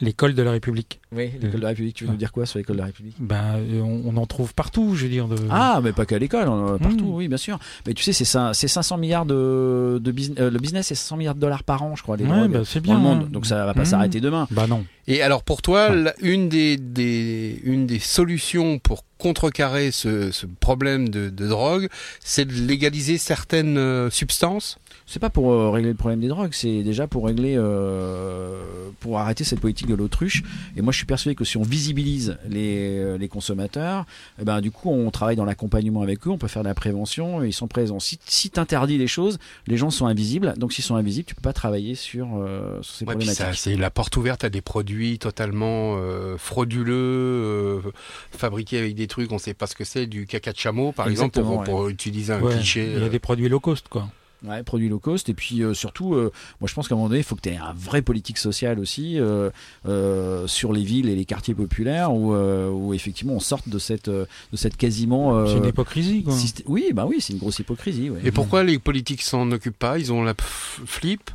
L'école de la République. Oui, l'école de la République. Tu veux nous dire quoi sur l'école de la République? Ben, euh, on, on en trouve partout, je veux dire. De... Ah, mais pas qu'à l'école, partout, Mm. oui, bien sûr. Mais tu sais, c'est ça, c'est 500 milliards de, de business, le business, c'est 500 milliards de dollars par an, je crois, les Ouais, drogues bah, dans bien. le monde. Donc ça va pas Mm. s'arrêter demain. Bah non. Et alors pour toi une des, des une des solutions pour contrecarrer ce, ce problème de, de drogue c'est de légaliser certaines euh, substances? C'est pas pour euh, régler le problème des drogues, c'est déjà pour régler, euh, pour arrêter cette politique de l'autruche. Et moi, je suis persuadé que si on visibilise les, les consommateurs, eh ben du coup, on travaille dans l'accompagnement avec eux, on peut faire de la prévention, ils sont présents. Si, si t'interdis les choses, les gens sont invisibles. Donc, s'ils sont invisibles, tu peux pas travailler sur, euh, sur ces Ouais, problématiques. c'est la porte ouverte à des produits totalement euh, frauduleux, euh, fabriqués avec des trucs, on sait pas ce que c'est, du caca de chameau, par exemple, pour, utiliser un Ouais, cliché. Il y a euh, des produits low cost, quoi. Ouais, produits low cost. Et puis euh, surtout, euh, moi je pense qu'à un moment donné, il faut que tu aies un vrai politique sociale aussi euh, euh, sur les villes et les quartiers populaires où, euh, où effectivement on sorte de cette, de cette quasiment. euh, C'est une hypocrisie, quoi. Oui, bah oui, c'est une grosse hypocrisie. ouais. Et pourquoi les politiques s'en occupent pas? Ils ont la flip?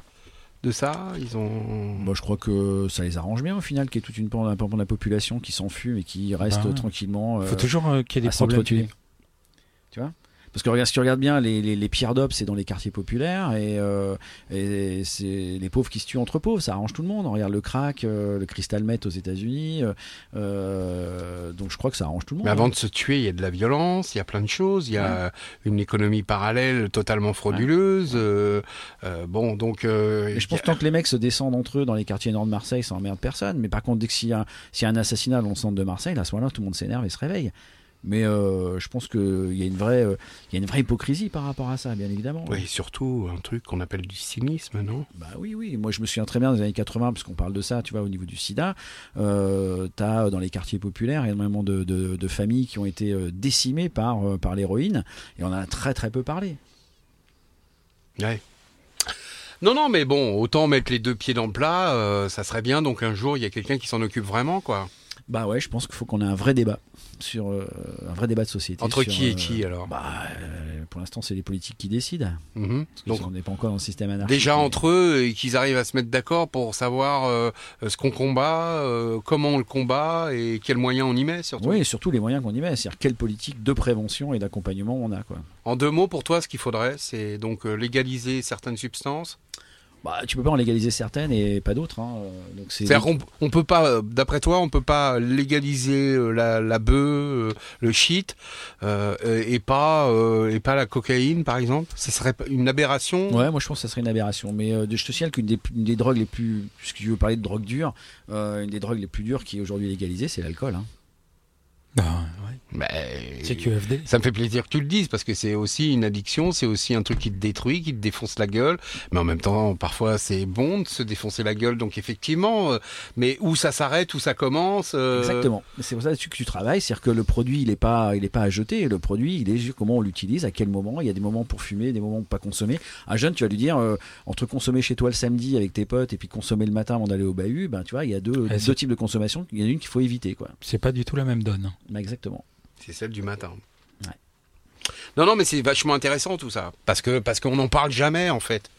De ça Ils ont. Moi, je crois que ça les arrange bien au final, qu'il y ait toute une pan de la population qui s'enfume et qui reste Bah tranquillement. faut euh, toujours euh, qu'il y ait des problèmes. Tu vois? Parce que regarde, si tu regardes bien, les, les, les pierres d'op, c'est dans les quartiers populaires et, euh, et c'est les pauvres qui se tuent entre pauvres. Ça arrange tout le monde. On regarde le crack, euh, le crystal meth aux États-Unis. euh, donc je crois que ça arrange tout le monde. Mais avant hein. de se tuer, il y a de la violence, il y a plein de choses, il y a une économie parallèle totalement frauduleuse. bon, donc. Et je pense a- tant que les mecs se descendent entre eux dans les quartiers nord de Marseille, ça emmerde personne. Mais par contre, dès que s'il y, y a un assassinat dans le centre de Marseille, à ce moment-là, tout le monde s'énerve et se réveille. Mais euh, je pense qu'il y a une vraie, euh, y a une vraie hypocrisie par rapport à ça, bien évidemment. Oui, surtout un truc qu'on appelle du cynisme, non? Bah oui, oui. Moi, je me souviens très bien des années 80, parce qu'on parle de ça, tu vois, au niveau du sida. Euh, T'as dans les quartiers populaires énormément de, de, de familles qui ont été euh, décimées par, euh, par l'héroïne, et on en a très très peu parlé. Ouais. Non, non, mais bon, autant mettre les deux pieds dans le plat, euh, ça serait bien. Donc un jour, il y a quelqu'un qui s'en occupe vraiment, quoi. Bah ouais, je pense qu'il faut qu'on ait un vrai débat sur euh, un vrai débat de société. Entre sur, qui et euh, qui alors Bah, euh, pour l'instant, c'est les politiques qui décident. Mhm. Parce que Donc on n'est pas encore dans le système anarchique. déjà mais- entre eux et qu'ils arrivent à se mettre d'accord pour savoir euh, ce qu'on combat, comment on le combat et quels moyens on y met surtout. Oui, et surtout les moyens qu'on y met, c'est-à-dire quelle politique de prévention et d'accompagnement on a, quoi. En deux mots, pour toi, ce qu'il faudrait, c'est donc légaliser certaines substances. Bah, tu peux pas en légaliser certaines et pas d'autres. Hein. Donc c'est. On peut pas, euh, d'après toi, on peut pas légaliser euh, la, la bœuf, euh, le shit, euh, et pas euh, et pas la cocaïne, par exemple? Ce serait une aberration? Ouais, moi je pense que ça serait une aberration. Mais euh, je te signale qu'une des, drogues les plus, puisque tu veux parler de drogue dure, une des drogues les plus dures qui est aujourd'hui légalisée, c'est l'alcool. Hein. Ah, ouais. Mais- C'est QFD. Ça me fait plaisir que tu le dises parce que c'est aussi une addiction, c'est aussi un truc qui te détruit, qui te défonce la gueule. Mais en même temps, parfois c'est bon de se défoncer la gueule. Donc effectivement, euh, mais où ça s'arrête, où ça commence. euh, Exactement. C'est pour ça que tu travailles, c'est-à-dire que le produit il est pas, il est pas à jeter. Le produit il est juste comment on l'utilise, à quel moment. Il y a des moments pour fumer, des moments pour pas consommer. Un jeune, tu vas lui dire euh, entre consommer chez toi le samedi avec tes potes et puis consommer le matin avant d'aller au bahut, ben tu vois, il y a deux, Ouais, deux types de consommation. Il y en a une qu'il faut éviter, quoi. C'est pas du tout la même donne. Exactement. C'est celle du matin. Ouais. Non, non, mais c'est vachement intéressant tout ça. Parce que parce qu'on n'en parle jamais en fait.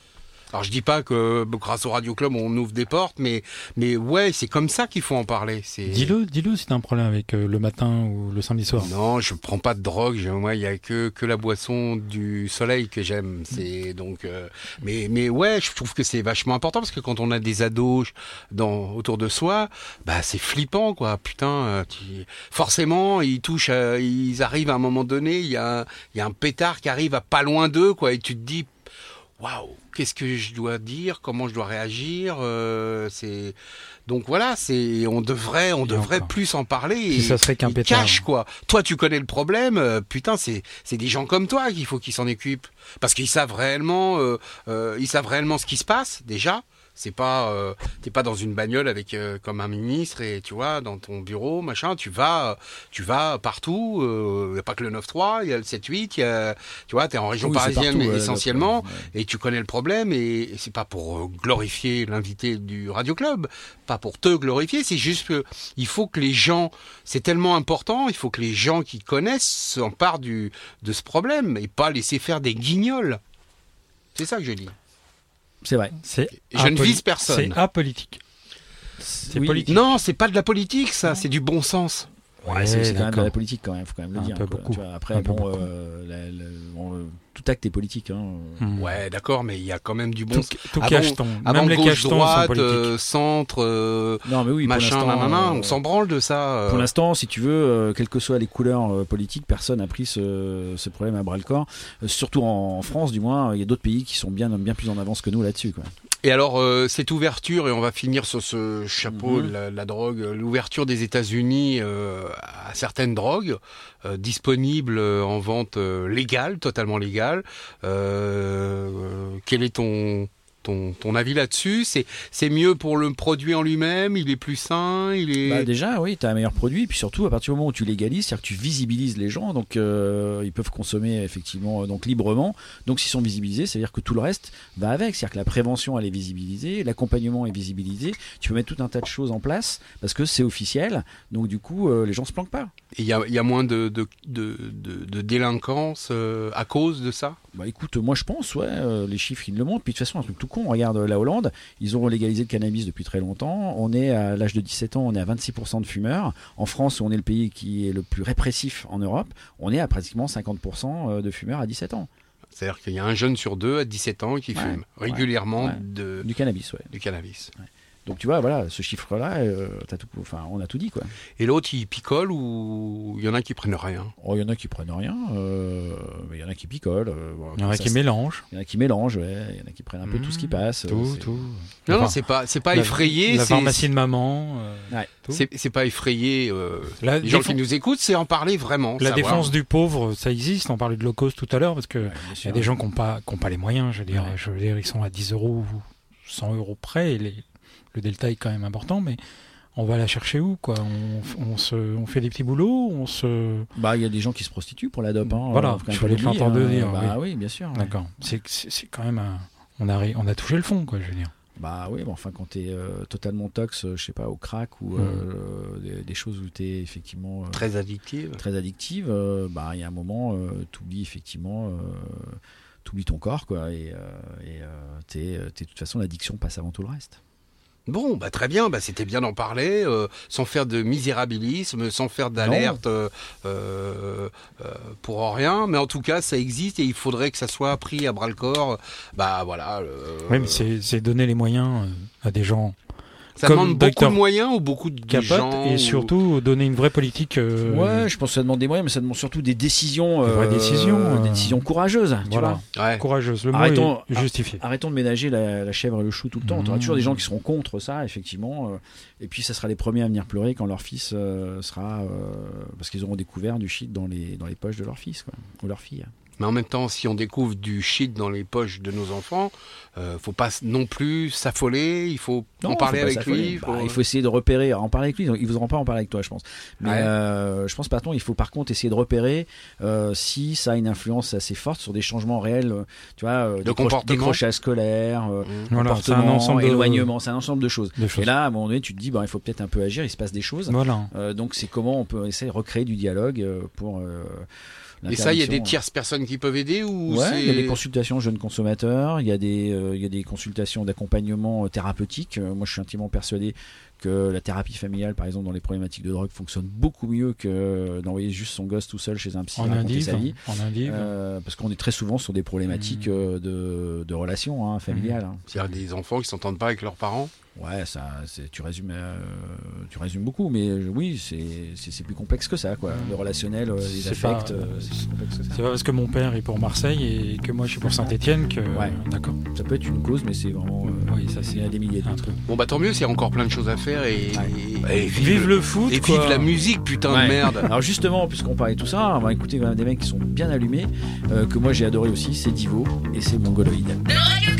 Alors je dis pas que grâce au Radio Club on ouvre des portes, mais mais ouais, c'est comme ça qu'il faut en parler. Dis-le, dis-le si t'as un problème avec euh, le matin ou le samedi soir. Non, je prends pas de drogue. Je- moi, il y a que que la boisson du soleil que j'aime. C'est donc. euh, mais mais ouais, je trouve que c'est vachement important parce que quand on a des ados dans autour de soi, bah c'est flippant quoi. Putain, euh, tu- forcément ils touchent, ils arrivent à un moment donné, il y a il y a un pétard qui arrive à pas loin d'eux quoi, et tu te dis. Waouh, qu'est-ce que je dois dire Comment je dois réagir euh, C'est donc voilà, c'est on devrait on Et devrait encore. plus en parler. Et- ça serait qu'un cache quoi. Toi, tu connais le problème. euh, putain, c'est c'est des gens comme toi qu'il faut qu'ils s'en occupent parce qu'ils savent réellement, euh, euh, ils savent réellement ce qui se passe déjà. C'est pas, euh, t'es pas dans une bagnole avec euh, comme un ministre et tu vois dans ton bureau machin. Tu vas, tu vas partout. Il y a pas que le 9-3, il y a le 7-8. Il y a, tu vois, t'es en région Oui, parisienne partout, essentiellement ouais. et tu connais le problème et, et c'est pas pour euh, glorifier l'invité du Radio Club, pas pour te glorifier, c'est juste que il faut que les gens, c'est tellement important, il faut que les gens qui connaissent s'emparent du de ce problème et pas laisser faire des guignols. C'est ça que je dis. C'est vrai. C'est Je ne vise personne. C'est apolitique. C'est Oui. politique. Non, c'est pas de la politique, ça, c'est du bon sens. Ouais, c'est c'est quand même de la politique quand même, faut quand même le Un dire. peu quoi. beaucoup. Tu vois, après, Un peu bon, beaucoup. euh, la- la- bon, euh, tout acte est politique. Hein. Hmm. Ouais, d'accord, mais il y a quand même du bon Tout, sens. tout Avant- cacheton. Avant Même les gauche, droite, politiques. euh, centre, euh, Non, mais oui, pour machin, l'instant, nanana, euh, on s'en branle de ça. euh. Pour l'instant, si tu veux, euh, quelles que soient les couleurs euh, politiques, personne n'a pris ce, ce problème à bras le corps. Euh, surtout en, en France, du moins, il y a d'autres pays qui sont bien, bien plus en avance que nous là-dessus. Quoi. Et alors, euh, cette ouverture, et on va finir sur ce chapeau de la, la drogue, euh, l'ouverture des États-Unis euh, à certaines drogues euh, disponibles euh, en vente euh, légale, totalement légale. Quel est ton ton, ton avis là-dessus? C'est, mieux pour le produit en lui-même, il est plus sain, il est. Bah déjà, oui, tu as un meilleur produit. Puis surtout, à partir du moment où tu légalises, c'est-à-dire que tu visibilises les gens, donc euh, ils peuvent consommer effectivement euh, donc librement. Donc s'ils sont visibilisés, c'est-à-dire que tout le reste va avec. C'est-à-dire que la prévention, elle est visibilisée, l'accompagnement est visibilisé. Tu peux mettre tout un tas de choses en place parce que c'est officiel. Donc du coup, euh, les gens se planquent pas. Et il y a, y a moins de, de, de, de, délinquance euh, à cause de ça? Bah écoute, moi je pense, ouais, les chiffres ils le montrent. Puis de toute façon, un truc tout con, regarde euh, la Hollande, ils ont légalisé le cannabis depuis très longtemps. On est à l'âge de 17 ans, on est à 26% de fumeurs. En France, où on est le pays qui est le plus répressif en Europe, on est à pratiquement 50% de fumeurs à 17 ans. C'est-à-dire qu'il y a un jeune sur deux à 17 ans qui Ouais, fume régulièrement ouais. De, Du cannabis, ouais. du cannabis. Donc tu vois, voilà, ce chiffre-là, euh, t'as tout, enfin, on a tout dit quoi. Et l'autre, il picole ou il y en a qui prennent rien? Oh, il y en a qui prennent rien, euh, mais il y en a qui picolent. euh, bon, Il y en a ça, qui mélangent. il y en a qui mélangent, ouais, il y en a qui prennent un peu tout ce qui passe. euh, Tout, c'est- tout. Non, non, c'est pas, c'est pas la- effrayé. La pharmacie de maman. euh, Ouais. C'est, c'est pas effrayé. euh, La, les gens qui nous écoutent, c'est en parler vraiment. la savoir. défense du pauvre, ça existe. On parlait de low cost tout à l'heure parce que Ouais, bien il y a des gens qui n'ont pas, qui ont pas les moyens. Je veux dire, Ouais. je veux dire, ils sont à 10 euros ou 100 euros près. Et les- le delta est quand même important, mais on va la chercher où quoi? On, on se, on fait des petits boulots, on se. Bah, il y a des gens qui se prostituent pour la dope. Hein, Voilà, euh, je voulais l'entendre dire, Bah oui, bien sûr. D'accord. C'est, quand même un, on a, on a touché le fond, quoi. Je veux dire. Bah oui, bon, enfin quand t'es euh, totalement tox, euh, je sais pas, au crack ou Mm. euh, des, des choses où t'es effectivement euh, Très addictive. très addictive, euh, bah il y a un moment, euh, t'oublies effectivement, euh, t'oublies ton corps quoi, et, euh, euh, euh, t'es- de toute façon l'addiction passe avant tout le reste. Bon, bah très bien, bah, c'était bien d'en parler, euh, sans faire de misérabilisme, sans faire d'alerte euh, euh, pour rien, mais en tout cas, ça existe et il faudrait que ça soit pris à bras le corps. Bah voilà. euh, Oui, mais c'est, donner les moyens à des gens ça comme demande beaucoup Dr. de moyens ou beaucoup de capotes gens et ou- surtout donner une vraie politique. euh, ouais, je pense que ça demande des moyens, mais ça demande surtout des décisions, Des vraies euh, décisions, des euh, décisions courageuses. Tu Voilà. vois Ouais. courageuse. Le mot Arrêtons- est justifié. Arrêtons de ménager la, la chèvre et le chou tout le temps. On aura Mmh. toujours des gens qui seront contre ça, effectivement. et puis, ça sera les premiers à venir pleurer quand leur fils sera. euh, parce qu'ils auront découvert du shit dans les, dans les poches de leur fils, quoi, ou leur fille. Mais en même temps, si on découvre du shit dans les poches de nos enfants, euh, faut pas non plus s'affoler. Il faut Non, en parler faut avec lui. Bah, il faut essayer de repérer, en parler avec lui. Ils voudront pas en parler avec toi, je pense. Mais Ouais. euh, je pense, pardon, il faut par contre essayer de repérer euh, si ça a une influence assez forte sur des changements réels. euh, Tu vois, euh, comportement. décrochage scolaire, euh, Mmh. Voilà, un comportement, de- éloignement, c'est un ensemble de choses. de choses. Et là, à un moment donné, tu te dis, bah, il faut peut-être un peu agir. Il se passe des choses. Voilà. Euh, donc c'est comment on peut essayer de recréer du dialogue euh, pour. Et ça, il y a des l'interdiction. tierces personnes qui peuvent aider ou Ouais, il y a des consultations jeunes consommateurs, il y a des, euh, il y a des consultations d'accompagnement euh, thérapeutique. Euh, moi, je suis intimement persuadé que la thérapie familiale, par exemple, dans les problématiques de drogue, fonctionne beaucoup mieux que d'envoyer juste son gosse tout seul chez un psy En raconter indive, sa vie. en indive. Euh, parce qu'on est très souvent sur des problématiques Mmh. euh, de, de relations hein, familiales. hein. C'est-à-dire des enfants qui s'entendent pas avec leurs parents Ouais, ça, tu résumes, euh, tu résumes beaucoup, mais oui, c'est plus complexe que ça, quoi. Le relationnel, euh, les affects, euh, c'est plus complexe que ça. C'est pas parce que mon père est pour Marseille et que moi je suis pour Saint-Etienne que. Ouais. D'accord. Ça peut être une cause, mais c'est vraiment. euh, Oui, ça, c'est a des milliers un d'autres. truc. Bon bah tant mieux, c'est encore plein de choses à faire et, et- et Vive le foot, et quoi. vive la musique, putain Ouais. de merde. [laughs] Alors justement, puisqu'on parlait de tout ça, on va écouter quand même des mecs qui sont bien allumés, euh, que moi j'ai adoré aussi, c'est Divo et c'est Mongoloïd. Hello,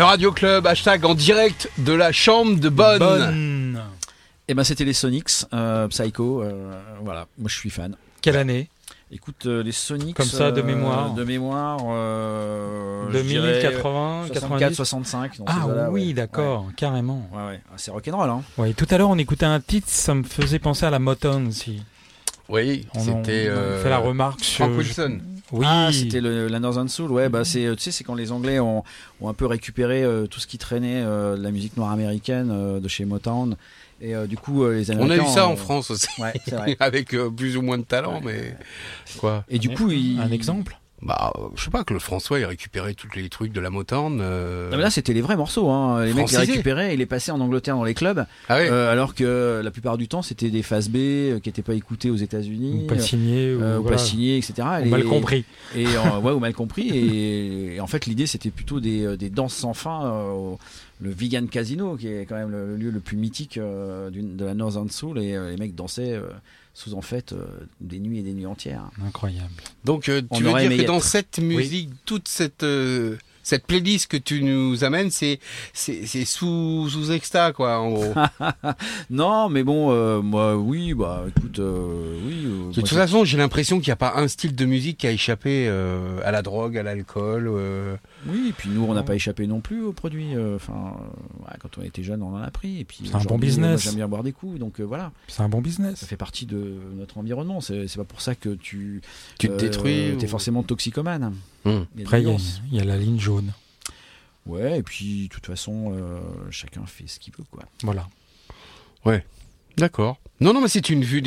Le Radio Club, hashtag en direct de la chambre de Bonne. Bonne. Et ben c'était les Sonics, euh, Psycho. euh, voilà, moi je suis fan. Quelle année Écoute, euh, les Sonics. Comme ça, de euh, mémoire. De mémoire. Euh, dirais 2080, 64, 90 65. dans Ah ces oui, ouais. d'accord, carrément. Ouais, ouais. Ah, c'est rock'n'roll, hein. Ouais, tout à l'heure, on écoutait un titre, ça me faisait penser à la Motown aussi. Oui, On, c'était. on euh, fait la remarque sur. Frank Wilson. Oui, Ah, c'était le, la Northern Soul. Ouais, bah c'est, tu sais, c'est quand les Anglais ont, ont un peu récupéré euh, tout ce qui traînait euh, de la musique noire américaine euh, de chez Motown. Et euh, du coup, euh, les On Américains. a eu ça en France aussi. Ouais, c'est vrai. [laughs] Avec euh, plus ou moins de talent, mais. Quoi Et du coup, il... un exemple. Bah, je sais pas, que le François ait récupéré tous les trucs de la Motown. euh, Non, mais là, c'était les vrais morceaux. Hein. Les mecs les récupéraient et les passaient en Angleterre dans les clubs. Ah ouais Euh, alors que la plupart du temps, c'était des phases B euh, qui n'étaient pas écoutées aux États-Unis. Ou pas signé, ou, euh, ou voilà. pas signées, etc. Ou Et- mal compris. Et [laughs] ouais, ou mal compris. Et, et en fait, l'idée, c'était plutôt des, des danses sans fin. euh, au- le Vegan Casino, qui est quand même le, le lieu le plus mythique euh, de la Northern Soul. Et euh, les mecs dansaient euh, sous en fait euh, des nuits et des nuits entières. Incroyable. Donc, euh, On tu veux dire que dans être. cette musique, toute cette. euh, cette playlist que tu nous amènes, c'est c'est c'est sous sous exta quoi en gros. [laughs] Non, mais bon, euh, moi, oui, bah, écoute, euh, oui. euh, de toute j'ai- façon, j'ai l'impression qu'il n'y a pas un style de musique qui a échappé euh, à la drogue, à l'alcool. Oui, et puis nous, on n'a pas échappé non plus aux produits. euh, Enfin, euh, ouais, quand on était jeune, on en a pris. Et puis, C'est un bon business. moi, J'aime bien boire des coups, donc euh, voilà, C'est un bon ça business. fait partie de notre environnement. C'est c'est pas pour ça que tu Tu te euh, détruis. T'es ou- forcément toxicomane. Hum. Il y a des Après, il y, a- y la ligne jaune. Ouais, et puis de toute façon, euh, chacun fait ce qu'il veut, quoi. Voilà. D'accord. Non, non, mais c'est une vue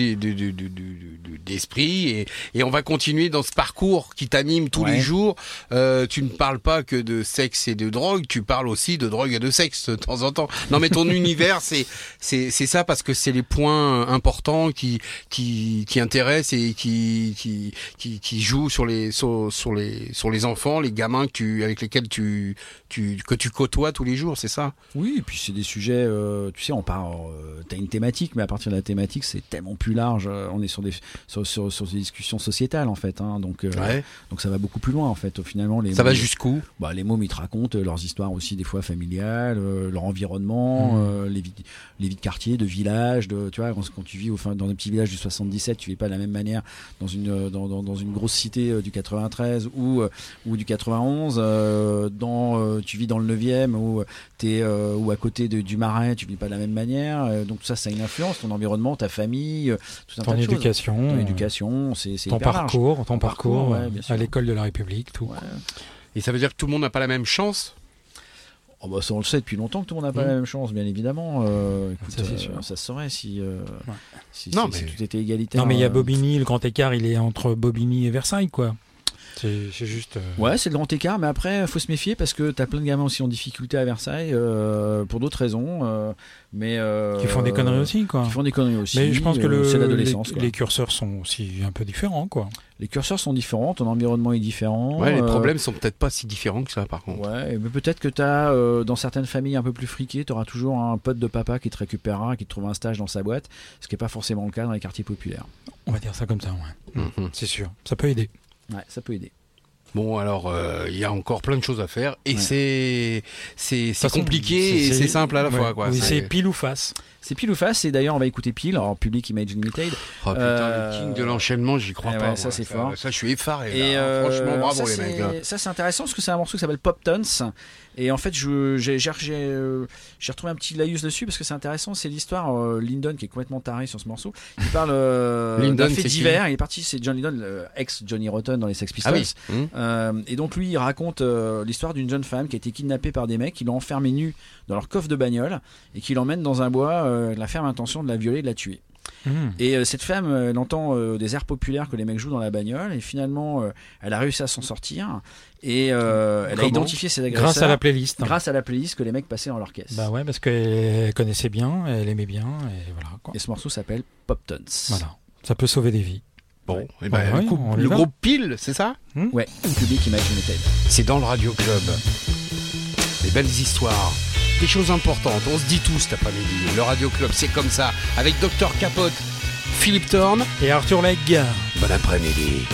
d'esprit et, et on va continuer dans ce parcours qui t'anime tous Ouais. les jours. Euh, tu ne parles pas que de sexe et de drogue, tu parles aussi de drogue et de sexe de temps en temps. Non, mais ton [laughs] univers, c'est c'est ça parce que c'est les points importants qui qui qui intéressent et qui qui qui, qui jouent sur les sur, sur les sur les enfants, les gamins que tu avec lesquels tu tu que tu côtoies tous les jours, c'est ça? Oui, et puis c'est des sujets, euh, tu sais, on parle, euh, t'as une thématique, mais à partir de la thématique, c'est tellement plus large. euh, On est sur des sur, sur, sur des discussions sociétales en fait, hein, donc euh, donc ça va beaucoup plus loin en fait. Finalement, les Ça va jusqu'où bah, les mômes ils te racontent leurs histoires aussi des fois familiales, euh, leur environnement, euh, les vies les vies de quartier, de village, de tu vois quand, quand tu vis au fin dans un petit village du 77, tu vis pas de la même manière dans une dans, dans, dans une grosse cité du 93 ou ou du 91 euh, dans euh, tu vis dans le 9e ou à côté de- du Marais, tu vis pas de la même manière. donc tout ça ça a une influence ton environnement, ta famille, euh, tout un Ton tas de choses. éducation. Ton euh, éducation, c'est Ton large. parcours, ton Ton parcours, ouais, euh, à l'école de la République, tout. Ouais. Et ça veut dire que tout le monde n'a pas la même chance? Oh bah ça on le sait depuis longtemps que tout le monde n'a pas Mhm. la même chance, bien évidemment. Euh, écoute, Ça, euh, ça se saurait si, euh, Ouais. si, Non, tout était égalitaire. Non, mais il y a. Bobigny, le grand écart, il est entre Bobigny et Versailles, quoi. C'est juste. euh, Ouais, c'est le grand écart, mais après, faut se méfier parce que t'as plein de gamins aussi en difficulté à Versailles euh, pour d'autres raisons. euh, mais euh, Qui font des conneries aussi, quoi. Qui font des conneries aussi. Mais je pense que euh, le, les, l'adolescence. quoi. les curseurs sont aussi un peu différents, quoi. Les curseurs sont différents, ton environnement est différent. Ouais, les euh, problèmes sont peut-être pas si différents que ça, par contre. Ouais, mais peut-être que t'as euh, dans certaines familles un peu plus friquées, t'auras toujours un pote de papa qui te récupérera, qui te trouve un stage dans sa boîte, ce qui est pas forcément le cas dans les quartiers populaires. On va dire ça comme ça, ouais. Mhm. C'est sûr. Ça peut aider. Ouais, ça peut aider. Bon, alors, euh, il y a encore plein de choses à faire et Ouais. c'est compliqué et c'est simple à la ouais. fois, quoi. Oui, c'est pile ou face. C'est pile ou face, et d'ailleurs on va écouter pile, alors Public Image Limited. Oh, putain, Euh, le king de l'enchaînement, j'y crois eh pas. ouais, ça, c'est fort. Ça, je suis effaré. là. Et euh, Franchement, bravo ça, les c'est- mecs. Ça c'est intéressant parce que c'est un morceau qui s'appelle Pop Tons. Et en fait, j'ai euh, j'ai retrouvé un petit laïus dessus parce que c'est intéressant. C'est l'histoire euh, Lyndon qui est complètement taré sur ce morceau. Il parle euh, [laughs] Lyndon, d'un fait divers. Il est parti, c'est John Lydon, le ex Johnny Rotten dans les Sex Ah Pistols. oui. Hum. Euh, et donc lui, il raconte l'histoire d'une jeune femme qui a été kidnappée par des mecs qui l'ont enfermée nue dans leur coffre de bagnole et qui l'emmènent dans un bois, la ferme intention de la violer, et de la tuer. Mhm. Et euh, cette femme, euh, elle entend euh, des airs populaires que les mecs jouent dans la bagnole et finalement, euh, elle a réussi à s'en sortir et euh, elle a identifié ses agresseurs Grâce à la playlist. grâce à la playlist que les mecs passaient dans leur caisse. Bah ouais, parce qu'elle connaissait bien, elle aimait bien, et voilà, quoi. Et ce morceau s'appelle Pop Tons. Voilà. Ça peut sauver des vies. Bon, eh ben, Ouais, le, ouais, coup- le va. groupe pile, c'est ça? Ouais, Public Image Limited. C'est dans le Radio Club. Des belles histoires, des choses importantes. On se dit tout cet après-midi. Le Radio Club, c'est comme ça. Avec Dr Capote, Philippe Thorne. Et Arthur Legge. Bon après-midi.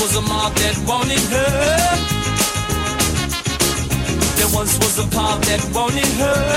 Was a mob that wanted her. There once was a pub that wanted her.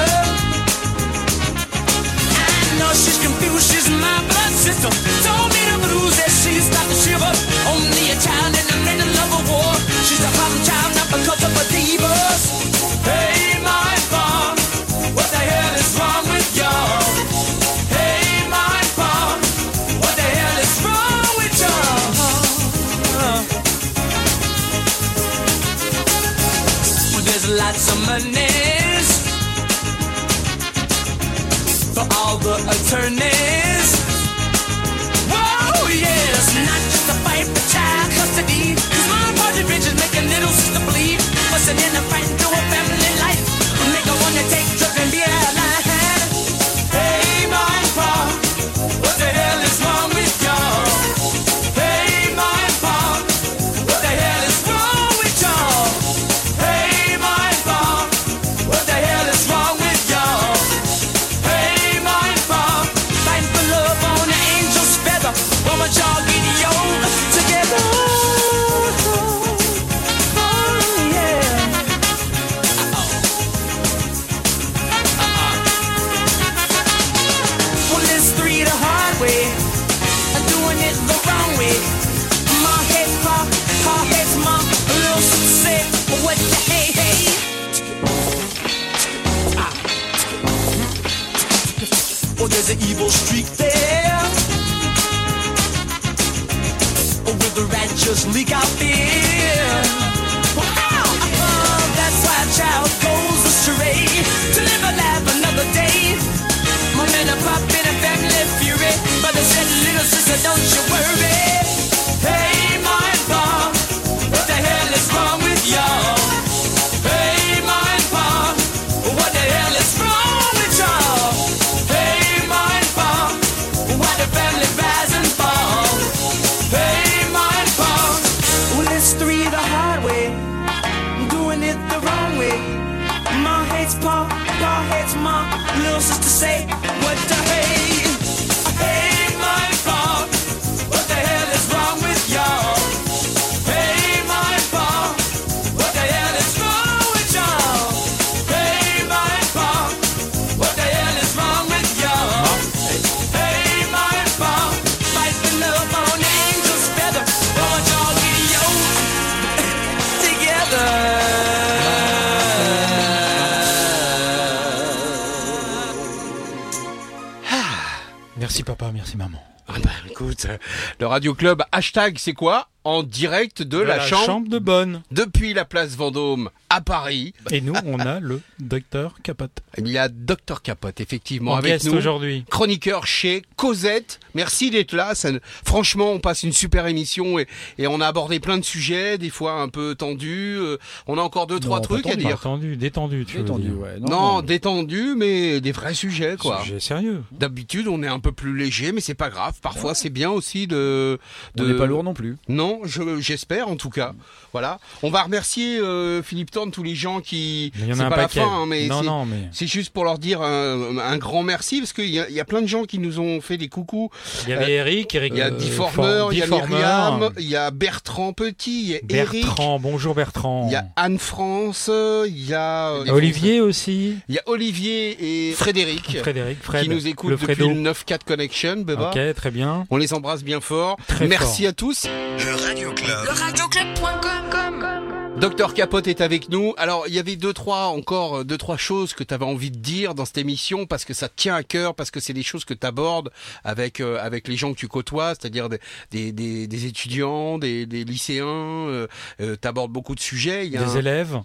Radio Club, hashtag c'est quoi En direct de, la, chambre, de Bonne. depuis la place Vendôme à Paris. Et nous, on a le docteur Capote. Il y a Docteur Capote, effectivement, En avec nous. aujourd'hui. Chroniqueur chez Cosette. Merci d'être là. Ça, franchement, on passe une super émission et, et on a abordé plein de sujets, des fois un peu tendus. Euh, On a encore deux, trois trucs à tendu, dire. tendu, détendu, tu veux Détendu, dire. ouais. Non, détendus, mais des vrais sujets, quoi. Sujet sérieux. D'habitude, on est un peu plus léger, mais c'est pas grave. Parfois, c'est bien aussi de. on de... n'est pas lourd non plus. Non, je- j'espère en tout cas. Voilà. On va remercier euh, Philippe Thorne, tous les gens qui. Il y en c'est a un pas la paquet. fin, hein, mais non, c'est- non, mais C'est juste pour leur dire un, un grand merci parce qu'il y, a- il y a plein de gens qui nous ont fait des coucous. Il y avait Eric, Eric. Il y a euh, Difformer, For- il y a Myriam, il y a Bertrand Petit, il y a Eric, Bertrand, bonjour Bertrand. il y a Anne France, il y a euh, Olivier aussi. il y a Olivier et Frédéric Frédéric, Fred. qui nous écoutent le depuis le 9-4 Connection. Beba. Ok, très bien. On les embrasse bien fort. Très Merci à tous. Le Radio Club. Docteur Capote est avec nous. Alors, il y avait deux, trois, encore euh, deux, trois choses que tu avais envie de dire dans cette émission parce que ça te tient à cœur, parce que c'est des choses que tu abordes avec, euh, avec les gens que tu côtoies, c'est-à-dire des, des, des, des étudiants, des, des lycéens. Euh, euh, tu abordes beaucoup de sujets. Il y a Des un- élèves,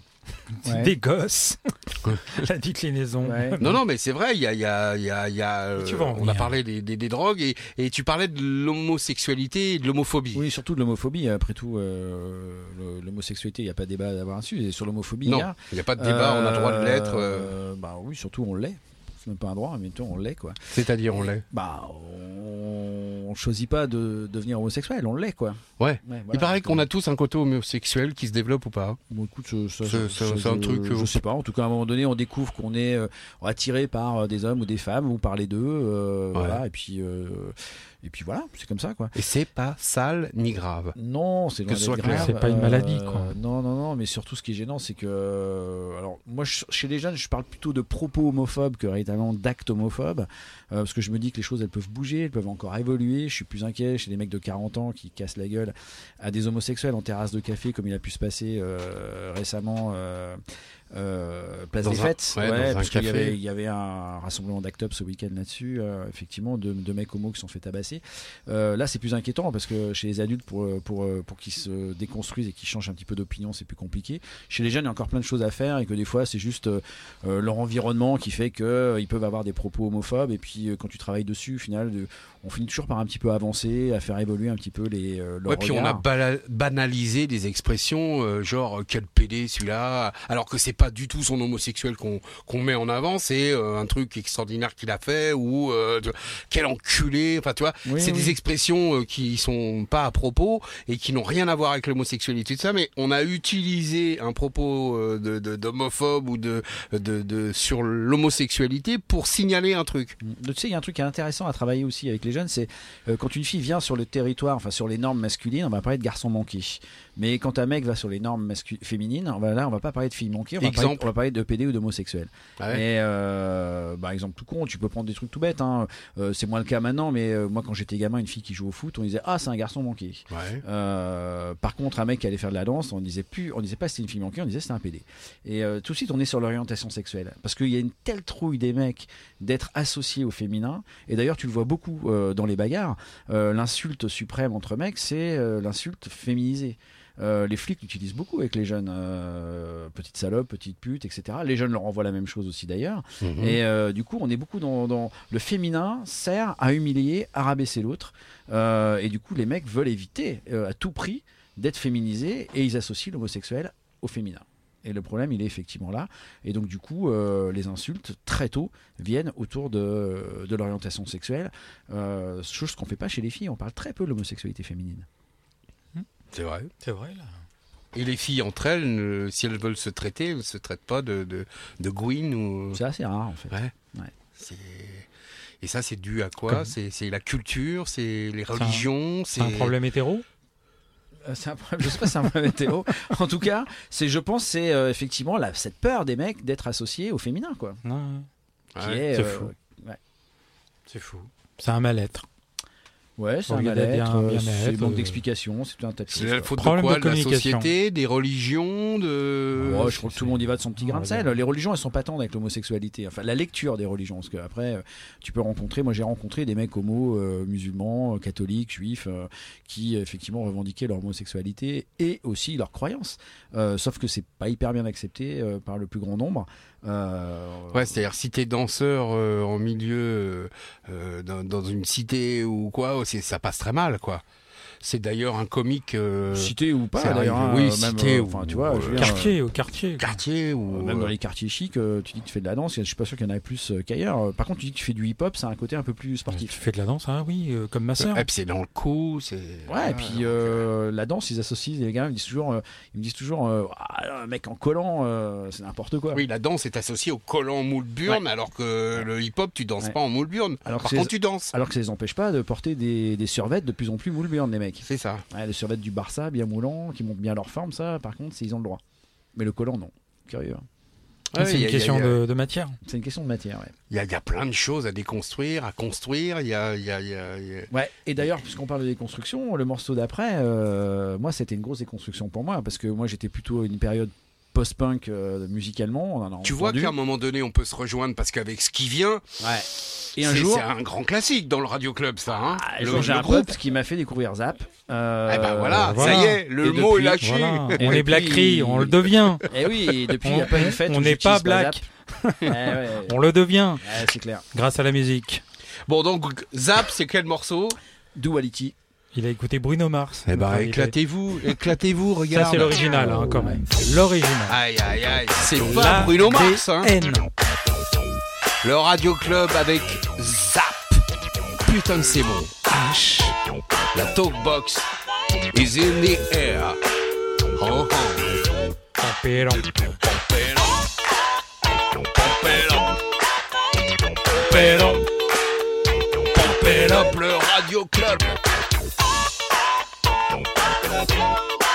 Ouais. des gosses. [laughs] La déclinaison. Ouais. Non, non, mais c'est vrai, il y a, il y a, il y a, il y a, euh, Tu vas en on a parlé des, des, des drogues et, et tu parlais de l'homosexualité et de l'homophobie. Oui, surtout de l'homophobie. Après tout, euh, l'homosexualité, il n'y a pas de débat à avoir dessus. Et sur l'homophobie, il Non, y a. il n'y a pas de débat, on a le droit de l'être. euh, Euh, Bah oui, surtout on l'est. Même pas un droit, mais on l'est quoi. C'est-à-dire, on l'est. Bah, on, choisit pas de devenir homosexuel, on l'est quoi. Ouais. Ouais, Il paraît qu'on a tous un côté homosexuel qui se développe ou pas. Bon, écoute, C'est- un truc, Je euh, sais pas. En tout cas, à un moment donné, on découvre qu'on est euh, attiré par euh, des hommes ou des femmes ou par les deux. euh, Ouais. Voilà. Et puis, euh, et puis voilà, c'est comme ça quoi. Et c'est pas sale ni grave. Non, c'est Que ce soit clair. grave. C'est pas une maladie, Euh, quoi. Non, non, non, mais surtout ce qui est gênant, c'est que. euh, Alors, moi, je- chez les jeunes, je parle plutôt de propos homophobes que véritablement d'actes homophobes. euh, parce que je me dis que les choses, elles peuvent bouger, elles peuvent encore évoluer. Je suis plus inquiet chez des mecs de 40 ans qui cassent la gueule à des homosexuels en terrasse de café, comme il a pu se passer euh, récemment. Euh, euh, place Dans des un- Fêtes, ouais, parce qu'il y avait, il y avait un rassemblement d'act-up ce week-end là-dessus, euh, effectivement, de, de mecs homos qui sont fait tabasser. Euh, là, c'est plus inquiétant parce que chez les adultes, pour, pour, pour qu'ils se déconstruisent et qu'ils changent un petit peu d'opinion, c'est plus compliqué. Chez les jeunes, il y a encore plein de choses à faire et que des fois, c'est juste euh, euh, leur environnement qui fait qu'ils peuvent avoir des propos homophobes. Et puis, euh, quand tu travailles dessus, au final, de- on finit toujours par un petit peu avancer, à faire évoluer un petit peu les. Euh, Ouais, puis on a banalisé des expressions euh, genre euh, quel PD celui-là, alors que c'est pas du tout son homosexuel qu'on qu'on met en avant, c'est euh, un truc extraordinaire qu'il a fait ou euh, de- quel enculé, enfin tu vois, Oui, c'est oui. des expressions euh, qui sont pas à propos et qui n'ont rien à voir avec l'homosexualité tout ça, mais on a utilisé un propos euh, de de- d'homophobe ou de, de de sur l'homosexualité pour signaler un truc. Tu sais, il y a un truc qui est intéressant à travailler aussi avec jeunes, c'est euh, quand une fille vient sur le territoire, enfin sur les normes masculines, on va parler de garçon manqué. Mais quand un mec va sur les normes féminines, on va, là, on va pas parler de fille manquée, on va, parler, on va parler de PD ou d'homosexuel. Ah ouais. Et euh, par exemple, tout con, tu peux prendre des trucs tout bêtes. Hein. Euh, c'est moins le cas maintenant, mais euh, moi, quand j'étais gamin, une fille qui joue au foot, on disait ah c'est un garçon manqué. Ouais. Euh, par contre, un mec qui allait faire de la danse, on disait plus, on disait pas c'était une fille manquée, on disait c'était un PD. Et tout de suite, on est sur l'orientation sexuelle, parce qu'il y a une telle trouille des mecs d'être associés au féminin. Et d'ailleurs, tu le vois beaucoup dans les bagarres. L'insulte suprême entre mecs, c'est l'insulte féminisée. Euh, les flics l'utilisent beaucoup avec les jeunes, euh, petite salope, petite pute, etc. Les jeunes leur envoient la même chose aussi d'ailleurs. Mhm. Et euh, du coup, on est beaucoup dans, dans- le féminin sert à humilier, à rabaisser l'autre. Euh, et du coup, les mecs veulent éviter à tout prix d'être féminisés et ils associent l'homosexuel au féminin. Et le problème, il est effectivement là. Et donc, du coup, euh, les insultes, très tôt, viennent autour de, de l'orientation sexuelle. Euh, chose qu'on fait pas chez les filles. On parle très peu de l'homosexualité féminine. C'est vrai. C'est vrai, là. Et les filles entre elles, ne- si elles veulent se traiter, elles se traitent pas de de, de Gwyn ou. C'est assez rare, en fait. Ouais. Ouais. C'est- Et ça, c'est dû à quoi Comme- C'est c'est la culture, c'est les religions, C'est un problème hétéro Euh, C'est un problème, je sais pas si c'est un problème météo. [laughs] En tout cas, c'est, je pense, c'est euh, effectivement la, cette peur des mecs d'être associés au féminin, quoi. Non, Qui Ouais. est, c'est euh, fou. ouais. c'est fou. C'est un mal-être. Ouais, c'est un mal-être, bien- euh, c'est manque euh, d'explication, c'est tout un tas de C'est choses, la faute de quoi de De la société, des religions, de. Ouais, je crois que tout le monde y va de son petit grain de sel. Les religions, elles sont pas tendres avec l'homosexualité. Enfin, la lecture des religions, parce que après, euh, tu peux rencontrer. Moi, j'ai rencontré des mecs homo, euh, musulmans, catholiques, juifs, euh, qui effectivement revendiquaient leur homosexualité et aussi leur croyance. Euh, sauf que c'est pas hyper bien accepté euh, par le plus grand nombre. Euh, Ouais, c'est-à-dire si t'es danseur euh, en milieu euh, dans, une cité ou quoi, ça passe très mal, quoi. C'est d'ailleurs un comique euh, cité ou pas c'est d'ailleurs. hein, oui, même, cité euh, ou- Enfin, tu vois, je veux euh, Quartier, au quartier. quartier ou Euh, Même dans les quartiers chics, euh, tu dis que tu fais de la danse, je suis pas sûr qu'il y en ait plus euh, qu'ailleurs. Par contre, tu dis que tu fais du hip-hop, c'est un côté un peu plus Tu sportif. fais de la danse, ah oui, euh, comme ma sœur. et puis c'est dans le coup, c'est. Ouais, et puis euh, la danse, ils associent les gars, ils me disent toujours, euh, ils me disent toujours, euh, Ah, un mec en collant, euh, c'est n'importe quoi. Oui, la danse est associée au collant moule burn, alors que le hip-hop, tu danses Ouais. pas en moule burn. Alors que Par contre, tu danses. Alors que ça les empêche pas de porter des, des de plus en plus moule burn, les mecs. C'est ça. Ouais, les survêtements du Barça, bien moulants, qui montrent bien leur forme, ça, par contre, c'est- ils ont le droit. Mais le collant, non. Curieux. hein. C'est une a- question de, matière. C'est une question de matière, ouais. Il y, a, il y a plein de choses à déconstruire, à construire. Il y a, il y a- il y a- il y a- Ouais, et d'ailleurs, puisqu'on parle de déconstruction, le morceau d'après, euh, moi, c'était une grosse déconstruction pour moi, parce que moi, j'étais plutôt à une période post-punk euh, musicalement. On en a Tu vois qu'à un moment donné, on peut se rejoindre parce qu'avec ce qui vient, Ouais. Et un c'est jour, c'est un grand classique dans le Radio Club, ça. Hein Ah, le, j'ai le un groupe. qui m'a fait découvrir Zap. Euh, Eh ben voilà, voilà. ça y est, le Et mot est depuis, lâché. Voilà. On est Blackry, on le devient. Et oui, et depuis, il n'y a On- pas une fête. on n'est pas black. [laughs] Eh ouais, On le devient ouais, c'est clair. grâce à la musique. Bon, donc, Zap, c'est quel morceau? Duality. Il a écouté Bruno Mars. Eh ben, est- éclatez-vous, éclatez-vous, regarde. Ça, c'est l'original, hein, quand même. L'original. Aïe, aïe, aïe, c'est La pas Bruno Mars, hein. Le Radio Club avec Zap. Putain, que c'est bon. H. Talkbox is in the air. Oh, oh. Le Radio Club. Et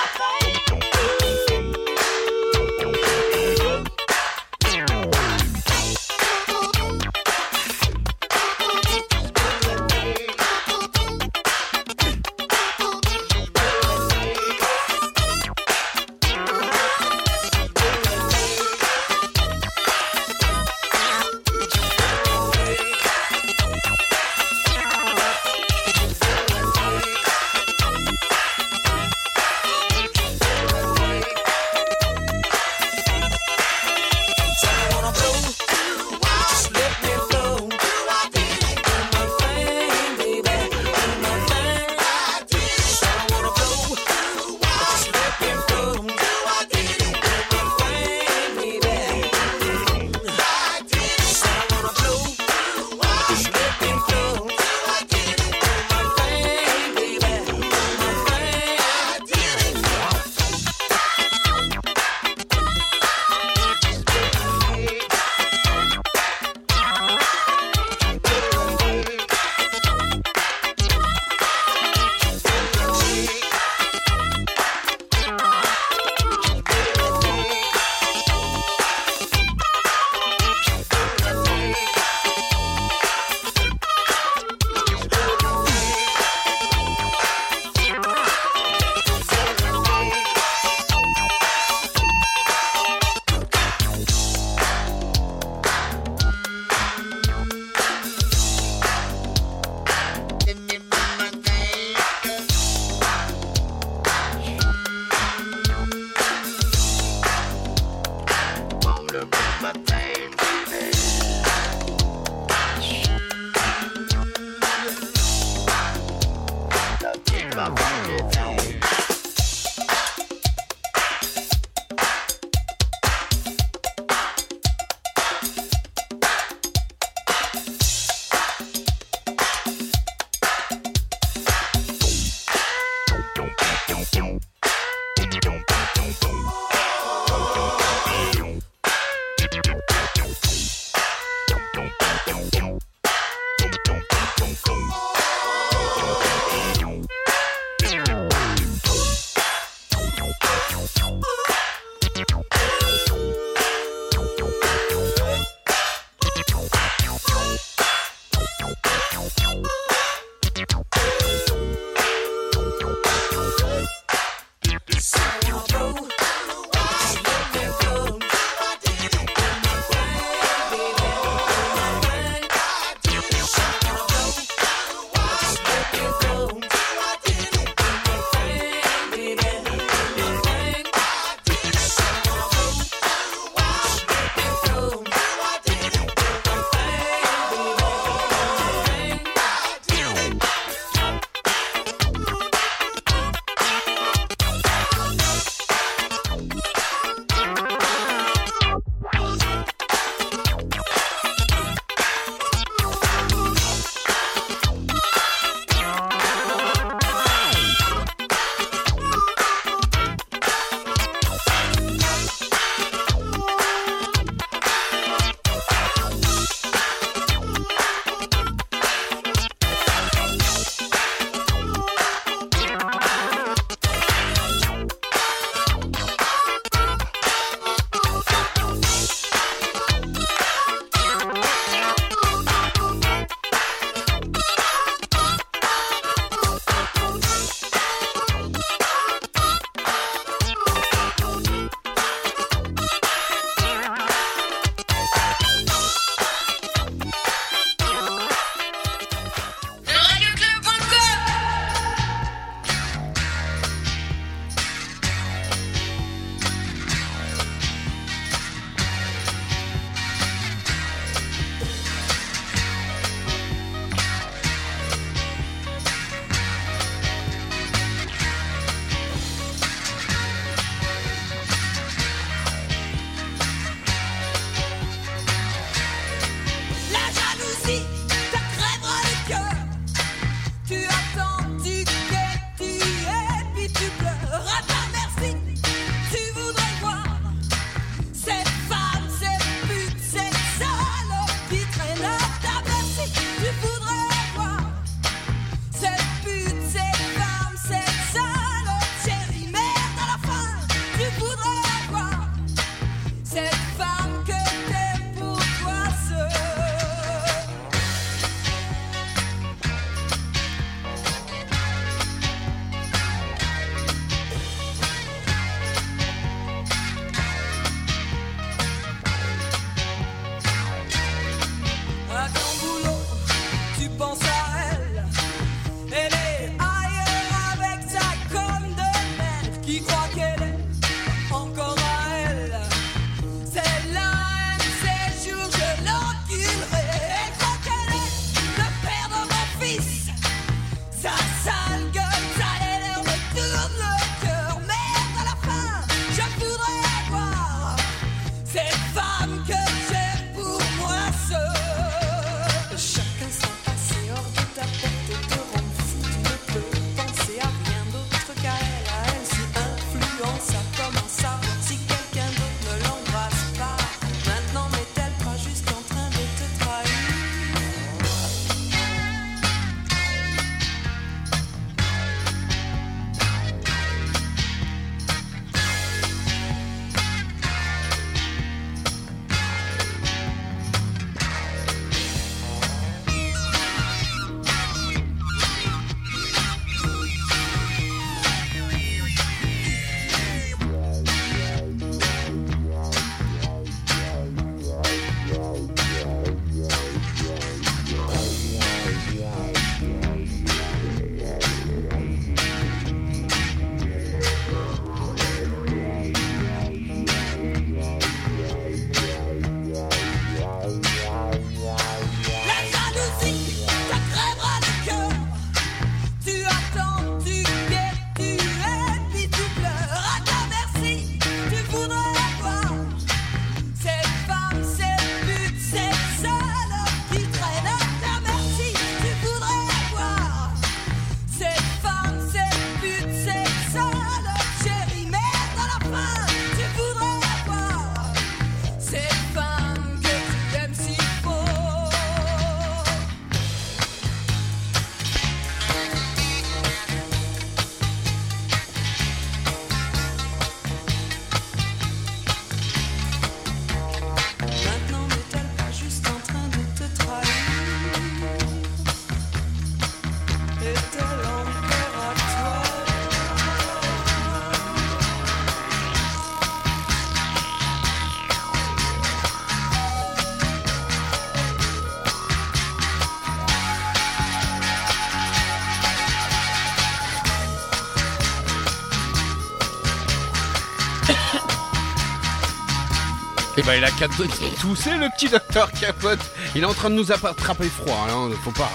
ben il a qu'à tousser le petit docteur Capote. Il est en train de nous attraper froid, hein, faut pas.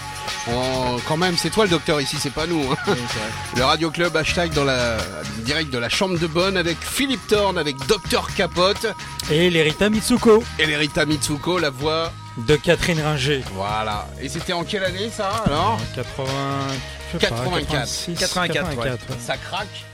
On- quand même, c'est toi le docteur ici, c'est pas nous. hein. Le Radio Club hashtag dans la direct de la chambre de bonne avec Philippe Thorne, avec Docteur Capote Et l'Erita Mitsuko et l'Erita Mitsuko, la voix. de Catherine Ringer. Voilà. Et c'était en quelle année ça alors En 80... je sais pas, 84. 86, 84, ouais. ouais. Ça craque.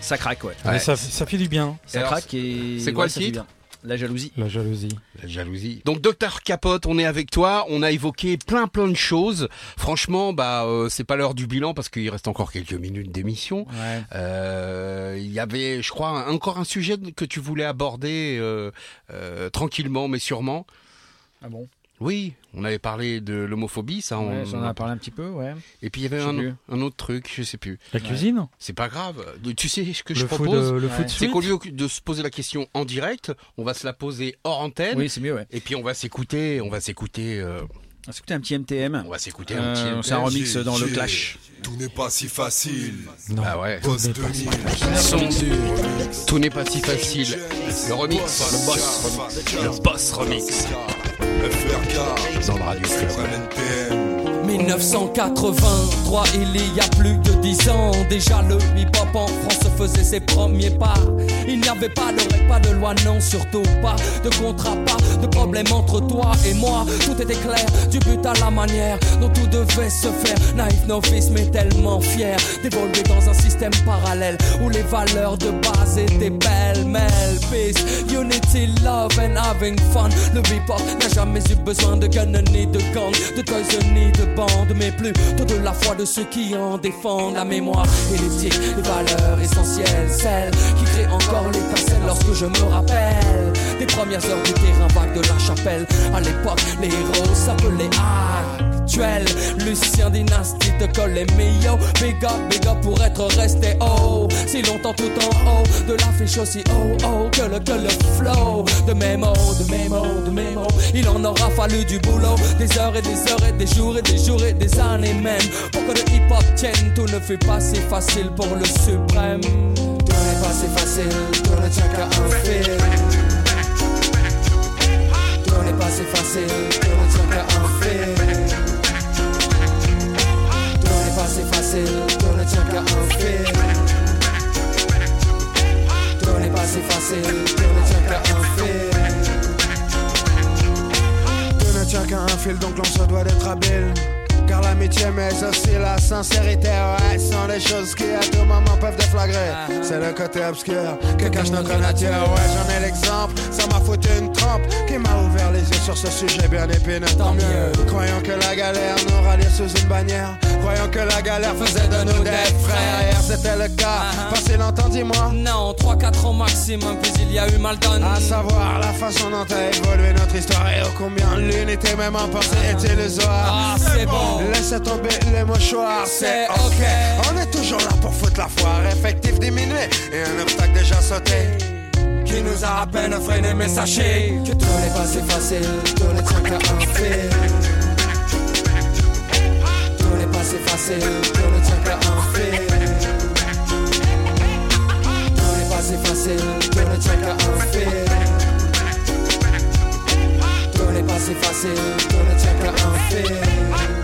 Ça craque, ouais. Ça, ça fait du bien, Ça Alors, craque et. c'est quoi ouais, le titre. La jalousie. la jalousie. La jalousie. Donc Docteur Capote, on est avec toi. On a évoqué plein plein de choses. Franchement, bah euh, c'est pas l'heure du bilan parce qu'il reste encore quelques minutes d'émission. Ouais. Euh, Il y avait, je crois, encore un sujet que tu voulais aborder euh, euh, tranquillement mais sûrement. Ah bon? Oui, on avait parlé de l'homophobie, ça. Ouais, on... j'en ai parlé un petit peu, ouais. Et puis il y avait un, autre truc, je sais plus. La cuisine? C'est pas grave. Tu sais ce que je Le propose euh, le Ouais. food C'est qu'au lieu de se poser la question en direct, on va se la poser hors antenne. Oui, c'est mieux, ouais. Et puis on va s'écouter, on va s'écouter, euh, On va s'écouter un petit MTM. on va s'écouter un Euh, petit. c'est un remix dans le. Clash. Tout n'est pas si facile. Non. Bah ouais. Boss n'est pas 2000. Son- Tout n'est pas si facile. Le remix. Le boss. Le boss remix. FRK. Le Radio Club. NPM. 1983, il y a plus de 10 ans, déjà le hip-hop en France faisait ses premiers pas. Il n'y avait pas de pas de loi, non, surtout pas de contrat, pas de problème entre toi et moi. Tout était clair, du but à la manière dont tout devait se faire. Naïf, novice, mais tellement fier d'évoluer dans un système parallèle où les valeurs de base étaient pêle-mêle. Peace, unity, love and having fun. Le hip-hop n'a jamais eu besoin de gun ni de gang, de toys ni de bande, mais plutôt de la foi de ceux qui en défendent la mémoire et l'éthique, les valeurs essentielles, celles qui créent encore l'étincelle lorsque je me rappelle des premières heures du terrain vague de la chapelle. À l'époque, les héros s'appelaient Lucien Dynastie te colle les. Big up, big pour être resté haut. Si longtemps tout en haut de l'affiche aussi haut, oh, que le, que le flow. De mes mots, de mes mots, de mes mots. Il en aura fallu du boulot. Des heures et des heures et des jours et des jours et des années même. Pour que le hip hop tienne, tout ne fut pas si facile pour le suprême. Tout n'est pas si facile, tout ne tient qu'à un fil. Tout n'est pas si facile, tout ne tient qu'à un fil. Facile, tout ne tient qu'à un fil. Tout n'est pas si facile, ne tient qu'à un fil. Tout ne tient qu'à un fil, donc l'on se doit d'être habile. Car l'amitié, mais aussi la sincérité, ouais, sont des choses qui à tout moment peuvent déflagrer. C'est le côté obscur que cache notre nature, ouais, j'en ai l'exemple. Ça m'a foutu une trempe qui m'a ouvert les yeux sur ce sujet bien épineux. Tant mieux. Croyons que la galère nous ralliait sous une bannière. Croyons que la galère faisait de nous des frères. Hier c'était le cas, Uh-huh. passé longtemps, dis-moi. Non, 3-4 ans maximum, puis il y a eu mal donné. À savoir la façon dont a évolué notre histoire et ô combien l'unité même en pensée est illusoire. Ah, c'est bon. Laissez tomber les mouchoirs, c'est ok. On est toujours là pour foutre la foire, effectif diminué et un obstacle déjà sauté. Qui nous a à peine freiné, mais sachez que tout n'est pas si facile, tout ne tient qu'à un fil. Tout n'est pas si facile, tout ne tient qu'à un fil. Tout n'est pas si facile, tout ne tient qu'à un fil. Tout n'est pas si facile, tout ne tient qu'à un fil.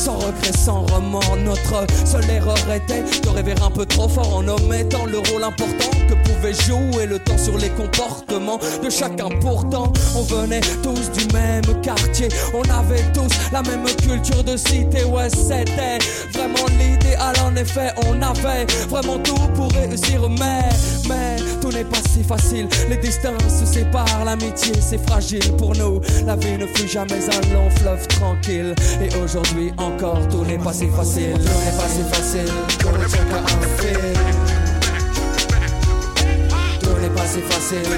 Sans regret, sans remords, notre seule erreur était de rêver un peu trop fort en omettant le rôle important que pouvait jouer le temps sur les comportements de chacun. Pourtant, on venait tous du même quartier, on avait tous la même culture de cité. Ouais, c'était vraiment l'idéal. En effet, on avait vraiment tout pour réussir, mais, mais tout n'est pas si facile. Les destins se séparent, l'amitié c'est fragile pour nous. La vie ne fut jamais un long fleuve tranquille. Et aujourd'hui encore, tout n'est pas si facile. Tout n'est pas si facile, tout n'est pas si facile.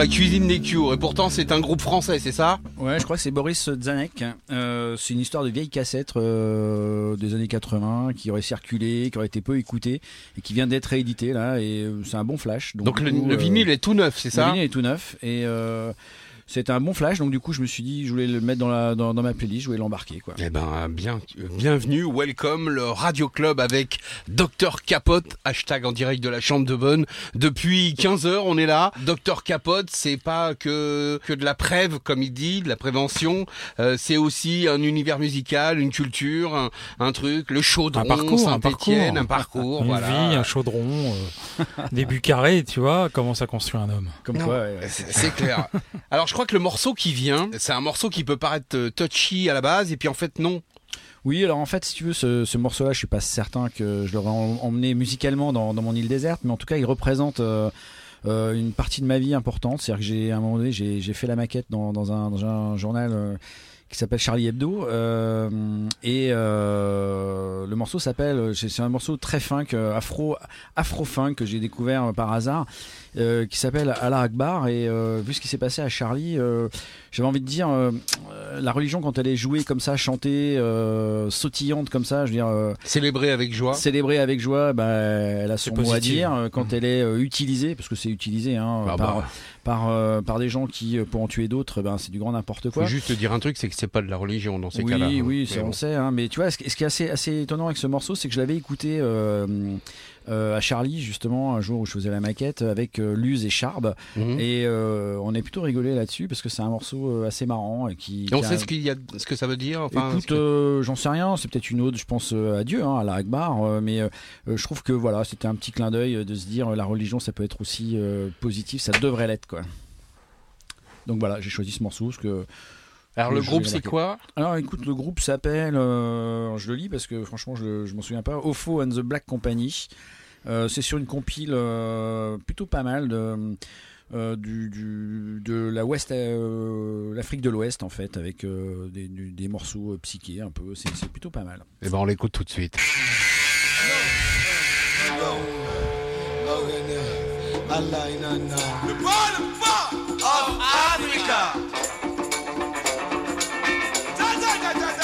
La cuisine des Cure, et pourtant c'est un groupe français, c'est ça? Ouais, je crois que c'est Boris Zanek. Euh, c'est une histoire de vieille cassette euh, des années 80 qui aurait circulé, qui aurait été peu écoutée et qui vient d'être réédité là. Et euh, c'est un bon flash. Donc, le, coup, le vinyle est tout neuf, c'est le ça? vinyle est tout neuf et c'était un bon flash. Donc du coup, je me suis dit, je voulais le mettre dans, la, dans, dans ma playlist, je voulais l'embarquer quoi. Eh ben, bien, bienvenue, welcome, le Radio Club avec Dr Capote, hashtag en direct de la Chambre de Bonne. Depuis 15 heures, on est là. Dr Capote, c'est pas que, que de la prève, comme il dit, de la prévention. Euh, c'est aussi un univers musical, une culture, un, un truc, le chaudron, Un parcours, un parcours. un parcours, [laughs] Une voilà. vie, un chaudron, euh, des buts carrés, tu vois, comment ça construit un homme. Comme Non, quoi, ouais, ouais. c'est c'est clair. Alors je crois que le morceau qui vient, c'est un morceau qui peut paraître euh, touchy à la base, et puis en fait non. Oui, alors en fait, si tu veux, ce, ce morceau-là, je suis pas certain que je l'aurais em- emmené musicalement dans, mon île déserte, mais en tout cas, il représente euh, euh, une partie de ma vie importante. C'est-à-dire que j'ai, à un moment donné, j'ai, fait la maquette dans, un, journal qui s'appelle Charlie Hebdo, et le morceau s'appelle, c'est un morceau très funk, afro, afro funk que j'ai découvert par hasard. Euh, qui s'appelle Allah Akbar et euh, vu ce qui s'est passé à Charlie euh, j'avais envie de dire la religion quand elle est jouée comme ça chantée sautillante comme ça je veux dire euh, Célébré avec joie. célébrée avec joie bah, elle a son mot à dire quand Mhm. elle est utilisée parce que c'est utilisé hein, Ah par, bah. par, par des gens qui pour en tuer d'autres ben, c'est du grand n'importe Faut quoi juste te dire un truc, c'est que c'est pas de la religion dans ces oui, cas-là. hein. oui, Mais ça, bon. on sait. Hein, mais tu vois, ce, qui- ce qui est assez, assez étonnant avec ce morceau, c'est que je l'avais écouté euh, euh, à Charlie, justement, un jour où je faisais la maquette avec euh, Luz et Charb. Mhm. Et euh, on est plutôt rigolé là-dessus parce que c'est un morceau euh, assez marrant. Et qui, Et on qui a- sait ce qu'il y a, ce que ça veut dire. Enfin, Écoute, que- j'en sais rien, c'est peut-être une autre, je pense à Dieu, hein, à la Akbar, mais je trouve que voilà, c'était un petit clin d'œil de se dire la religion ça peut être aussi positif, ça devrait l'être quoi. Donc voilà, j'ai choisi ce morceau parce que. Alors le groupe c'est quoi Alors écoute, le groupe s'appelle, euh, je le lis parce que franchement je, je m'en souviens pas, Ofo and the Black Company. Euh, c'est sur une compile euh, plutôt pas mal de, euh, du, du- de la Ouest, euh, l'Afrique de l'Ouest en fait, avec euh, des, du- des morceaux euh, psychés un peu. C'est, c'est plutôt pas mal. Eh ben on l'écoute tout de suite. The ya.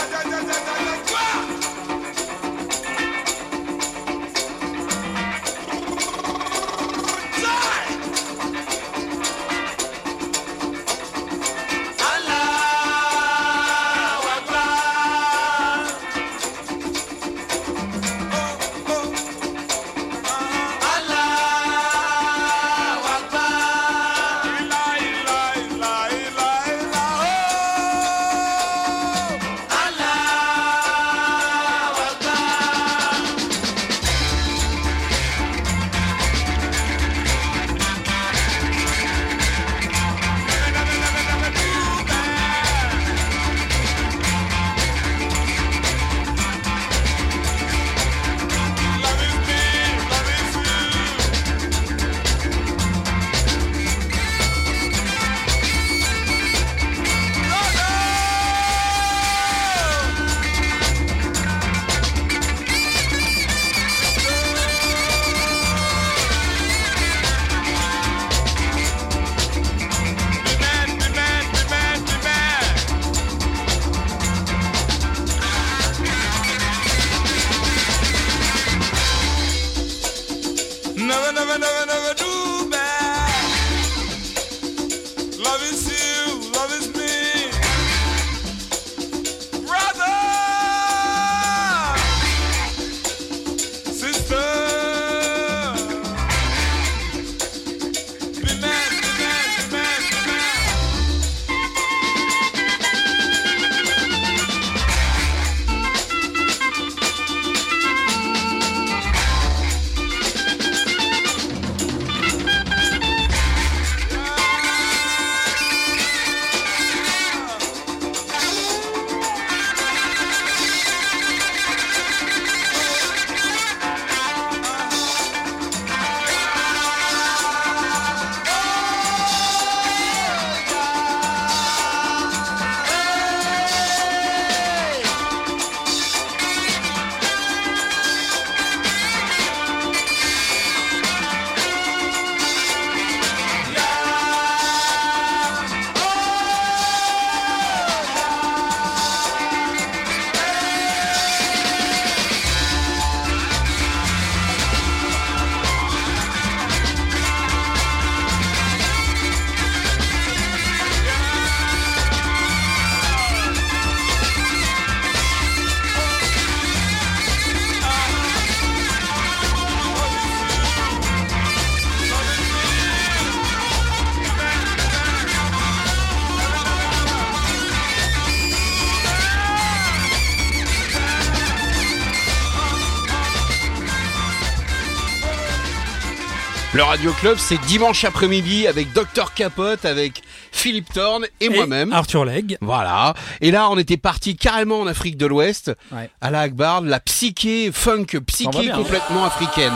Le Radio Club c'est dimanche après-midi avec Dr Capote, avec Philippe Thorne et, moi-même. Arthur Legge. Voilà. Et là, on était parti carrément en Afrique de l'Ouest, Ouais. à la Akbar, la psyché funk, psyché bien, hein. complètement africaine.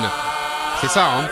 C'est ça, hein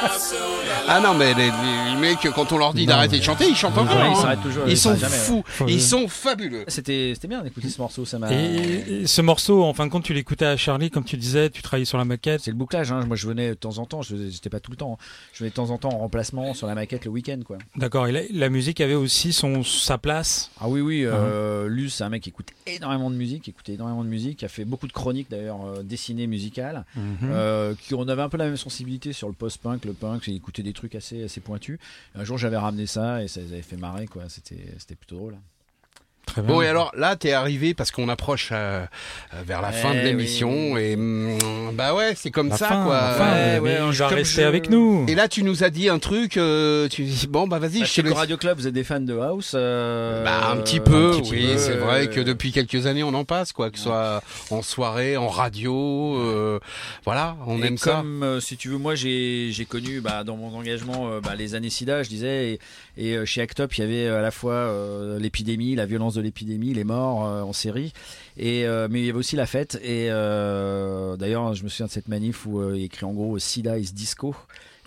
[laughs] Ah non, mais les, les mecs, quand on leur dit d'arrêter mais- de chanter, ils chantent encore. Ouais, ils hein. s'arrêtent toujours, Ils ils sont jamais, fous, ils sont fabuleux. C'était, c'était bien d'écouter ce morceau, ça m'a. Et, et ce morceau, en fin de compte, tu l'écoutais à Charlie, comme tu disais, tu travaillais sur la maquette. C'est le bouclage, hein. moi je venais de temps en temps, je j'étais pas tout le temps, hein. je venais de temps en temps en remplacement sur la maquette le week-end quoi. D'accord. Et la, la musique avait aussi son sa place. Ah oui oui, euh, Luce c'est un mec qui écoute énormément de musique, qui écoutait énormément de musique, qui a fait beaucoup de chroniques d'ailleurs euh, dessinées musicales, Mhm. euh, qui on avait un peu la même sensibilité sur le post-punk, le punk, il écoutait des trucs assez assez pointus. Un jour j'avais ramené ça et ça les avait fait marrer quoi, c'était c'était plutôt drôle. Très bien. Bon et alors là t'es arrivé parce qu'on approche euh, euh, vers la fin de Eh l'émission oui. et mm, bah ouais c'est comme La ça fin, quoi. fin, Ouais, ouais, il je- va comme rester je- avec nous. Et là tu nous as dit un truc, euh, tu dis bon bah vas-y Bah, je chez le. Radio Club, vous êtes des fans de House euh, Bah un petit peu, un petit oui c'est vrai euh, que depuis quelques années on en passe quoi, que ce soit en soirée, en radio, euh, voilà on et aime ça. comme, euh, si tu veux, moi j'ai j'ai connu bah, dans mon engagement euh, bah, les années SIDA, je disais, et, et, euh, chez Act Up, il y avait à la fois euh, l'épidémie, la violence de l'épidémie, les morts euh, en série, et euh, mais il y avait aussi la fête. Et euh, d'ailleurs, je me souviens de cette manif où il écrit en gros SIDA is disco.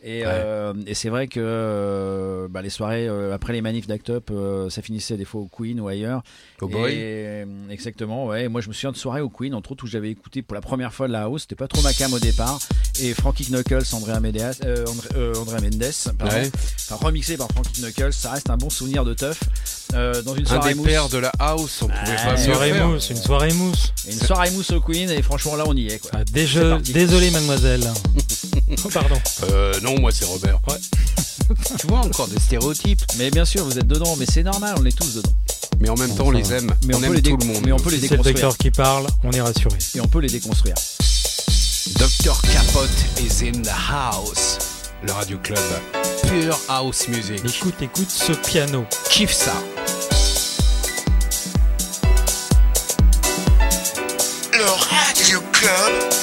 Et, Ouais. et c'est vrai que bah, les soirées après les manifs d'Act Up, euh, ça finissait des fois au Queen ou ailleurs. Oh boy. Et, exactement, ouais. Et Moi, je me souviens de soirées au Queen, entre autres, où j'avais écouté pour la première fois de la house. C'était pas trop ma cam au départ. Et Frankie Knuckles, Andrea, euh, André, Andrea Mendes, pardon. Ouais. Enfin, remixé par Frankie Knuckles, ça reste un bon souvenir de teuf. Euh, dans une Un soirée des mousse. pères de la house, on pouvait Ah, pas Une mieux soirée faire. mousse, une soirée mousse. Et une soirée mousse au Queen, et franchement, là, on y est, quoi. Ah, parti. Désolé, mademoiselle. oh, [laughs] pardon. Euh, non moi c'est Robert. [laughs] tu vois encore des stéréotypes, Mais bien sûr, vous êtes dedans, mais c'est normal, on est tous dedans. mais en même temps on les aime, Mais on, aime tout le monde. Mais on peut les Si c'est le déconstruire. docteur qui parle, on est rassuré. Et on peut les déconstruire. Dr Capote is in the house. Le Radio Club, pure house music. Écoute, écoute ce piano. Kiffe ça. Radio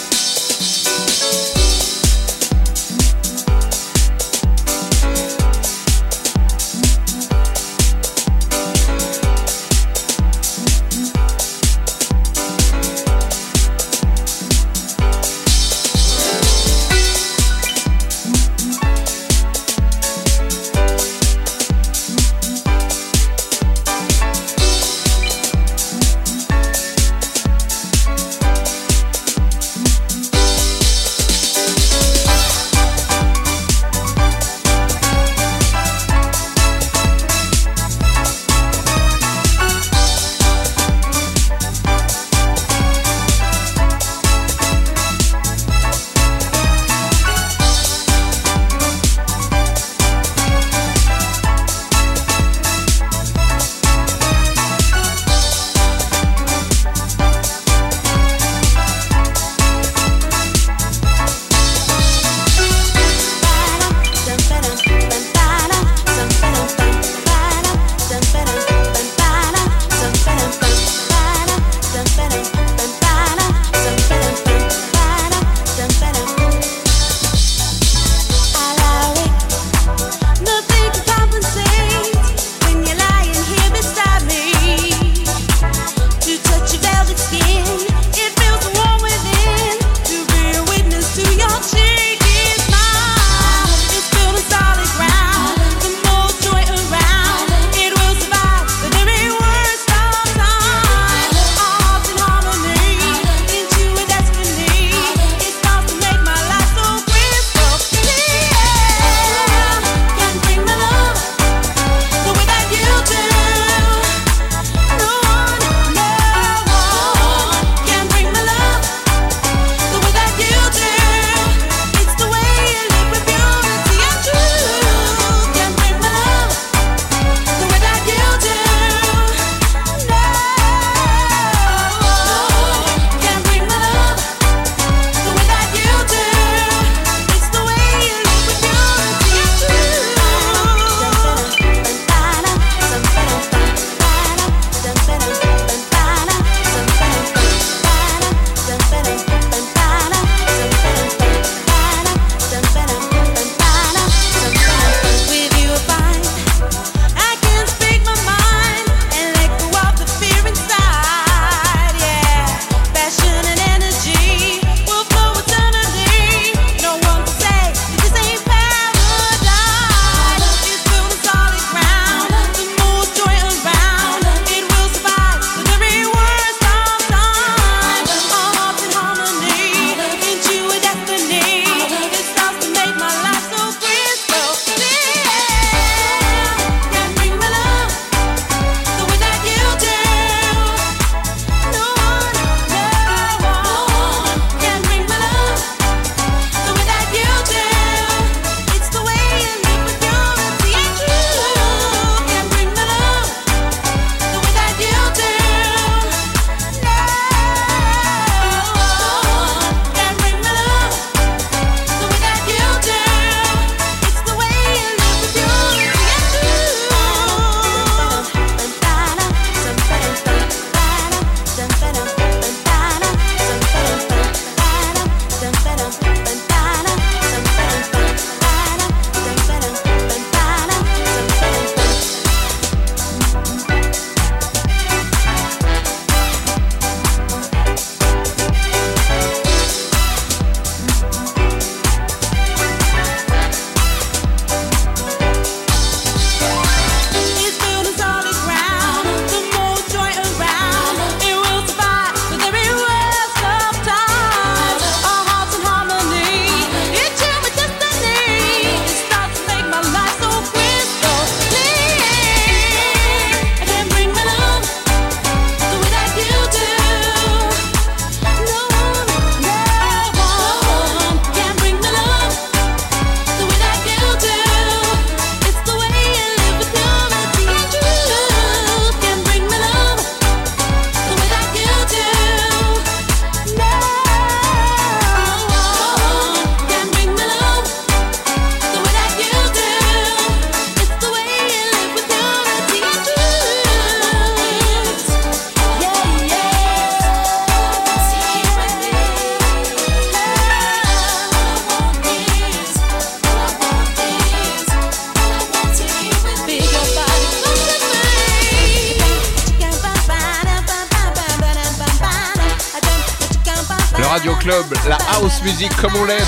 house music comme on l'aime.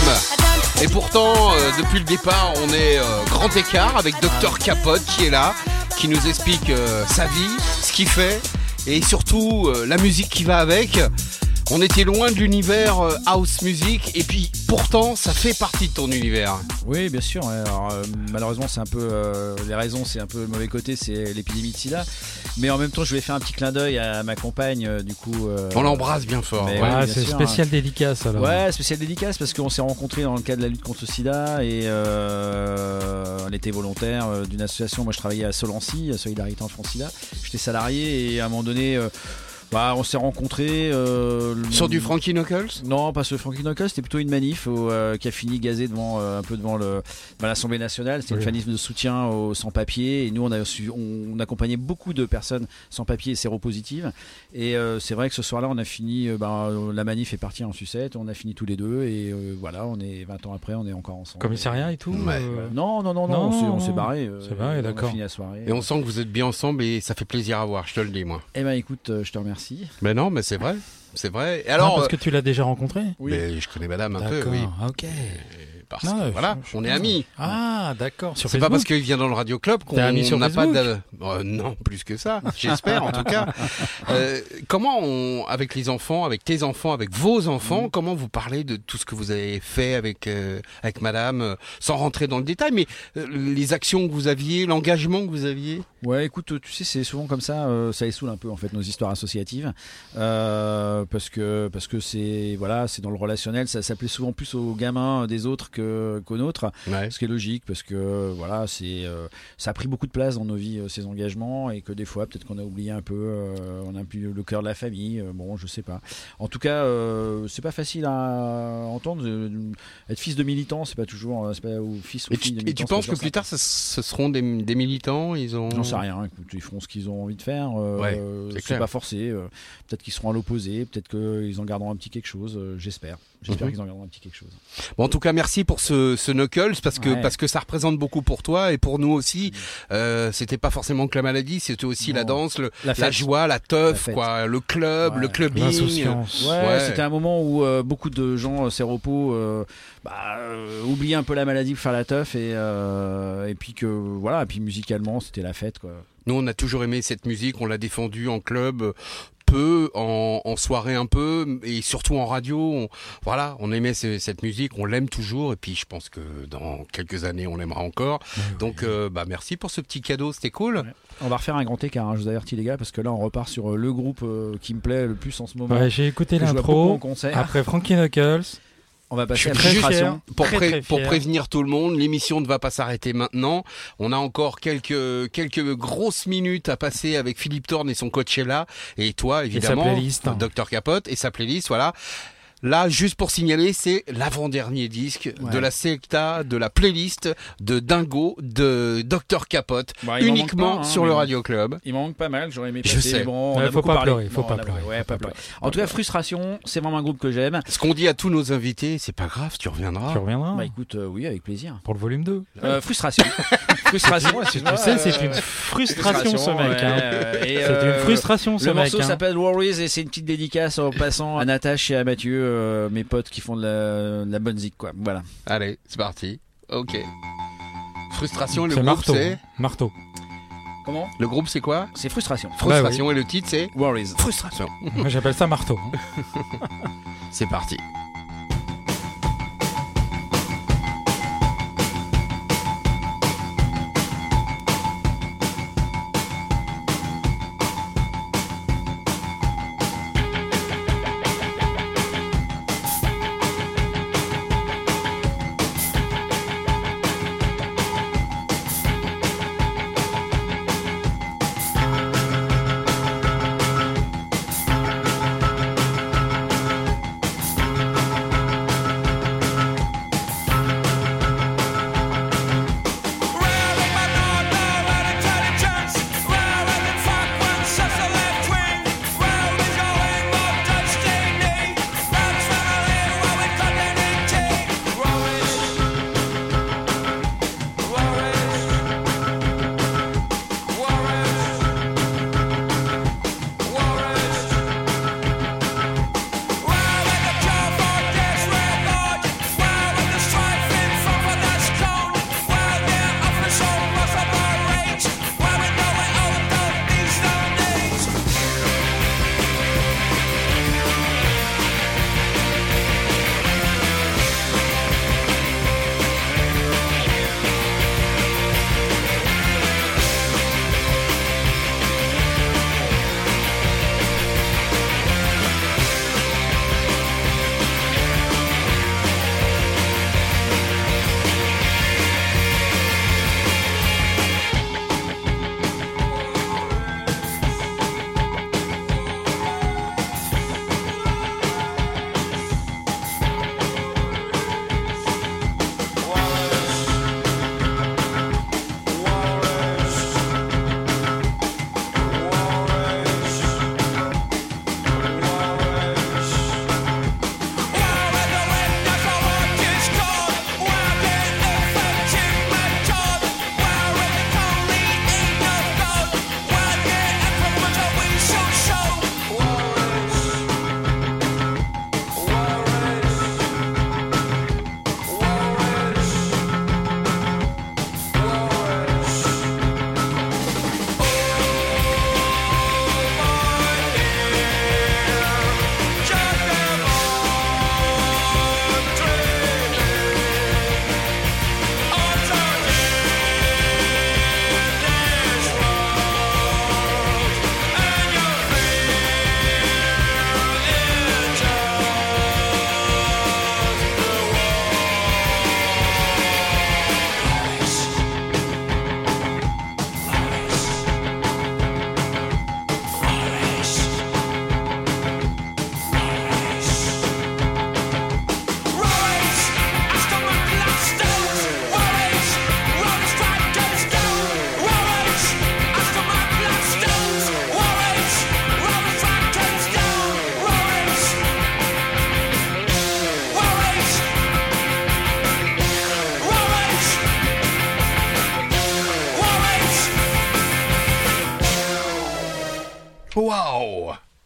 Et pourtant, euh, depuis le départ, on est euh, grand écart avec Dr Capote qui est là, qui nous explique euh, sa vie, ce qu'il fait et surtout la musique qui va avec. On était loin de l'univers house music et puis pourtant ça fait partie de ton univers. Oui, bien sûr. Alors, malheureusement, c'est un peu les raisons, c'est un peu le mauvais côté, c'est l'épidémie de SIDA. Mais en même temps, je voulais faire un petit clin d'œil à ma compagne, euh, du coup. euh, On l'embrasse bien fort. ouais. c'est sûr, spécial dédicace alors. Ouais, spécial dédicace parce qu'on s'est rencontrés dans le cadre de la lutte contre le sida et euh, on était volontaire euh, d'une association. Moi, je travaillais à Solancy, à Solidarité en France SIDA. J'étais salarié et à un moment donné, euh, bah, on s'est rencontrés. euh, Sur du Frankie Knuckles? Non, pas sur Frankie Knuckles, c'était plutôt une manif euh, qui a fini gazé devant euh, un peu devant le bah, l'Assemblée nationale. C'était Oui. une manif de soutien aux sans-papiers et nous on a su, on, on accompagnait beaucoup de personnes sans papiers et séropositives. Et euh, c'est vrai que ce soir-là, on a fini, euh, bah, euh, la manif est partie en sucette, on a fini tous les deux et euh, voilà, on est 20 ans après, on est encore ensemble. Commissariat et tout Ouais. euh, Non, non, non, non, Non, on s'est- on s'est non. barré. C'est barré, on a d'accord. fini la soirée. Et on sent que vous êtes bien ensemble et ça fait plaisir à voir, je te le dis moi. Eh ben écoute, je te remercie. Mais non, mais c'est vrai, c'est vrai. Et ah, alors, parce que tu l'as déjà rencontré mais je connais madame un peu, D'accord, oui. ok. Parce Non, que, voilà, je- on est amis. Ah, d'accord. C'est pas parce qu'il vient dans le Radio Club qu'on n'a pas de... Euh, non, plus que ça, j'espère en tout cas. [laughs] Euh, comment on, avec les enfants, avec tes enfants, avec vos enfants, comment vous parlez de tout ce que vous avez fait avec euh, avec Madame, euh, sans rentrer dans le détail, mais les actions que vous aviez, l'engagement que vous aviez? Ouais, écoute, tu sais, c'est souvent comme ça, ça saoule un peu en fait nos histoires associatives, parce que parce que c'est voilà, c'est dans le relationnel, ça s'appelait souvent plus aux gamins des autres que qu'aux nôtres, Ouais. ce qui est logique parce que voilà, c'est euh, ça a pris beaucoup de place dans nos vies euh, ces engagements et que des fois peut-être qu'on a oublié un peu, euh, on a plus le cœur de la famille, bon, je sais pas. En tout cas, c'est pas facile à entendre. être fils de militant, c'est pas toujours, c'est pas ou fils ou Et fille tu, de et penses que plus tard, ce, ce seront des, des militants Ils ont. J'en sais rien, écoute, ils feront ce qu'ils ont envie de faire. Ouais, c'est pas forcé. peut-être qu'ils seront à l'opposé, peut-être qu'ils en garderont un petit quelque chose. J'espère. J'espère Mhm. qu'ils en garderont un petit quelque chose. Bon, en tout cas, merci pour ce, ce knuckles parce que Ouais. parce que ça représente beaucoup pour toi et pour nous aussi. Euh, c'était pas forcément que la maladie, c'était aussi la danse, le, La joie, la teuf, quoi, le club, Ouais. le clubbing. L'insouciance. Ouais, Ouais. c'était un moment où euh, beaucoup de gens euh, séropos euh, bah, euh, oubliaient un peu la maladie pour faire la teuf et, euh, et puis que voilà, et puis musicalement c'était la fête quoi. Nous, on a toujours aimé cette musique, on l'a défendue en club, peu, en, en soirée un peu, et surtout en radio. On, voilà, on aimait ce- cette musique, on l'aime toujours, et puis je pense que dans quelques années, on l'aimera encore. Donc, euh, bah merci pour ce petit cadeau, c'était cool. Ouais. On va refaire un grand écart, hein, je vous avertis les gars, parce que là on repart sur euh, le groupe euh, qui me plaît le plus en ce moment. Ouais, j'ai écouté l'intro. Après Frankie Knuckles. On va passer à. Pour, Très, pré- très pour prévenir tout le monde, l'émission ne va pas s'arrêter maintenant. On a encore quelques quelques grosses minutes à passer avec Philippe Thorne et son Coachella et toi évidemment, playlist. Dr Capote et sa playlist. Voilà. Là, juste pour signaler, c'est l'avant-dernier disque Ouais. de la secta, de la playlist de Dingo, de Dr Capote, Bah, uniquement pas, hein, sur le. Radio Club. Il manque pas mal, j'aurais aimé Je passer. sais. mais Bon, on Ouais, a faut pas parlé. pleurer, faut Non, pas a- pleurer, Ouais, faut pas pas pleurer. pleurer. En tout cas, frustration, c'est vraiment un groupe que j'aime. Ce qu'on dit à tous nos invités, c'est pas grave, tu reviendras. Tu reviendras Bah écoute, euh, oui, avec plaisir. pour le volume 2. Euh, frustration. [laughs] frustration, Tu sais, c'est euh, une frustration ce mec. ouais, hein. euh, C'est euh, une frustration ce Le mec. morceau hein. s'appelle Worries et c'est une petite dédicace en passant à Natache et à Mathieu, euh, mes potes qui font de la, de la bonne zik, quoi. Voilà. Allez, c'est parti. Ok. Frustration, le groupe marteau. c'est. Marteau. Comment? Le groupe c'est quoi? C'est frustration. Frustration et le titre c'est? Worries. Frustration. Moi j'appelle ça marteau. [laughs] C'est parti.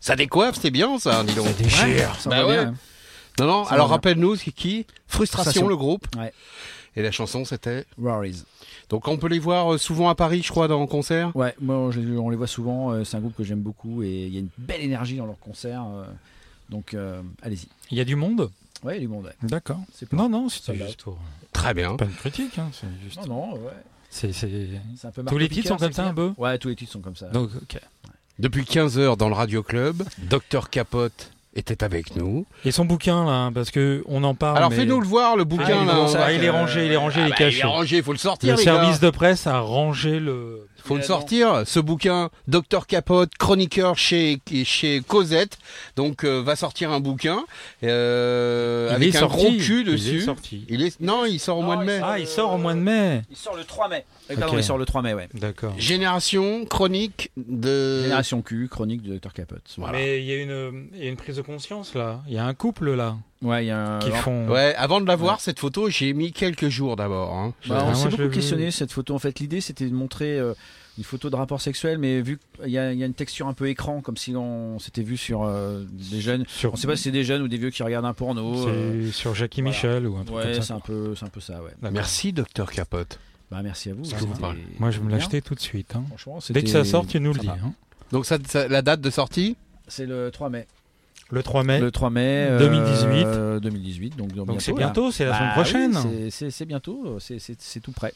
Ça décoiffe, c'est bien ça, dis donc. Ça déchire. Ça Bah va ouais. bien. hein. Non, non, Ça alors rappelle-nous, c'est qui Frustration, Frustration. le groupe. Ouais. Et la chanson, c'était Worries. Donc on peut les voir euh, souvent à Paris, je crois, dans le concert? Ouais, moi on les voit souvent. euh, C'est un groupe que j'aime beaucoup et il y a une belle énergie dans leurs concerts. euh, Donc euh, allez-y. Il y a du monde? Ouais, il y a du monde. ouais. D'accord. Pas- Non, non, c'était juste pour... Très bien. Pas une critique, hein, c'est juste... Non, non, ouais. C'est, un peu Tous les titres sont comme ça un peu? Ouais, tous les titres sont comme ça. Donc, ok. Depuis 15 heures dans le Radio Club, Docteur Capote était avec nous. Et son bouquin, là, parce que on en parle. Alors mais- fais-nous le voir, le bouquin. Ah, il, là, ah, il est rangé, il est rangé, Ah il est bah, caché. Il est rangé, il faut le sortir. Le les service gars. de presse a rangé le. faut le sortir, ce bouquin, Docteur Capote, chroniqueur chez, chez Cosette. Donc, euh, va sortir un bouquin euh, Il avec un sorti. gros cul Il est dessus. sorti. Il est, non, il sort au mois de mai. Ah, il sort au mois de mai. Il sort le 3 mai. Pardon, il sort le 3 mai, ouais. D'accord. Génération chronique de. Génération Q, chronique du Dr Capote. Voilà. Mais il y, a une, il y a une prise de conscience là. Il y a un couple là Ouais, il y a un. qui font. Ouais, avant de la voir, cette photo, j'ai mis quelques jours d'abord. hein. Bah, Ah, on moi, s'est beaucoup questionné cette photo. En fait, l'idée c'était de montrer euh, une photo de rapport sexuel, mais vu qu'il y, a il y a une texture un peu écran, comme si on s'était vu sur euh, des jeunes. Sur, On sait pas si c'est des jeunes ou des vieux qui regardent un porno. euh, c'est sur Jackie voilà. Michel ou un truc Ouais, comme c'est ça. un peu, c'est un peu ça, ouais. Merci, Docteur Capote. Bah merci à vous. Moi, je vais me l'acheter tout de suite. hein. Franchement, Dès que ça sort, tu nous le dis. hein. Donc, ça, ça- la date de sortie? C'est le 3 mai. Le 3 mai. Le 3 mai euh, 2018. 2018, donc, Donc c'est bientôt, c'est la Bah semaine prochaine. oui, c'est- c'est- c'est bientôt, c'est- c'est c'est tout prêt.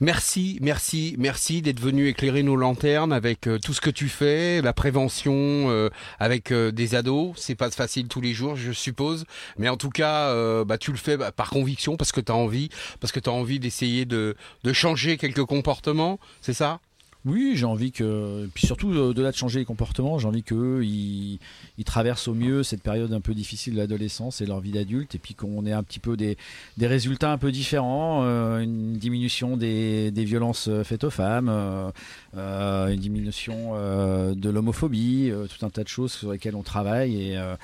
Merci, merci, merci d'être venu éclairer nos lanternes avec euh, tout ce que tu fais, la prévention euh, avec euh, des ados. C'est pas facile tous les jours, je suppose, mais en tout cas, euh, bah, tu le fais bah, par conviction parce que tu as envie, parce que tu as envie d'essayer de, de changer quelques comportements, c'est ça? Oui, j'ai envie que, puis surtout euh, au-delà de changer les comportements, j'ai envie qu'eux ils, ils traversent au mieux cette période un peu difficile de l'adolescence et leur vie d'adulte, et puis qu'on ait un petit peu des, résultats un peu différents, euh, une diminution des, violences euh, faites aux femmes, euh, euh, une diminution euh, de l'homophobie, euh, tout un tas de choses sur lesquelles on travaille, et, euh,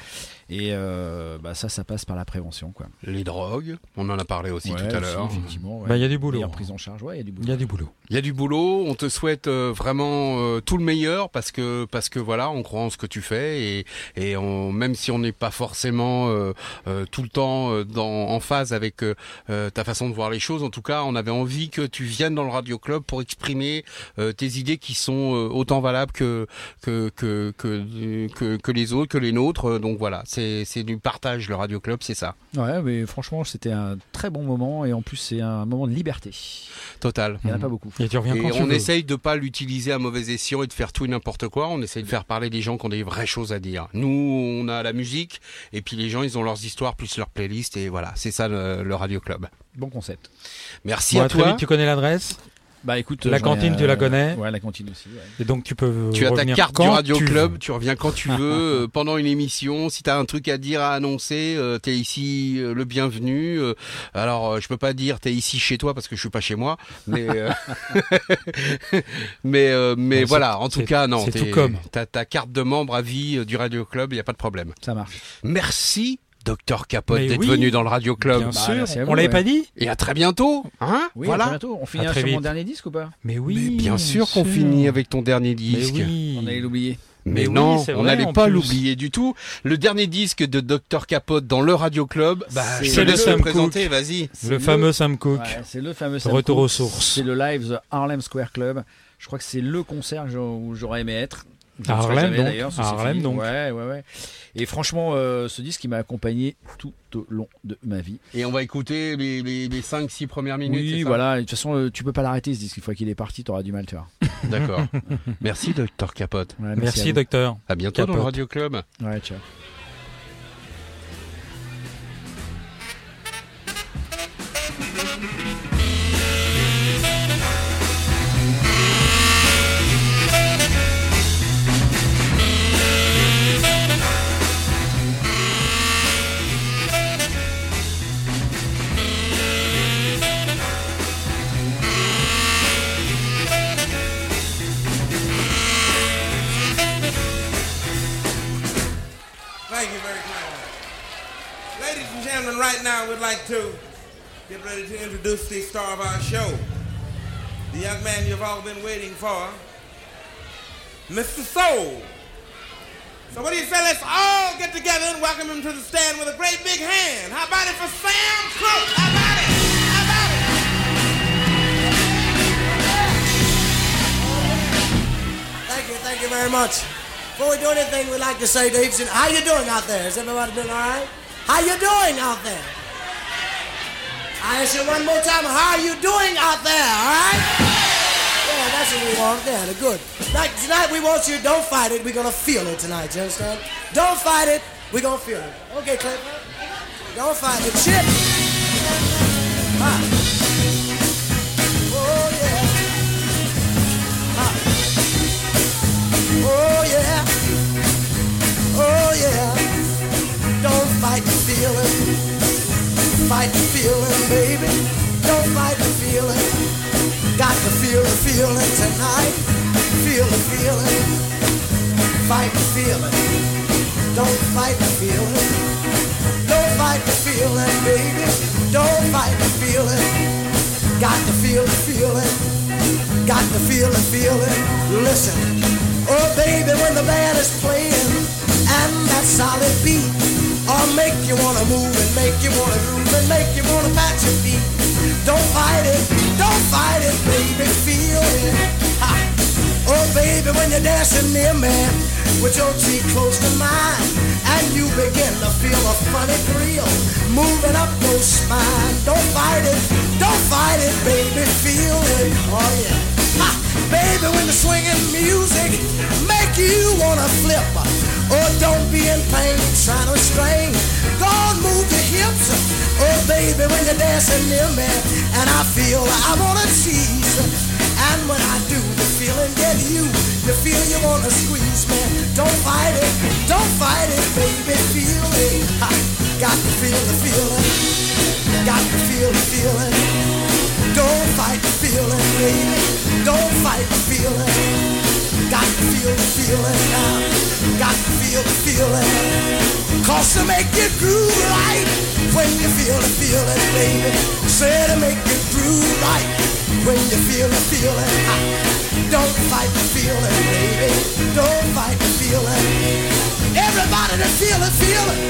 et euh, bah, ça, ça passe par la prévention, quoi. Les drogues, on en a parlé aussi Ouais, tout à l'heure. effectivement. ouais. Bah, il y a du boulot. En prise en charge, ouais, il y a du boulot. Il y a du boulot. Il y a du boulot, on te souhaite euh, vraiment euh, tout le meilleur parce que parce que voilà, on croit en ce que tu fais et et on, même si on n'est pas forcément euh, euh, tout le temps dans, en phase avec ta façon de voir les choses, en tout cas, on avait envie que tu viennes dans le Radio Club pour exprimer euh, tes idées qui sont euh, autant valables que que que que que, que les autres, que les nôtres. Donc voilà, c'est c'est du partage le Radio Club, c'est ça, Ouais, mais franchement, c'était un très bon moment et en plus, c'est un moment de liberté. total. Il n'y en a pas beaucoup. Et tu reviens Et quand tu on veux. essaye de pas l'utiliser à mauvais escient et de faire tout et n'importe quoi. On essaye de faire parler des gens qui ont des vraies choses à dire. Nous, on a la musique et puis les gens, ils ont leurs histoires plus leur playlist et voilà, c'est ça le, le Radio Club. Bon concept. Merci Bon, à à très toi. vite, tu connais l'adresse? Bah écoute, La ai, cantine, tu la connais Ouais, la cantine aussi. ouais. et donc tu peux. Tu as ta carte du Radio tu Club, veux. tu reviens quand tu veux, [laughs] euh, pendant une émission. Si tu as un truc à dire, à annoncer, euh, t'es ici euh, le bienvenu. Euh, alors, euh, je peux pas dire t'es ici chez toi parce que je suis pas chez moi, mais euh, [laughs] mais euh, mais voilà. En tout cas, non, c'est tout comme. t'as ta carte de membre à vie euh, du Radio Club, il y a pas de problème. Ça marche. Merci, Docteur Capote, d'être oui, venu dans le Radio Club. Bien Bah, sûr. à On vous, l'avait ouais. pas dit Et à très bientôt. Hein Oui, à voilà. très bientôt. On finit sur mon dernier disque ou pas? Mais oui. Mais bien sûr qu'on finit avec ton dernier Mais disque. oui. On allait l'oublier. Mais, Mais oui, non, on n'allait pas plus. l'oublier du tout. Le dernier disque de Dr Capote dans le Radio Club, bah, C'est je te le laisse Sam le présenter, Cook. vas-y. Le fameux Sam Cooke. Ouais, c'est le fameux Sam Retour aux sources. C'est le live The Harlem Square Club. Je crois que c'est le concert où j'aurais aimé être. À Harlem, donc. d'ailleurs, À Harlem, donc. Ouais, ouais, ouais. Et franchement, euh, ce disque, il m'a accompagné tout au long de ma vie. Et on va écouter les, les, les 5-6 premières minutes. c'est oui, ça voilà. De toute façon, euh, tu peux pas l'arrêter ce disque. Une fois qu'il est parti, t'auras du mal, tu vois. [laughs] D'accord. Merci Dr Capote. Ouais, Merci, à docteur. À bientôt dans le Capote. Radio Club. Ouais, ciao. Right now we'd like to get ready to introduce the star of our show. The young man you've all been waiting for, Mr. Soul. So what do you say? Let's all get together and welcome him to the stand with a great big hand. How about it for Sam Cooke? How about it? How about it? Thank you, thank you very much. Before we do anything, we'd like to say to each how you doing out there? Is everybody doing all right? How you doing out there? I ask you one more time, how are you doing out there? All right? Yeah, that's what we want. Yeah, good. Tonight, tonight we want you. Don't fight it. We're gonna feel it tonight. You understand? Don't fight it. We're gonna feel it. Okay, Cliff. Don't fight it. Chip. Ah. Oh yeah. Ah. Oh yeah. Fight the feeling. Fight the feeling, baby. Don't fight the feeling. Got to feel the feeling tonight. Feel the feeling. Fight the feeling. Don't fight the feeling. Don't fight the feeling, baby. Don't fight the feeling. Got to feel the feeling. Got to feel the feeling. Listen. Oh, baby, when the band is playing and that solid beat, make you wanna move and make you wanna groove and make you wanna pat your feet. Don't fight it, don't fight it, baby, feel it. Ha. Oh, baby, when you're dancing near me with your cheek close to mine, and you begin to feel a funny thrill moving up your spine. Don't fight it, don't fight it, baby, feel it. Oh yeah. Ha. Baby, when the swinging music make you wanna flip, oh don't be in pain trying to strain. Go on, move your hips, oh baby, when you're dancing near me, and I feel I wanna tease. And when I do, the feeling get you. You feel you wanna squeeze me. Don't fight it, don't fight it, baby, feel it. Got to feel the feeling, got to feel the feeling. Don't fight the feeling, baby. Don't fight the feeling. Got to feel the feeling now. Got to feel the feeling. Cause to make you groove right when you feel the feeling, baby. Say to make you groove right when you feel the feeling. Ha. Don't fight the feeling, baby. Don't fight the feeling. Everybody that feel it, feel it.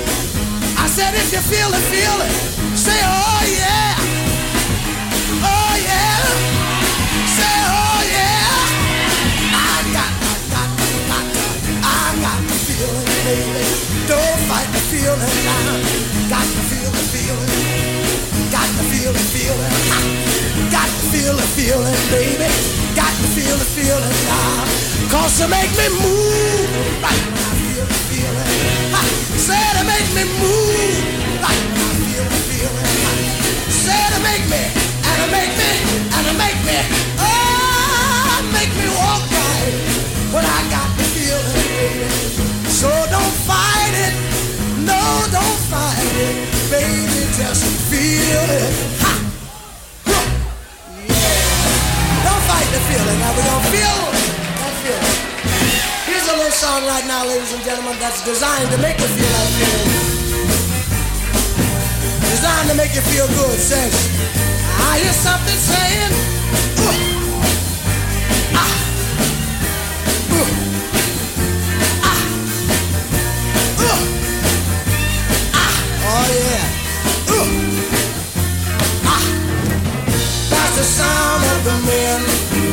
I said if you feel it, feel it. Say, oh yeah. Don't fight the feeling now. Got to feel the feeling. Got to feel the feeling. Ha. Got to feel the feeling, baby. Got to feel the feeling now. Cause to make me move right when I feel the feeling. Ha. Say to make me move right when I feel the feeling. Ha. Say to make me, and to make me, and to make me, oh, make me walk right when I got fight it, no, don't fight it, baby, just feel it. Ha! Yeah. Don't fight the feeling, now we gonna feel that feeling. Here's a little song right now, ladies and gentlemen, that's designed to make you feel that feeling. Designed to make you feel good, says, I hear something saying, uh, ah, uh, oh yeah, uh, ah. That's the sound of the men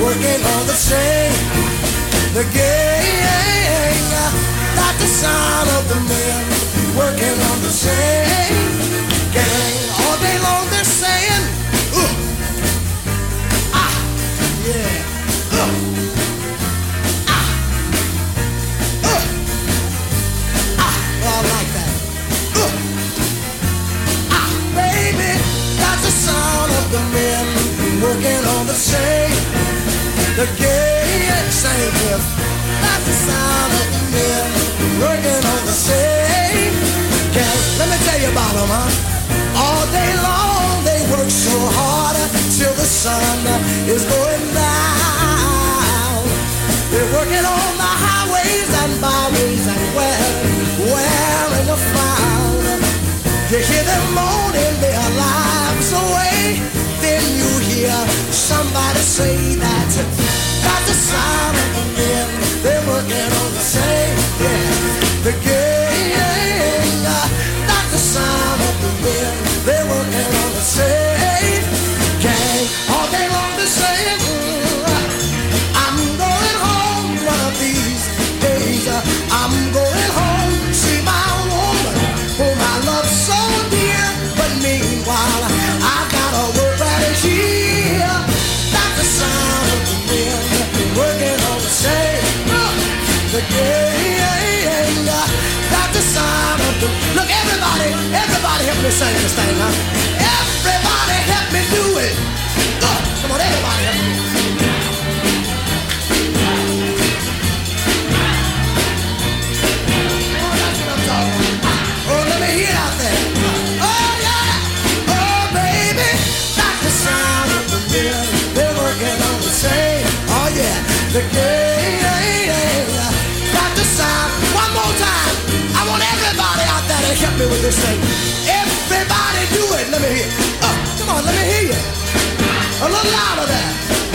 working on the the gang. That's the sound of the men working on the gang. All day long they're saying, working on the chain. The gay same if that's the sound of the men working on the chain. Okay, let me tell you about them, huh? All day long they work so hard till the sun is going down. They're working on say that that's the sound of the men. They're working on the same, yeah. Thing, huh? Everybody help me do it. Uh, come on, everybody help me. Oh. Oh, let me hear out there. Oh, yeah. Oh, baby. The sound of the. They're working on the same. Oh, yeah. The game. The sound. One more time. I want everybody out there to help me with this thing. Let me hear. Uh, come on, let me hear you. A little louder there.